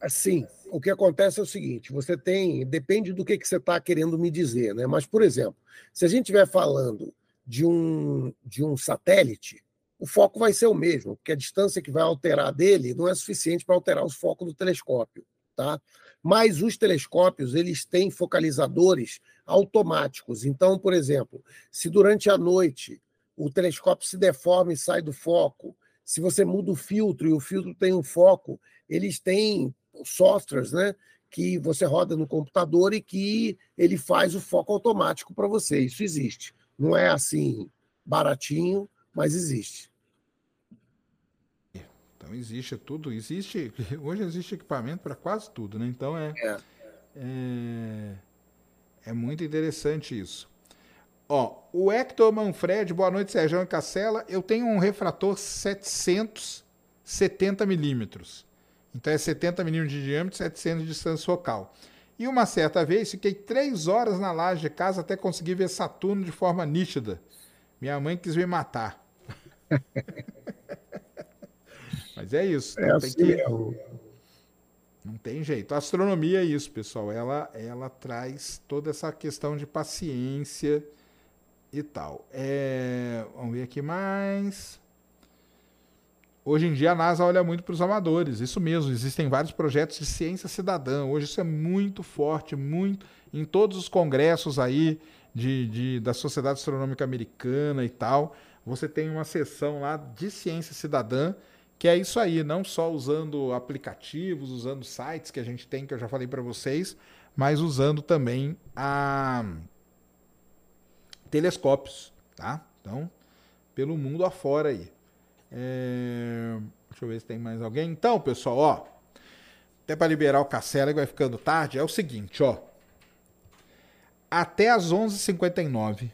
Assim, o que acontece é o seguinte: você tem, depende do que, que você está querendo me dizer, né? Mas, por exemplo, se a gente estiver falando de um, de um satélite, o foco vai ser o mesmo, porque a distância que vai alterar dele não é suficiente para alterar o foco do telescópio, tá? Mas os telescópios, eles têm focalizadores automáticos. Então, por exemplo, se durante a noite o telescópio se deforma e sai do foco, se você muda o filtro e o filtro tem um foco, eles têm softwares, né? Que você roda no computador e que ele faz o foco automático para você. Isso existe. Não é assim baratinho, mas existe. Então existe tudo, existe. Hoje existe equipamento para quase tudo, né? Então é, é, é, é muito interessante isso. Ó, o Hector Manfred, boa noite, Sérgio Cacela. Eu tenho um refrator 770 milímetros. Então é 70 milímetros de diâmetro, 700 de distância focal. E uma certa vez fiquei três horas na laje de casa até conseguir ver Saturno de forma nítida. Minha mãe quis me matar. Mas é isso. É assim que... Não tem jeito. A astronomia é isso, pessoal. Ela, ela traz toda essa questão de paciência e tal. É... Vamos ver aqui mais. Hoje em dia a NASA olha muito para os amadores, isso mesmo. Existem vários projetos de ciência cidadã. Hoje isso é muito forte, muito em todos os congressos aí de, de, da Sociedade Astronômica Americana e tal. Você tem uma seção lá de ciência cidadã, que é isso aí, não só usando aplicativos, usando sites que a gente tem, que eu já falei para vocês, mas usando também a telescópios, tá? Então, pelo mundo afora aí. É... Deixa eu ver se tem mais alguém. Então, pessoal, ó. Até para liberar o Cacela, que vai ficando tarde, é o seguinte, ó. Até as 11h59,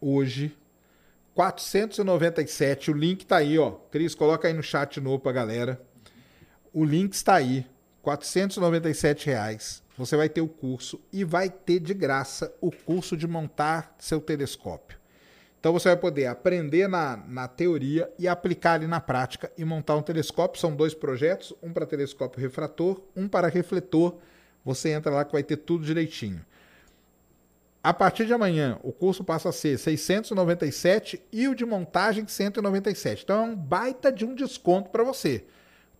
hoje, 497, o link tá aí, ó. Cris, coloca aí no chat novo pra galera. O link está aí, 497 reais. Você vai ter o curso e vai ter de graça o curso de montar seu telescópio. Então você vai poder aprender na, na teoria e aplicar ali na prática e montar um telescópio. São dois projetos, um para telescópio refrator, um para refletor. Você entra lá que vai ter tudo direitinho. A partir de amanhã, o curso passa a ser 697 e o de montagem 197. Então é um baita de um desconto para você.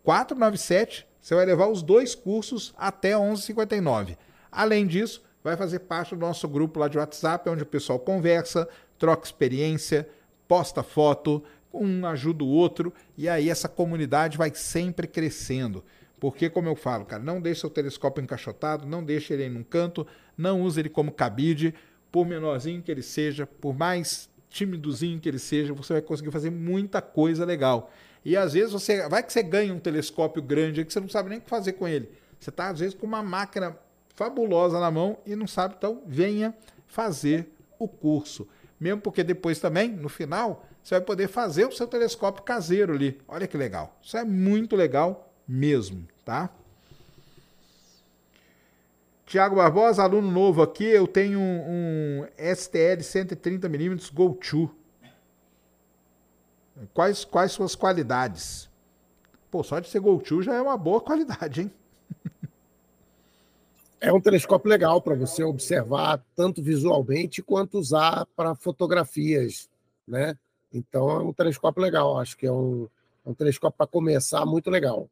497, você vai levar os dois cursos até 11,59. Além disso, vai fazer parte do nosso grupo lá de WhatsApp, onde o pessoal conversa, troca experiência, posta foto, um ajuda o outro, e aí essa comunidade vai sempre crescendo. Porque, como eu falo, cara, não deixe seu telescópio encaixotado, não deixe ele em um canto, não use ele como cabide, por menorzinho que ele seja, por mais timidozinho que ele seja, você vai conseguir fazer muita coisa legal. E às vezes você vai que você ganha um telescópio grande que você não sabe nem o que fazer com ele. Você está às vezes com uma máquina fabulosa na mão e não sabe, então venha fazer o curso. Mesmo porque depois também, no final, você vai poder fazer o seu telescópio caseiro ali. Olha que legal. Isso é muito legal mesmo, tá? Tiago Barbosa, aluno novo aqui, eu tenho um, um STL 130mm Go 2. Quais, quais suas qualidades? Pô, só de ser Go 2 já é uma boa qualidade, hein? é um telescópio legal para você observar tanto visualmente quanto usar para fotografias, né? Então é um telescópio legal, acho que é um, é um telescópio para começar muito legal.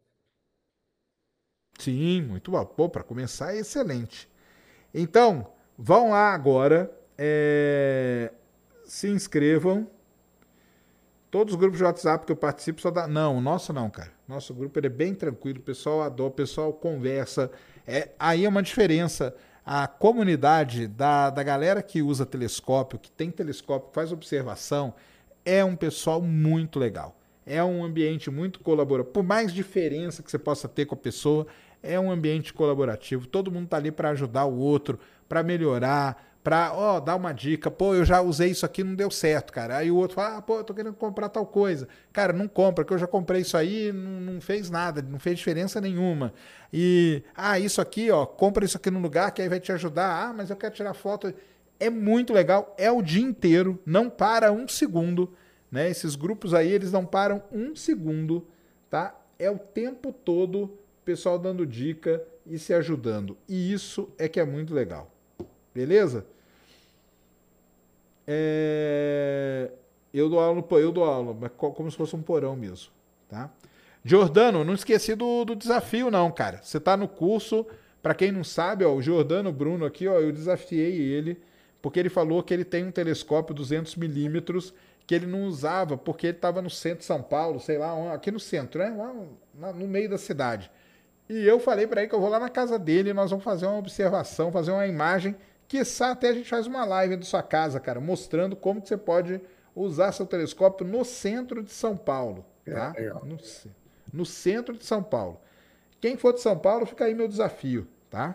Sim, muito bom. Pô, para começar é excelente. Então, vão lá agora, é... se inscrevam. Todos os grupos de WhatsApp que eu participo só dá. Não, o nosso não, cara. Nosso grupo ele é bem tranquilo, o pessoal adora, o pessoal conversa. É, aí é uma diferença. A comunidade da, da galera que usa telescópio, que tem telescópio, faz observação, é um pessoal muito legal. É um ambiente muito colaborativo. Por mais diferença que você possa ter com a pessoa, é um ambiente colaborativo. Todo mundo está ali para ajudar o outro, para melhorar, pra, ó, dar uma dica. Pô, eu já usei isso aqui, não deu certo, cara. Aí o outro fala, ah, pô, eu tô querendo comprar tal coisa. Cara, não compra, que eu já comprei isso aí, não, não fez nada, não fez diferença nenhuma. E, ah, isso aqui, ó, compra isso aqui no lugar que aí vai te ajudar. Ah, mas eu quero tirar foto. É muito legal, é o dia inteiro, não para um segundo, né? Esses grupos aí, eles não param um segundo, tá? É o tempo todo pessoal dando dica e se ajudando. E isso é que é muito legal. Beleza? É... Eu dou aula eu dou aula, mas como se fosse um porão mesmo, tá? Jordano, não esqueci do, do desafio não, cara. Você tá no curso, para quem não sabe, ó, o Jordano Bruno aqui, ó, eu desafiei ele porque ele falou que ele tem um telescópio 200 milímetros que ele não usava porque ele estava no centro de São Paulo, sei lá, aqui no centro, né? Lá no meio da cidade. E eu falei para ele que eu vou lá na casa dele nós vamos fazer uma observação, fazer uma imagem Quiçá até a gente faz uma live da sua casa, cara, mostrando como que você pode usar seu telescópio no centro de São Paulo. É, tá? É, no, no, centro de São Paulo. Quem for de São Paulo, fica aí meu desafio, tá?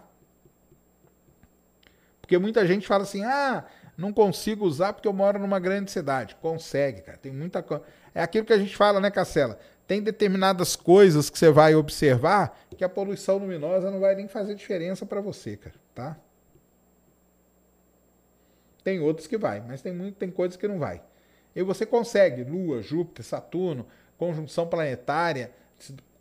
Porque muita gente fala assim, ah, não consigo usar porque eu moro numa grande cidade. Consegue, cara. Tem muita coisa. É aquilo que a gente fala, né, Cacela? Tem determinadas coisas que você vai observar que a poluição luminosa não vai nem fazer diferença para você, cara, tá? Tem outros que vai, mas tem, muito, tem coisas que não vai. E você consegue, Lua, Júpiter, Saturno, conjunção planetária,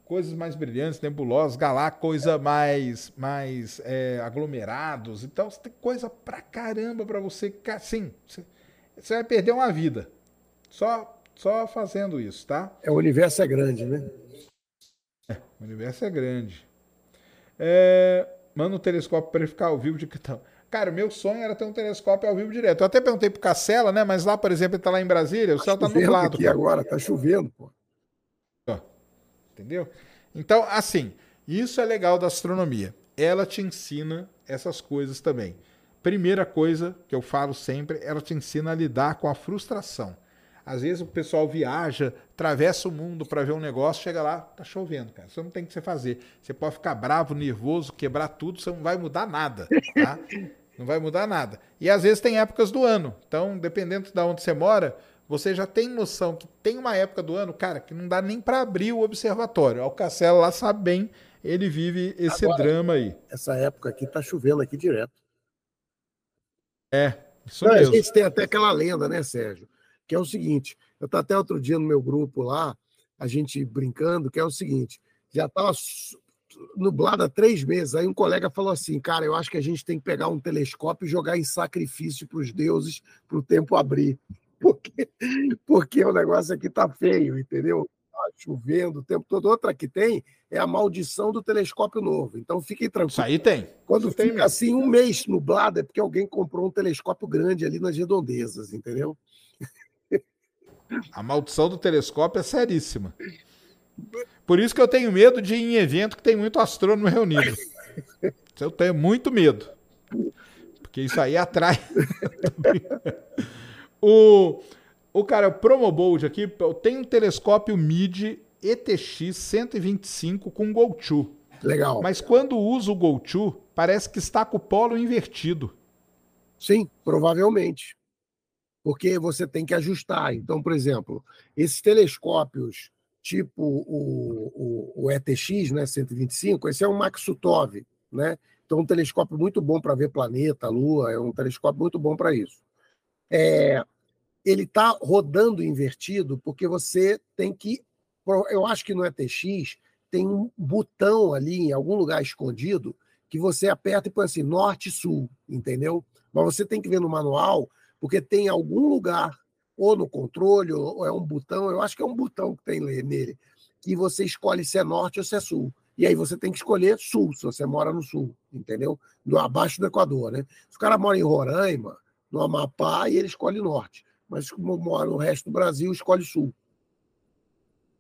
coisas mais brilhantes, nebulosas, galáxias, coisa mais, mais é, aglomerados. Então, você tem coisa pra caramba pra você. Sim, você vai perder uma vida. Só, só fazendo isso, tá? É, o universo é grande, né? É, o universo é grande. É, manda um telescópio para ele ficar ao vivo de que tal. Cara, meu sonho era ter um telescópio ao vivo direto. Eu até perguntei pro Cacela, né? Mas lá, por exemplo, ele tá lá em Brasília, o tá céu tá nublado. aqui agora, tá chovendo, pô. Entendeu? Então, assim, isso é legal da astronomia. Ela te ensina essas coisas também. Primeira coisa que eu falo sempre, ela te ensina a lidar com a frustração. Às vezes o pessoal viaja, atravessa o mundo para ver um negócio, chega lá, tá chovendo, cara. Você não tem o que você fazer. Você pode ficar bravo, nervoso, quebrar tudo, você não vai mudar nada, tá? Não vai mudar nada. E às vezes tem épocas do ano. Então, dependendo de onde você mora, você já tem noção que tem uma época do ano, cara, que não dá nem para abrir o observatório. O Castelo lá sabe bem, ele vive esse Agora, drama aí. Essa época aqui tá chovendo aqui direto. É, isso não, mesmo. A gente tem até aquela lenda, né, Sérgio? Que é o seguinte, eu estava até outro dia no meu grupo lá, a gente brincando, que é o seguinte, já estava nublado há três meses. Aí um colega falou assim: Cara, eu acho que a gente tem que pegar um telescópio e jogar em sacrifício para os deuses para o tempo abrir. Porque, porque o negócio aqui tá feio, entendeu? Tá chovendo o tempo todo. Outra que tem é a maldição do telescópio novo. Então fiquem tranquilos. Isso aí tem. Quando Isso fica tem assim um mês nublado, é porque alguém comprou um telescópio grande ali nas redondezas, entendeu? A maldição do telescópio é seríssima. Por isso que eu tenho medo de ir em evento que tem muito astrônomo reunido. Eu tenho muito medo. Porque isso aí atrai. o, o cara, o Promobold aqui, tem um telescópio MIDI ETX 125 com GoTo. Legal. Mas quando usa o GoTo, parece que está com o polo invertido. Sim, provavelmente. Porque você tem que ajustar. Então, por exemplo, esses telescópios tipo o, o, o ETX, né, 125, esse é um Maxutov, né? Então, um telescópio muito bom para ver planeta, lua, é um telescópio muito bom para isso. É, ele está rodando invertido porque você tem que. Eu acho que no ETX tem um botão ali em algum lugar escondido que você aperta e põe assim, norte e sul, entendeu? Mas você tem que ver no manual, porque tem algum lugar ou no controle, ou é um botão, eu acho que é um botão que tem nele, que você escolhe se é norte ou se é sul. E aí você tem que escolher sul, se você mora no sul, entendeu? Do, abaixo do Equador, né? Se o cara mora em Roraima, no Amapá, e ele escolhe norte. Mas como mora no resto do Brasil, escolhe sul.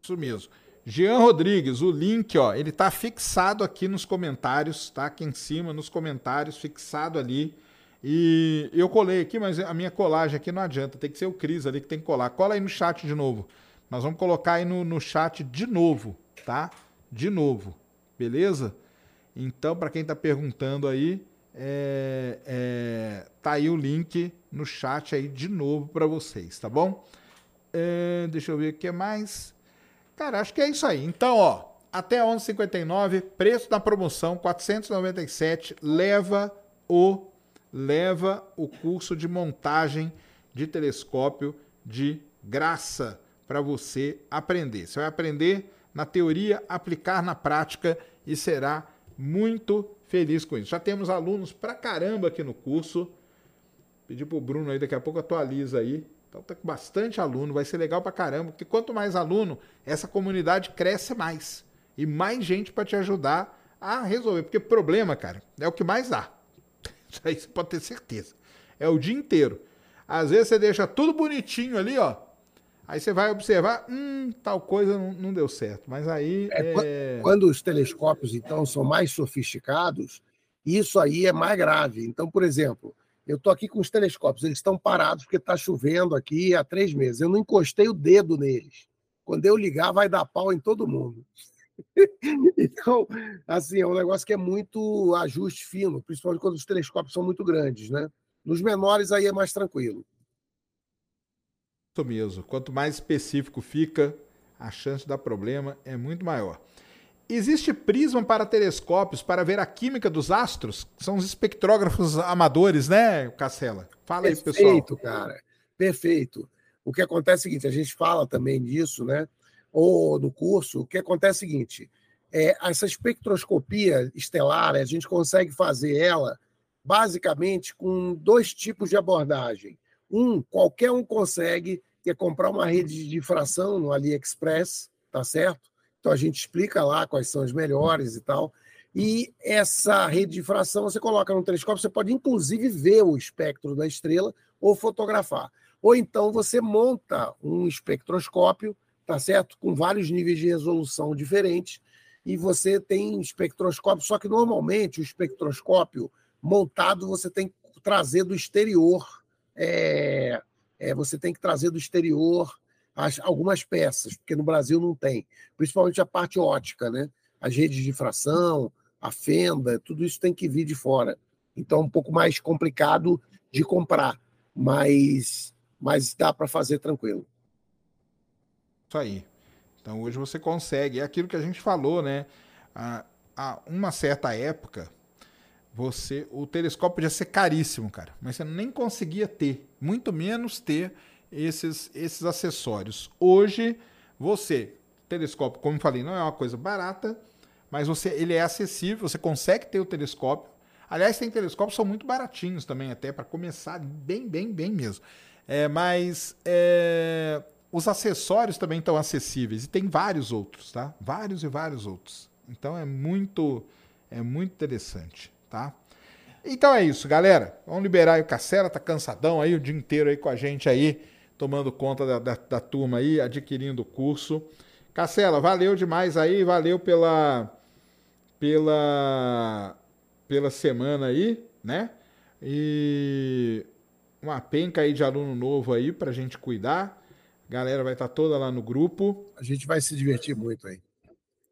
Isso mesmo. Jean Rodrigues, o link, ó, ele tá fixado aqui nos comentários, tá? Aqui em cima, nos comentários, fixado ali. E eu colei aqui, mas a minha colagem aqui não adianta. Tem que ser o Cris ali que tem que colar. Cola aí no chat de novo. Nós vamos colocar aí no, no chat de novo, tá? De novo. Beleza? Então, para quem está perguntando aí, é, é, tá aí o link no chat aí de novo para vocês, tá bom? É, deixa eu ver o que mais. Cara, acho que é isso aí. Então, ó, até 11,59, preço da promoção 497, leva o leva o curso de montagem de telescópio de graça para você aprender. Você vai aprender na teoria, aplicar na prática e será muito feliz com isso. Já temos alunos pra caramba aqui no curso. Pedir pro Bruno aí, daqui a pouco atualiza aí. Então tá com bastante aluno, vai ser legal pra caramba, porque quanto mais aluno, essa comunidade cresce mais. E mais gente para te ajudar a resolver. Porque problema, cara, é o que mais dá. Isso aí você pode ter certeza. É o dia inteiro. Às vezes você deixa tudo bonitinho ali, ó. Aí você vai observar, hum, tal coisa não, não deu certo. Mas aí. É, é... Quando os telescópios, então, são mais sofisticados, isso aí é mais grave. Então, por exemplo, eu estou aqui com os telescópios, eles estão parados porque está chovendo aqui há três meses. Eu não encostei o dedo neles. Quando eu ligar, vai dar pau em todo mundo. então, assim, é um negócio que é muito ajuste fino, principalmente quando os telescópios são muito grandes, né? Nos menores aí é mais tranquilo. Isso mesmo. Quanto mais específico fica, a chance de dar problema é muito maior. Existe prisma para telescópios para ver a química dos astros? São os espectrógrafos amadores, né, Cacela? Fala Perfeito, aí, pessoal. Perfeito, cara. Perfeito. O que acontece é o seguinte, a gente fala também disso, né? Ou no curso, o que acontece é o seguinte, é, essa espectroscopia estelar, a gente consegue fazer ela basicamente com dois tipos de abordagem. Um, qualquer um consegue, que é comprar uma rede de difração no AliExpress, tá certo? Então a gente explica lá quais são as melhores e tal. E essa rede de difração você coloca no telescópio, você pode inclusive ver o espectro da estrela ou fotografar. Ou então você monta um espectroscópio, tá certo? Com vários níveis de resolução diferentes, e você tem espectroscópio, só que normalmente o espectroscópio montado você tem que trazer do exterior é, é, você tem que trazer do exterior as, algumas peças, porque no Brasil não tem, principalmente a parte ótica, né? As redes de difração, a fenda, tudo isso tem que vir de fora. Então é um pouco mais complicado de comprar, mas, mas dá para fazer tranquilo. Isso aí. Então hoje você consegue. É aquilo que a gente falou, né? Há uma certa época, você o telescópio podia ser caríssimo, cara, mas você nem conseguia ter, muito menos ter esses, esses acessórios. Hoje, você, telescópio, como eu falei, não é uma coisa barata, mas você ele é acessível, você consegue ter o telescópio. Aliás, tem telescópios que são muito baratinhos também, até para começar bem, bem, bem mesmo. É, mas é, os acessórios também estão acessíveis e tem vários outros, tá? Vários e vários outros. Então é muito, é muito interessante tá? Então é isso, galera. Vamos liberar aí o Cacera, tá cansadão aí o dia inteiro aí com a gente aí, tomando conta da, da, da turma aí, adquirindo o curso. Cacela, valeu demais aí, valeu pela pela pela semana aí, né? E uma penca aí de aluno novo aí pra gente cuidar. Galera vai estar tá toda lá no grupo. A gente vai se divertir muito aí.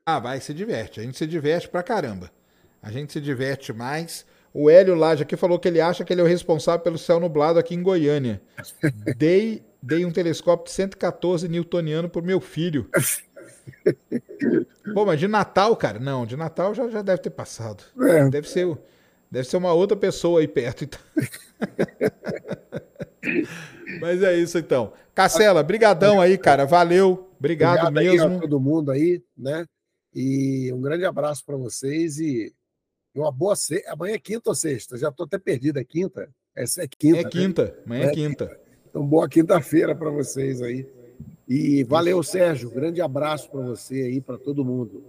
Ah, vai, se diverte. A gente se diverte pra caramba. A gente se diverte mais. O Hélio Laje aqui falou que ele acha que ele é o responsável pelo céu nublado aqui em Goiânia. dei, dei um telescópio de 114 newtoniano pro meu filho. Pô, mas de Natal, cara? Não, de Natal já, já deve ter passado. É. Deve, ser, deve ser uma outra pessoa aí perto. Então. mas é isso então. Cacela, brigadão aí, cara. Valeu. Obrigado, Obrigado mesmo. A todo mundo aí, né? E um grande abraço para vocês e uma boa se... Amanhã é quinta ou sexta? Já estou até perdido. É quinta? Essa é quinta. É quinta. Né? Amanhã é, quinta. Então, boa quinta-feira para vocês aí. E valeu, Sérgio. Grande abraço para você aí, para todo mundo.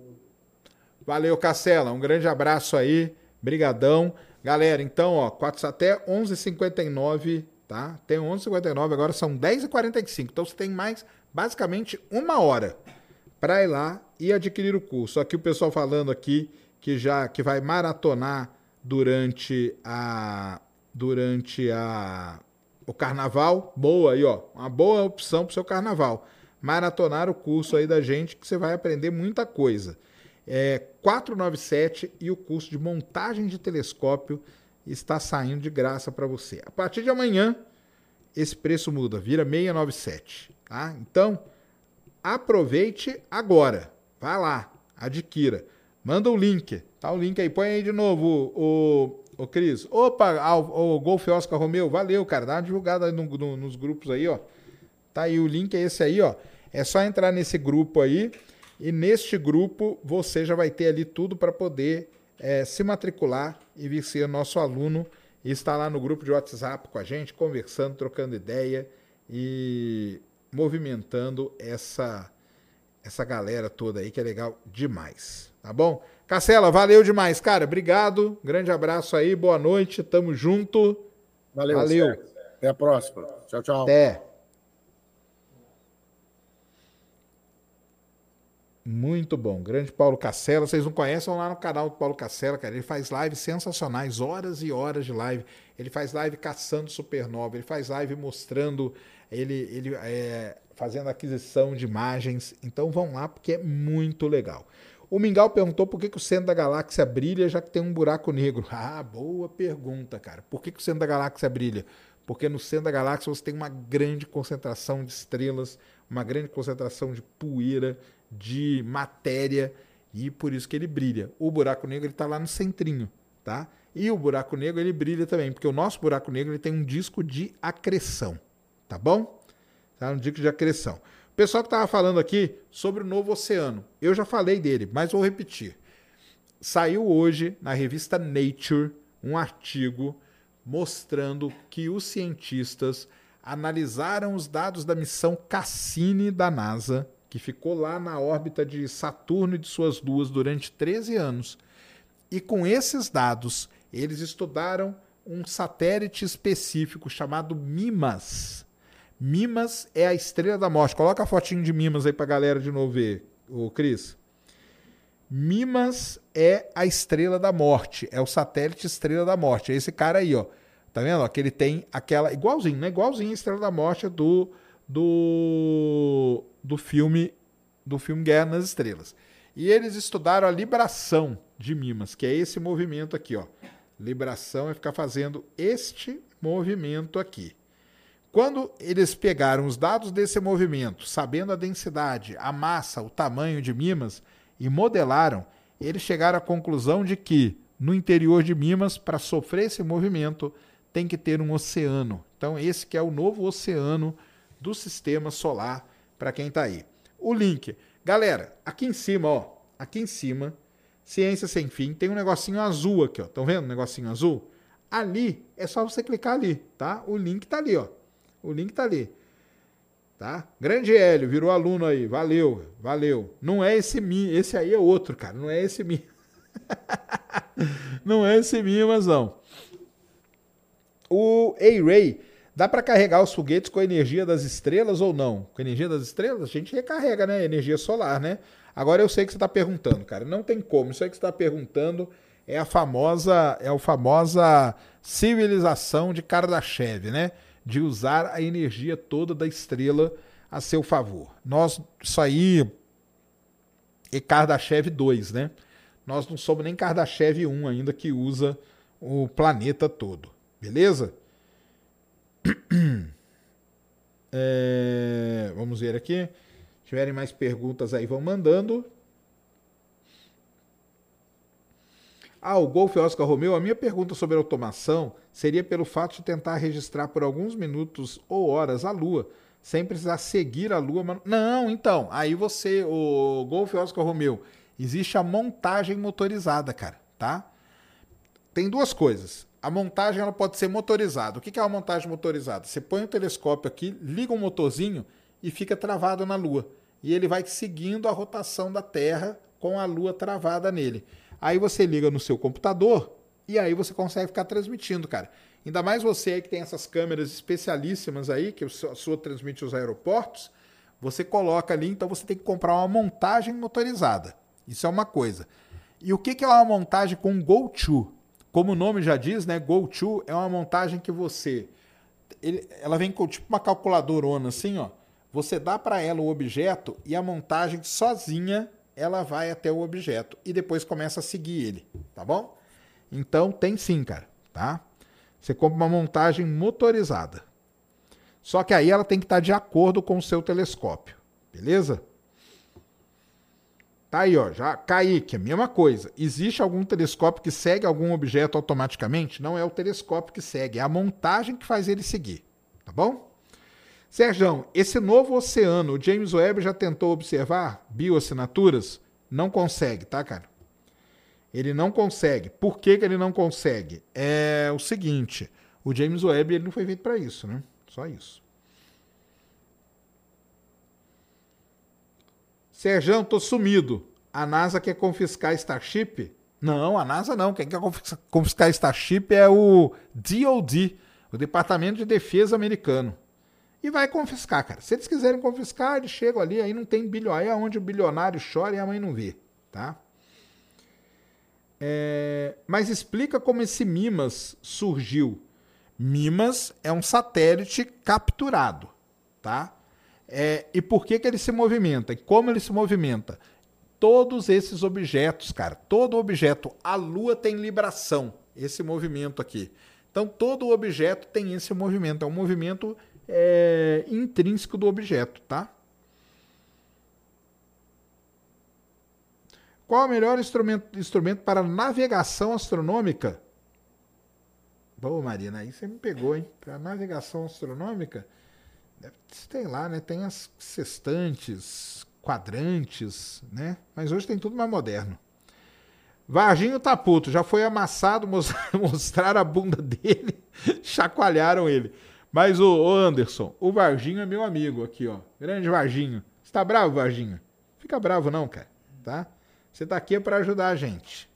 Valeu, Cacela. Um grande abraço aí. Brigadão. Galera, então, ó, até 11h59, tá? Tem 11h59, agora são 10h45. Então, você tem mais, basicamente, uma hora para ir lá e adquirir o curso. Aqui o pessoal falando aqui que já que vai maratonar durante a durante a o carnaval, boa aí, ó, uma boa opção para o seu carnaval. Maratonar o curso aí da gente que você vai aprender muita coisa. É 497 e o curso de montagem de telescópio está saindo de graça para você. A partir de amanhã, esse preço muda, vira 697, tá? Então, aproveite agora. Vai lá, adquira. Manda o link, tá o link aí, põe aí de novo o, o, o Cris. Opa, o, o Golf Oscar Romeu, valeu, cara, dá uma divulgada no, no, nos grupos aí, ó. Tá aí o link, é esse aí, ó. É só entrar nesse grupo aí e neste grupo você já vai ter ali tudo para poder é, se matricular e vir ser nosso aluno e estar lá no grupo de WhatsApp com a gente, conversando, trocando ideia e movimentando essa essa galera toda aí que é legal demais, tá bom? Cacela, valeu demais, cara. Obrigado. Grande abraço aí, boa noite, tamo junto. Valeu. Valeu. Até a próxima. Tchau, tchau. Até. Muito bom. Grande Paulo Cacela. Vocês não conhecem? Vão lá no canal do Paulo Cacela, cara. Ele faz lives sensacionais, horas e horas de live. Ele faz live caçando supernova. Ele faz live mostrando, ele, ele é, fazendo aquisição de imagens. Então vão lá porque é muito legal. O Mingau perguntou por que, que o centro da galáxia brilha já que tem um buraco negro. Ah, boa pergunta, cara. Por que, que o centro da galáxia brilha? Porque no centro da galáxia você tem uma grande concentração de estrelas, uma grande concentração de poeira de matéria e por isso que ele brilha. O buraco negro está lá no centrinho, tá? E o buraco negro ele brilha também, porque o nosso buraco negro ele tem um disco de acreção, tá bom? Tá um disco de acreção. O pessoal que estava falando aqui sobre o novo oceano, eu já falei dele, mas vou repetir. Saiu hoje na revista Nature um artigo mostrando que os cientistas analisaram os dados da missão Cassini da NASA que ficou lá na órbita de Saturno e de suas luas durante 13 anos. E com esses dados, eles estudaram um satélite específico chamado MIMAS. MIMAS é a estrela da morte. Coloca a fotinho de MIMAS aí para a galera de novo ver, o Cris. MIMAS é a estrela da morte, é o satélite estrela da morte. É esse cara aí, ó. Tá vendo? Que ele tem aquela igualzinho, né? Igualzinho a estrela da morte do do do filme do filme Guerra nas Estrelas. E eles estudaram a libração de Mimas, que é esse movimento aqui, ó. Libração é ficar fazendo este movimento aqui. Quando eles pegaram os dados desse movimento, sabendo a densidade, a massa, o tamanho de Mimas e modelaram, eles chegaram à conclusão de que no interior de Mimas, para sofrer esse movimento, tem que ter um oceano. Então esse que é o novo oceano do sistema solar para quem está aí. O link. Galera, aqui em cima, ó, aqui em cima, Ciência Sem Fim, tem um negocinho azul aqui, ó. Estão vendo o negocinho azul? Ali, é só você clicar ali, tá? O link tá ali, ó. O link tá ali. Tá? Grande Hélio, virou aluno aí. Valeu, valeu. Não é esse mi, esse aí é outro, cara. Não é esse mi. não é esse mi, mas não. O A-Ray Dá para carregar os foguetes com a energia das estrelas ou não? Com a energia das estrelas, a gente recarrega, né? Energia solar, né? Agora eu sei que você está perguntando, cara. Não tem como. Isso aí que você está perguntando é a famosa, é a famosa civilização de Kardashev, né? De usar a energia toda da estrela a seu favor. Nós, isso aí é Kardashev 2, né? Nós não somos nem Kardashev 1 ainda que usa o planeta todo. Beleza? É, vamos ver aqui. Se tiverem mais perguntas aí, vão mandando. Ah, o Golf Oscar Romeo, a minha pergunta sobre automação seria pelo fato de tentar registrar por alguns minutos ou horas a Lua, sem precisar seguir a Lua. Mas... Não, então, aí você, o Golf Oscar Romeo, existe a montagem motorizada, cara, tá? Tem duas coisas a montagem ela pode ser motorizada. O que é uma montagem motorizada? Você põe o telescópio aqui, liga um motorzinho e fica travado na Lua. E ele vai seguindo a rotação da Terra com a Lua travada nele. Aí você liga no seu computador e aí você consegue ficar transmitindo, cara. Ainda mais você aí que tem essas câmeras especialíssimas aí, que a sua transmite os aeroportos, você coloca ali, então você tem que comprar uma montagem motorizada. Isso é uma coisa. E o que é uma montagem com GoTo? Como o nome já diz, né, Go-To é uma montagem que você ele, ela vem com tipo uma calculadorona assim, ó. Você dá para ela o objeto e a montagem sozinha ela vai até o objeto e depois começa a seguir ele, tá bom? Então tem sim, cara. tá? Você compra uma montagem motorizada. Só que aí ela tem que estar de acordo com o seu telescópio, beleza? Tá aí, ó, já Kaique, a mesma coisa. Existe algum telescópio que segue algum objeto automaticamente? Não é o telescópio que segue, é a montagem que faz ele seguir, tá bom? Sérgio, esse novo oceano, o James Webb já tentou observar bioassinaturas? Não consegue, tá, cara? Ele não consegue. Por que, que ele não consegue? É o seguinte: o James Webb ele não foi feito para isso, né? Só isso. Sérgio, tô sumido. A NASA quer confiscar Starship? Não, a NASA não. Quem quer confiscar Starship é o DOD, o Departamento de Defesa americano e vai confiscar, cara. Se eles quiserem confiscar, eles chegam ali, aí não tem bilionário, aí é onde o bilionário chora e a mãe não vê, tá? É, mas explica como esse Mimas surgiu. Mimas é um satélite capturado, tá? É, e por que, que ele se movimenta? E como ele se movimenta? Todos esses objetos, cara, todo objeto, a Lua tem libração, esse movimento aqui. Então todo objeto tem esse movimento, é um movimento é, intrínseco do objeto, tá? Qual o melhor instrumento, instrumento para navegação astronômica? Bom, Marina, aí você me pegou, hein? Para navegação astronômica, tem lá, né? Tem as sextantes, quadrantes, né? Mas hoje tem tudo mais moderno. Varginho tá puto, já foi amassado, mostrar a bunda dele, chacoalharam ele. Mas o, Anderson, o Varginho é meu amigo aqui, ó. Grande Varginho. Você tá bravo, Varginho? Fica bravo não, cara, tá? Você tá aqui para ajudar a gente.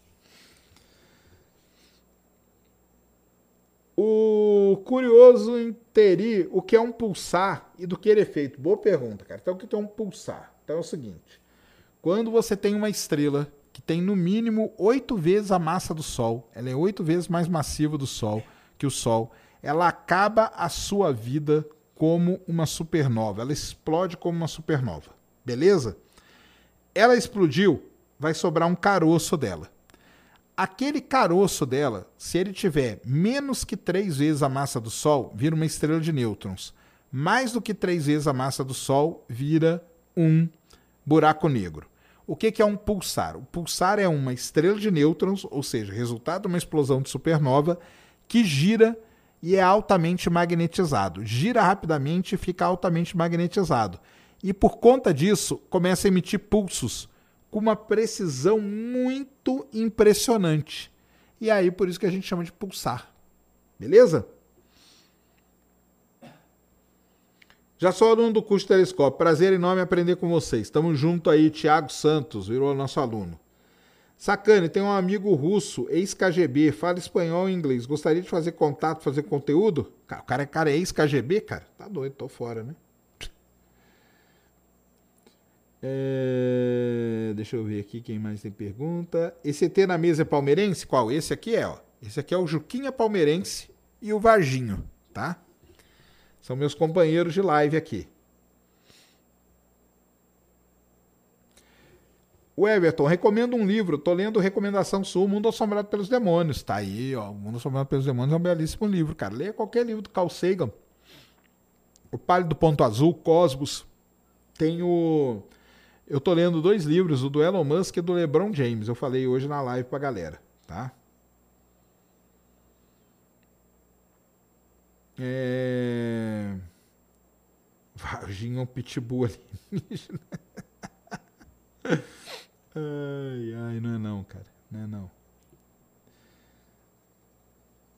O curioso interir o que é um pulsar e do que ele é feito. Boa pergunta, cara. Então, o que é um pulsar? Então é o seguinte: quando você tem uma estrela que tem no mínimo oito vezes a massa do Sol, ela é oito vezes mais massiva do Sol que o Sol ela acaba a sua vida como uma supernova. Ela explode como uma supernova. Beleza? Ela explodiu, vai sobrar um caroço dela. Aquele caroço dela, se ele tiver menos que três vezes a massa do Sol, vira uma estrela de nêutrons. Mais do que três vezes a massa do Sol, vira um buraco negro. O que, é um pulsar? O pulsar é uma estrela de nêutrons, ou seja, resultado de uma explosão de supernova, que gira e é altamente magnetizado. Gira rapidamente e fica altamente magnetizado. E por conta disso, começa a emitir pulsos com uma precisão muito impressionante. E aí, por isso que a gente chama de pulsar. Beleza? Já sou aluno do curso telescópio. Prazer enorme aprender com vocês. Estamos junto aí, Tiago Santos, virou nosso aluno. Sacane, tem um amigo russo, ex-KGB, fala espanhol e inglês. Gostaria de fazer contato, fazer conteúdo? O cara, é, cara é ex-KGB, cara? Tá doido, tô fora, né? É... Deixa eu ver aqui quem mais tem pergunta. Esse ET na mesa é palmeirense? Qual? Esse aqui é, ó. Esse aqui é o Juquinha Palmeirense e o Varginho, tá? São meus companheiros de live aqui. O Everton, recomendo um livro. Tô lendo Recomendação Sul, Mundo Assombrado pelos Demônios. Tá aí, ó. Mundo Assombrado pelos Demônios é um belíssimo livro, cara. Leia qualquer livro do Carl Sagan. O Pálido Ponto Azul, Cosmos. Tem o. Eu tô lendo dois livros, o do Elon Musk e do LeBron James. Eu falei hoje na live pra galera, tá? É... Varginho Pitbull alienígena. Ai, ai, não é não, cara. Não é não.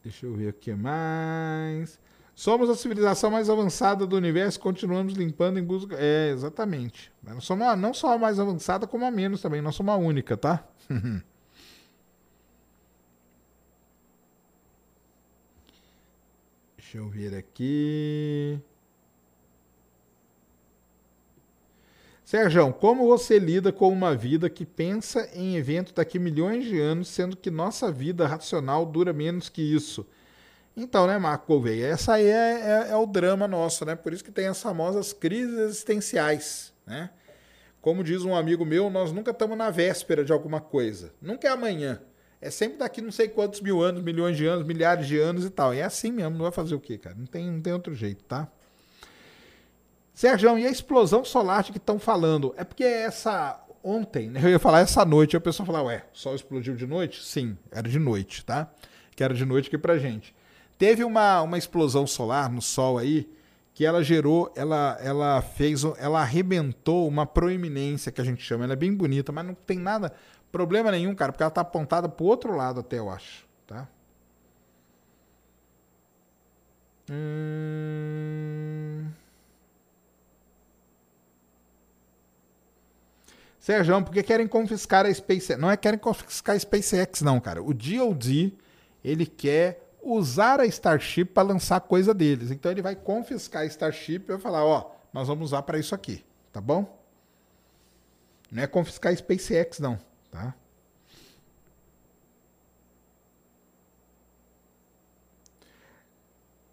Deixa eu ver o que mais. Somos a civilização mais avançada do universo, continuamos limpando em busca. É, exatamente. Nós somos a, não só a mais avançada, como a menos também. Nós somos a única, tá? Deixa eu ver aqui. Sérgio, como você lida com uma vida que pensa em evento daqui milhões de anos, sendo que nossa vida racional dura menos que isso? Então, né, Marco Gouveia, essa aí é, é, é, o drama nosso, né? Por isso que tem as famosas crises existenciais, né? Como diz um amigo meu, nós nunca estamos na véspera de alguma coisa. Nunca é amanhã. É sempre daqui não sei quantos mil anos, milhões de anos, milhares de anos e tal. E é assim mesmo, não vai fazer o quê, cara? Não tem, não tem outro jeito, tá? Sérgio, e a explosão solar de que estão falando? É porque essa. Ontem, né, eu ia falar essa noite, a pessoa falou, ué, o sol explodiu de noite? Sim, era de noite, tá? Que era de noite aqui pra gente. Teve uma, uma explosão solar no sol aí, que ela gerou, ela, ela fez, ela arrebentou uma proeminência que a gente chama. Ela é bem bonita, mas não tem nada, problema nenhum, cara, porque ela tá apontada pro outro lado até, eu acho, tá? Hum... Sérgio, porque querem confiscar a SpaceX? Não é querem confiscar a SpaceX, não, cara. O DoD, ele quer usar a Starship para lançar coisa deles. Então ele vai confiscar a Starship e vai falar, ó, nós vamos usar para isso aqui, tá bom? Não é confiscar a SpaceX, não, tá?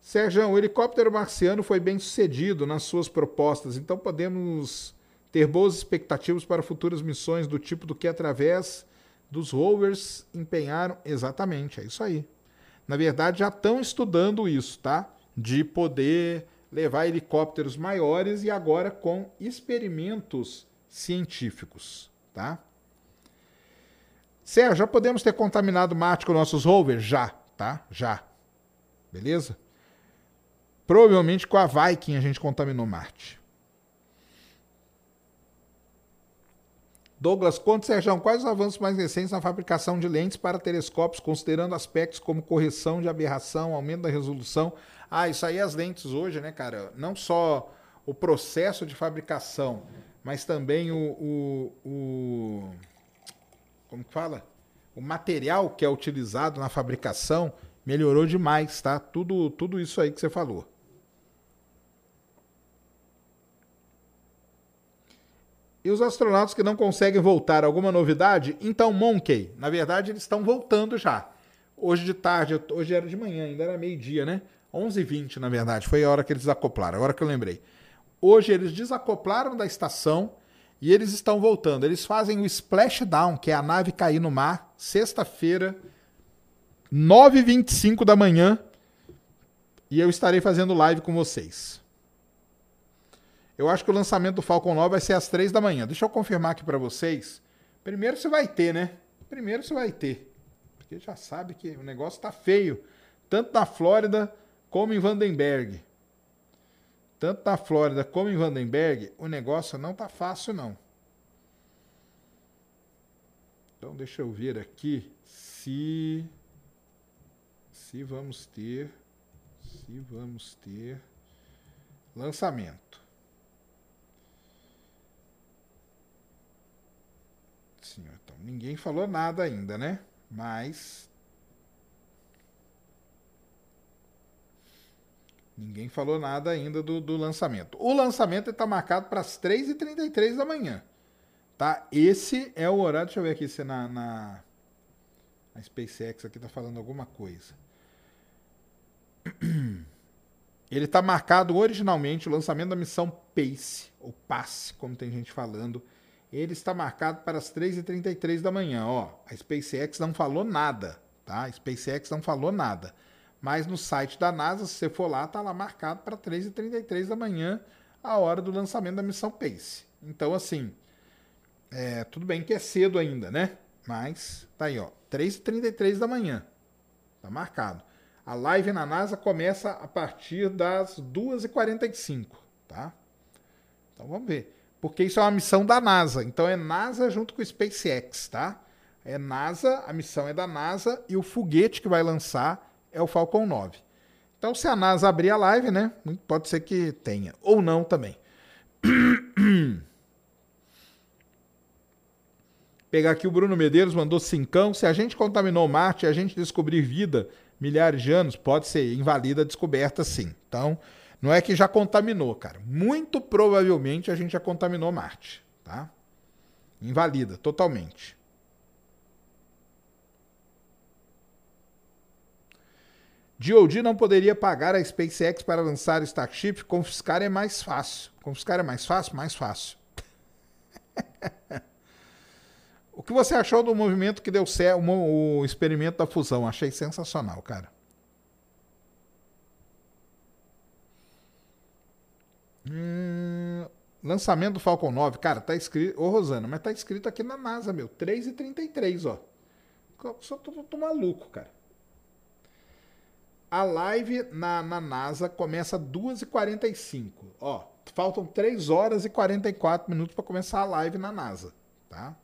Sérgio, o helicóptero marciano foi bem sucedido nas suas propostas, então podemos ter boas expectativas para futuras missões do tipo do que através dos rovers empenharam. Exatamente, é isso aí. Na verdade, já estão estudando isso, tá? De poder levar helicópteros maiores e agora com experimentos científicos, tá? Sérgio, já podemos ter contaminado Marte com nossos rovers? Já, tá? Já. Beleza? Provavelmente com a Viking a gente contaminou Marte. Douglas Conte, Sérgio, quais os avanços mais recentes na fabricação de lentes para telescópios, considerando aspectos como correção de aberração, aumento da resolução? Ah, isso aí as lentes hoje, né, cara? Não só o processo de fabricação, mas também o, o, o como que fala? O material que é utilizado na fabricação melhorou demais, tá? Tudo, tudo isso aí que você falou. E os astronautas que não conseguem voltar, alguma novidade? Então, Monkey, na verdade, eles estão voltando já. Hoje de tarde, hoje era de manhã, ainda era meio-dia, né? 11h20, na verdade, foi a hora que eles desacoplaram, agora que eu lembrei. Hoje eles desacoplaram da estação e eles estão voltando. Eles fazem o splashdown, que é a nave cair no mar, sexta-feira, 9h25 da manhã. E eu estarei fazendo live com vocês. Eu acho que o lançamento do Falcon 9 vai ser às 3 da manhã. Deixa eu confirmar aqui para vocês. Primeiro você vai ter, né? Primeiro você vai ter. Porque já sabe que o negócio tá feio. Tanto na Flórida como em Vandenberg. Tanto na Flórida como em Vandenberg, o negócio não tá fácil, não. Então deixa eu ver aqui se se vamos ter se vamos ter lançamento. Sim, então, ninguém falou nada ainda, né? Mas. Ninguém falou nada ainda do, do lançamento. O lançamento está marcado para as 3h33 da manhã. Tá? Esse é o horário. Deixa eu ver aqui se na, na, a SpaceX aqui está falando alguma coisa. Ele está marcado originalmente o lançamento da missão PACE, ou PACE, como tem gente falando, ele está marcado para as 3h33 da manhã. Ó, a SpaceX não falou nada, tá? A SpaceX não falou nada. Mas no site da NASA, se você for lá, está lá marcado para 3h33 da manhã, a hora do lançamento da missão PACE. Então, assim, é, tudo bem que é cedo ainda, né? Mas tá aí, ó, 3h33 da manhã. Tá marcado. A live na NASA começa a partir das 2h45, tá? Então vamos ver porque isso é uma missão da NASA. Então é NASA junto com o SpaceX, tá? É NASA, a missão é da NASA e o foguete que vai lançar é o Falcon 9. Então se a NASA abrir a live, né, pode ser que tenha ou não também. Pegar aqui o Bruno Medeiros mandou cincão. Se a gente contaminou Marte e a gente descobrir vida milhares de anos, pode ser invalida a descoberta sim. Então, não é que já contaminou, cara. Muito provavelmente a gente já contaminou Marte, tá? Invalida totalmente. DOD não poderia pagar a SpaceX para lançar Starship? Confiscar é mais fácil. Confiscar é mais fácil? Mais fácil. O que você achou do movimento que deu certo, o, o experimento da fusão? Achei sensacional, cara. Hum, lançamento do Falcon 9. Cara, tá escrito. Ô, Rosana, mas tá escrito aqui na NASA, meu. 3h33, ó. Só tô, tô, tô maluco, cara. A live na, na NASA começa 2h45. Ó, faltam 3 horas e 44 minutos para começar a live na NASA, tá?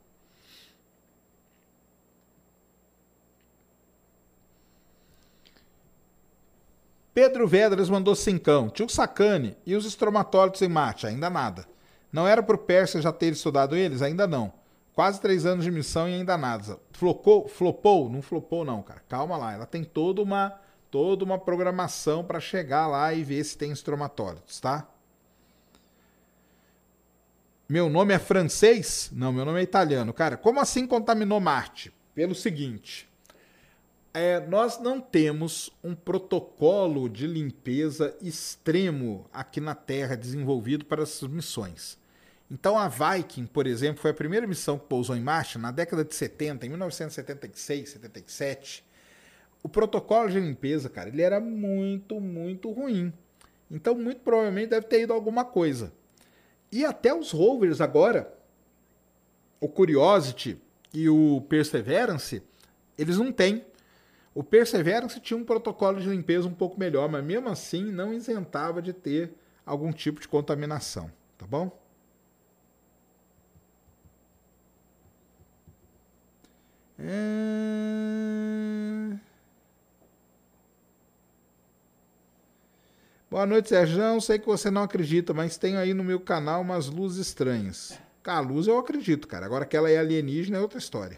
Pedro Vedras mandou cincão. Tio Sacane e os estromatólitos em Marte? Ainda nada. Não era pro Pérsia já ter estudado eles? Ainda não. Quase três anos de missão e ainda nada. Flocou? Flopou? Não flopou não, cara. Calma lá. Ela tem toda uma, toda uma programação para chegar lá e ver se tem estromatólitos, tá? Meu nome é francês? Não, meu nome é italiano. Cara, como assim contaminou Marte? Pelo seguinte, é, nós não temos um protocolo de limpeza extremo aqui na Terra desenvolvido para essas missões. Então a Viking, por exemplo, foi a primeira missão que pousou em marcha na década de 70, em 1976, 77. O protocolo de limpeza, cara, ele era muito, muito ruim. Então, muito provavelmente deve ter ido alguma coisa. E até os rovers agora, o Curiosity e o Perseverance, eles não têm o Perseverance tinha um protocolo de limpeza um pouco melhor, mas mesmo assim não isentava de ter algum tipo de contaminação, tá bom? É... Boa noite, Sérgio. Sei que você não acredita, mas tenho aí no meu canal umas luzes estranhas. a luz eu acredito, cara. Agora que ela é alienígena é outra história.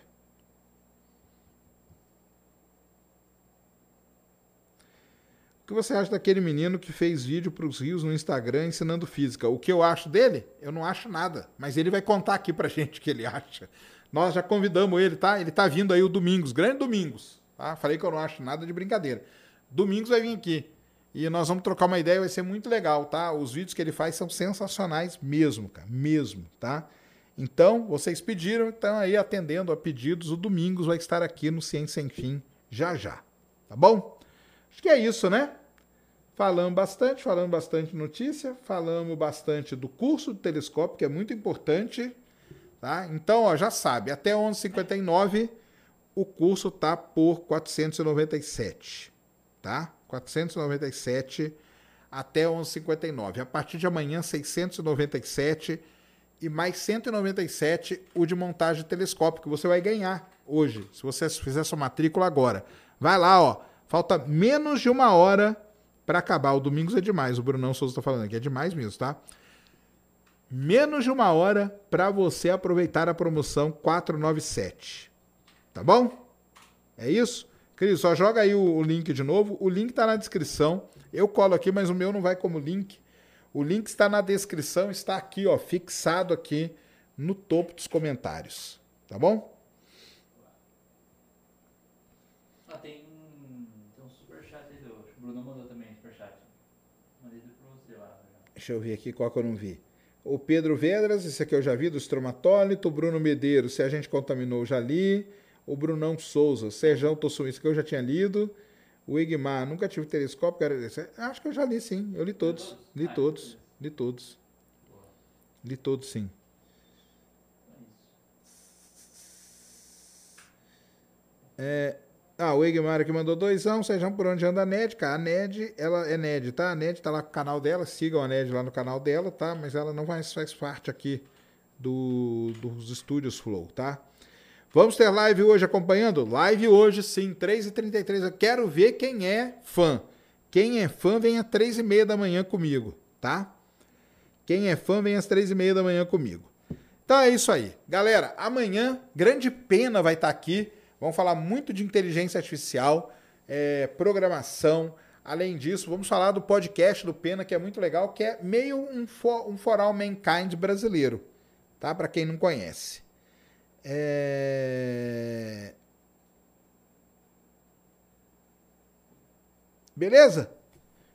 O que você acha daquele menino que fez vídeo para os rios no Instagram ensinando física? O que eu acho dele? Eu não acho nada. Mas ele vai contar aqui pra gente o que ele acha. Nós já convidamos ele, tá? Ele tá vindo aí o Domingos, grande Domingos. Tá? Falei que eu não acho nada de brincadeira. Domingos vai vir aqui. E nós vamos trocar uma ideia, vai ser muito legal, tá? Os vídeos que ele faz são sensacionais mesmo, cara. Mesmo, tá? Então, vocês pediram, estão aí atendendo a pedidos. O Domingos vai estar aqui no Ciência Sem Fim já já. Tá bom? Acho que é isso, né? Falamos bastante, falamos bastante notícia, falamos bastante do curso do telescópio, que é muito importante. Tá? Então, ó, já sabe, até 11h59 o curso tá por 497. Tá? 497 até 11h59. A partir de amanhã, 697 e mais 197 o de montagem telescópio, que você vai ganhar hoje, se você fizer sua matrícula agora. Vai lá, ó Falta menos de uma hora para acabar. O Domingos é demais, o Brunão Souza está falando aqui, é demais mesmo, tá? Menos de uma hora para você aproveitar a promoção 497. Tá bom? É isso? Cris, só joga aí o, o link de novo. O link está na descrição. Eu colo aqui, mas o meu não vai como link. O link está na descrição, está aqui, ó, fixado aqui no topo dos comentários. Tá bom? Deixa eu ver aqui qual que eu não vi. O Pedro Vedras, esse aqui eu já vi, do Estromatólito. O Bruno Medeiros, se a gente contaminou, já li. O Brunão Souza, Serjão Tossum, isso que eu já tinha lido. O Igmar, nunca tive telescópio. Cara, acho que eu já li, sim. Eu li todos. Li todos. Li todos. Li todos, sim. É, ah, o Egmar aqui mandou doisão, sejam por onde anda a Ned, cara. A Ned, ela é Ned, tá? A Ned tá lá com o canal dela, sigam a Ned lá no canal dela, tá? Mas ela não faz, faz parte aqui do, dos estúdios Flow, tá? Vamos ter live hoje acompanhando? Live hoje, sim, 3h33. Eu quero ver quem é fã. Quem é fã, vem às 3h30 da manhã comigo, tá? Quem é fã, vem às 3h30 da manhã comigo. Então é isso aí. Galera, amanhã, grande pena vai estar tá aqui Vamos falar muito de inteligência artificial, é, programação. Além disso, vamos falar do podcast do Pena, que é muito legal, que é meio um, for, um For All Mankind brasileiro, tá? Para quem não conhece. É... Beleza?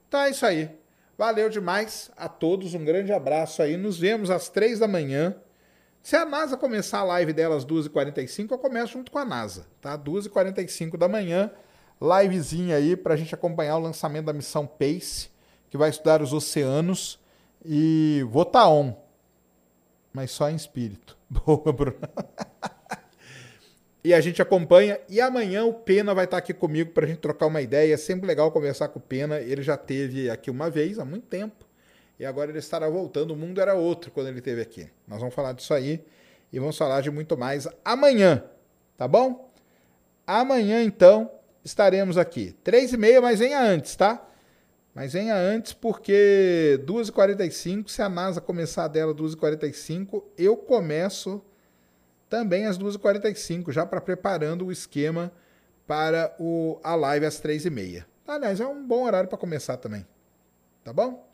Então é isso aí. Valeu demais a todos, um grande abraço aí. Nos vemos às três da manhã Se a NASA começar a live dela às 2h45, eu começo junto com a NASA, tá? 2h45 da manhã, livezinha aí pra gente acompanhar o lançamento da missão PACE, que vai estudar os oceanos, e vou tá on, mas só em espírito. Boa, Bruno. e a gente acompanha. E amanhã o Pena vai estar aqui comigo para a gente trocar uma ideia. É sempre legal conversar com o Pena. Ele já teve aqui uma vez, há muito tempo. E agora ele estará voltando. O mundo era outro quando ele esteve aqui. Nós vamos falar disso aí. E vamos falar de muito mais amanhã. Tá bom? Amanhã, então, estaremos aqui. Três e meia, mas venha antes, tá? Mas venha antes, porque 2h45, se a NASA começar dela 2h45, eu começo também às 2h45, já para preparando o esquema para o, a live às 3h30. Aliás, é um bom horário para começar também. Tá bom?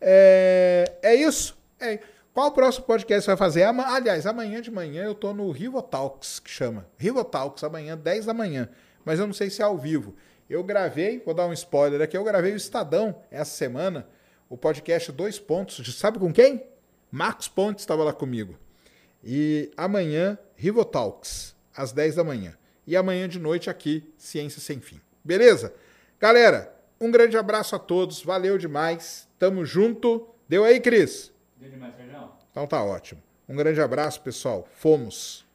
É, é isso. É. Qual o próximo podcast você vai fazer? Ama, aliás, amanhã de manhã eu tô no Rivo Talks, que chama. Rivo Talks, amanhã, 10 da manhã. Mas eu não sei se é ao vivo. Eu gravei, vou dar um spoiler aqui, eu gravei o Estadão essa semana, o podcast Dois Pontos. Sabe com quem? Marcos Pontes estava lá comigo. E amanhã, Rivotalks, às 10 da manhã. E amanhã de noite aqui, Ciência Sem Fim. Beleza? Galera, um grande abraço a todos. Valeu demais. Tamo junto. Deu aí, Cris? Deu demais, Sérgio? Então tá ótimo. Um grande abraço, pessoal. Fomos.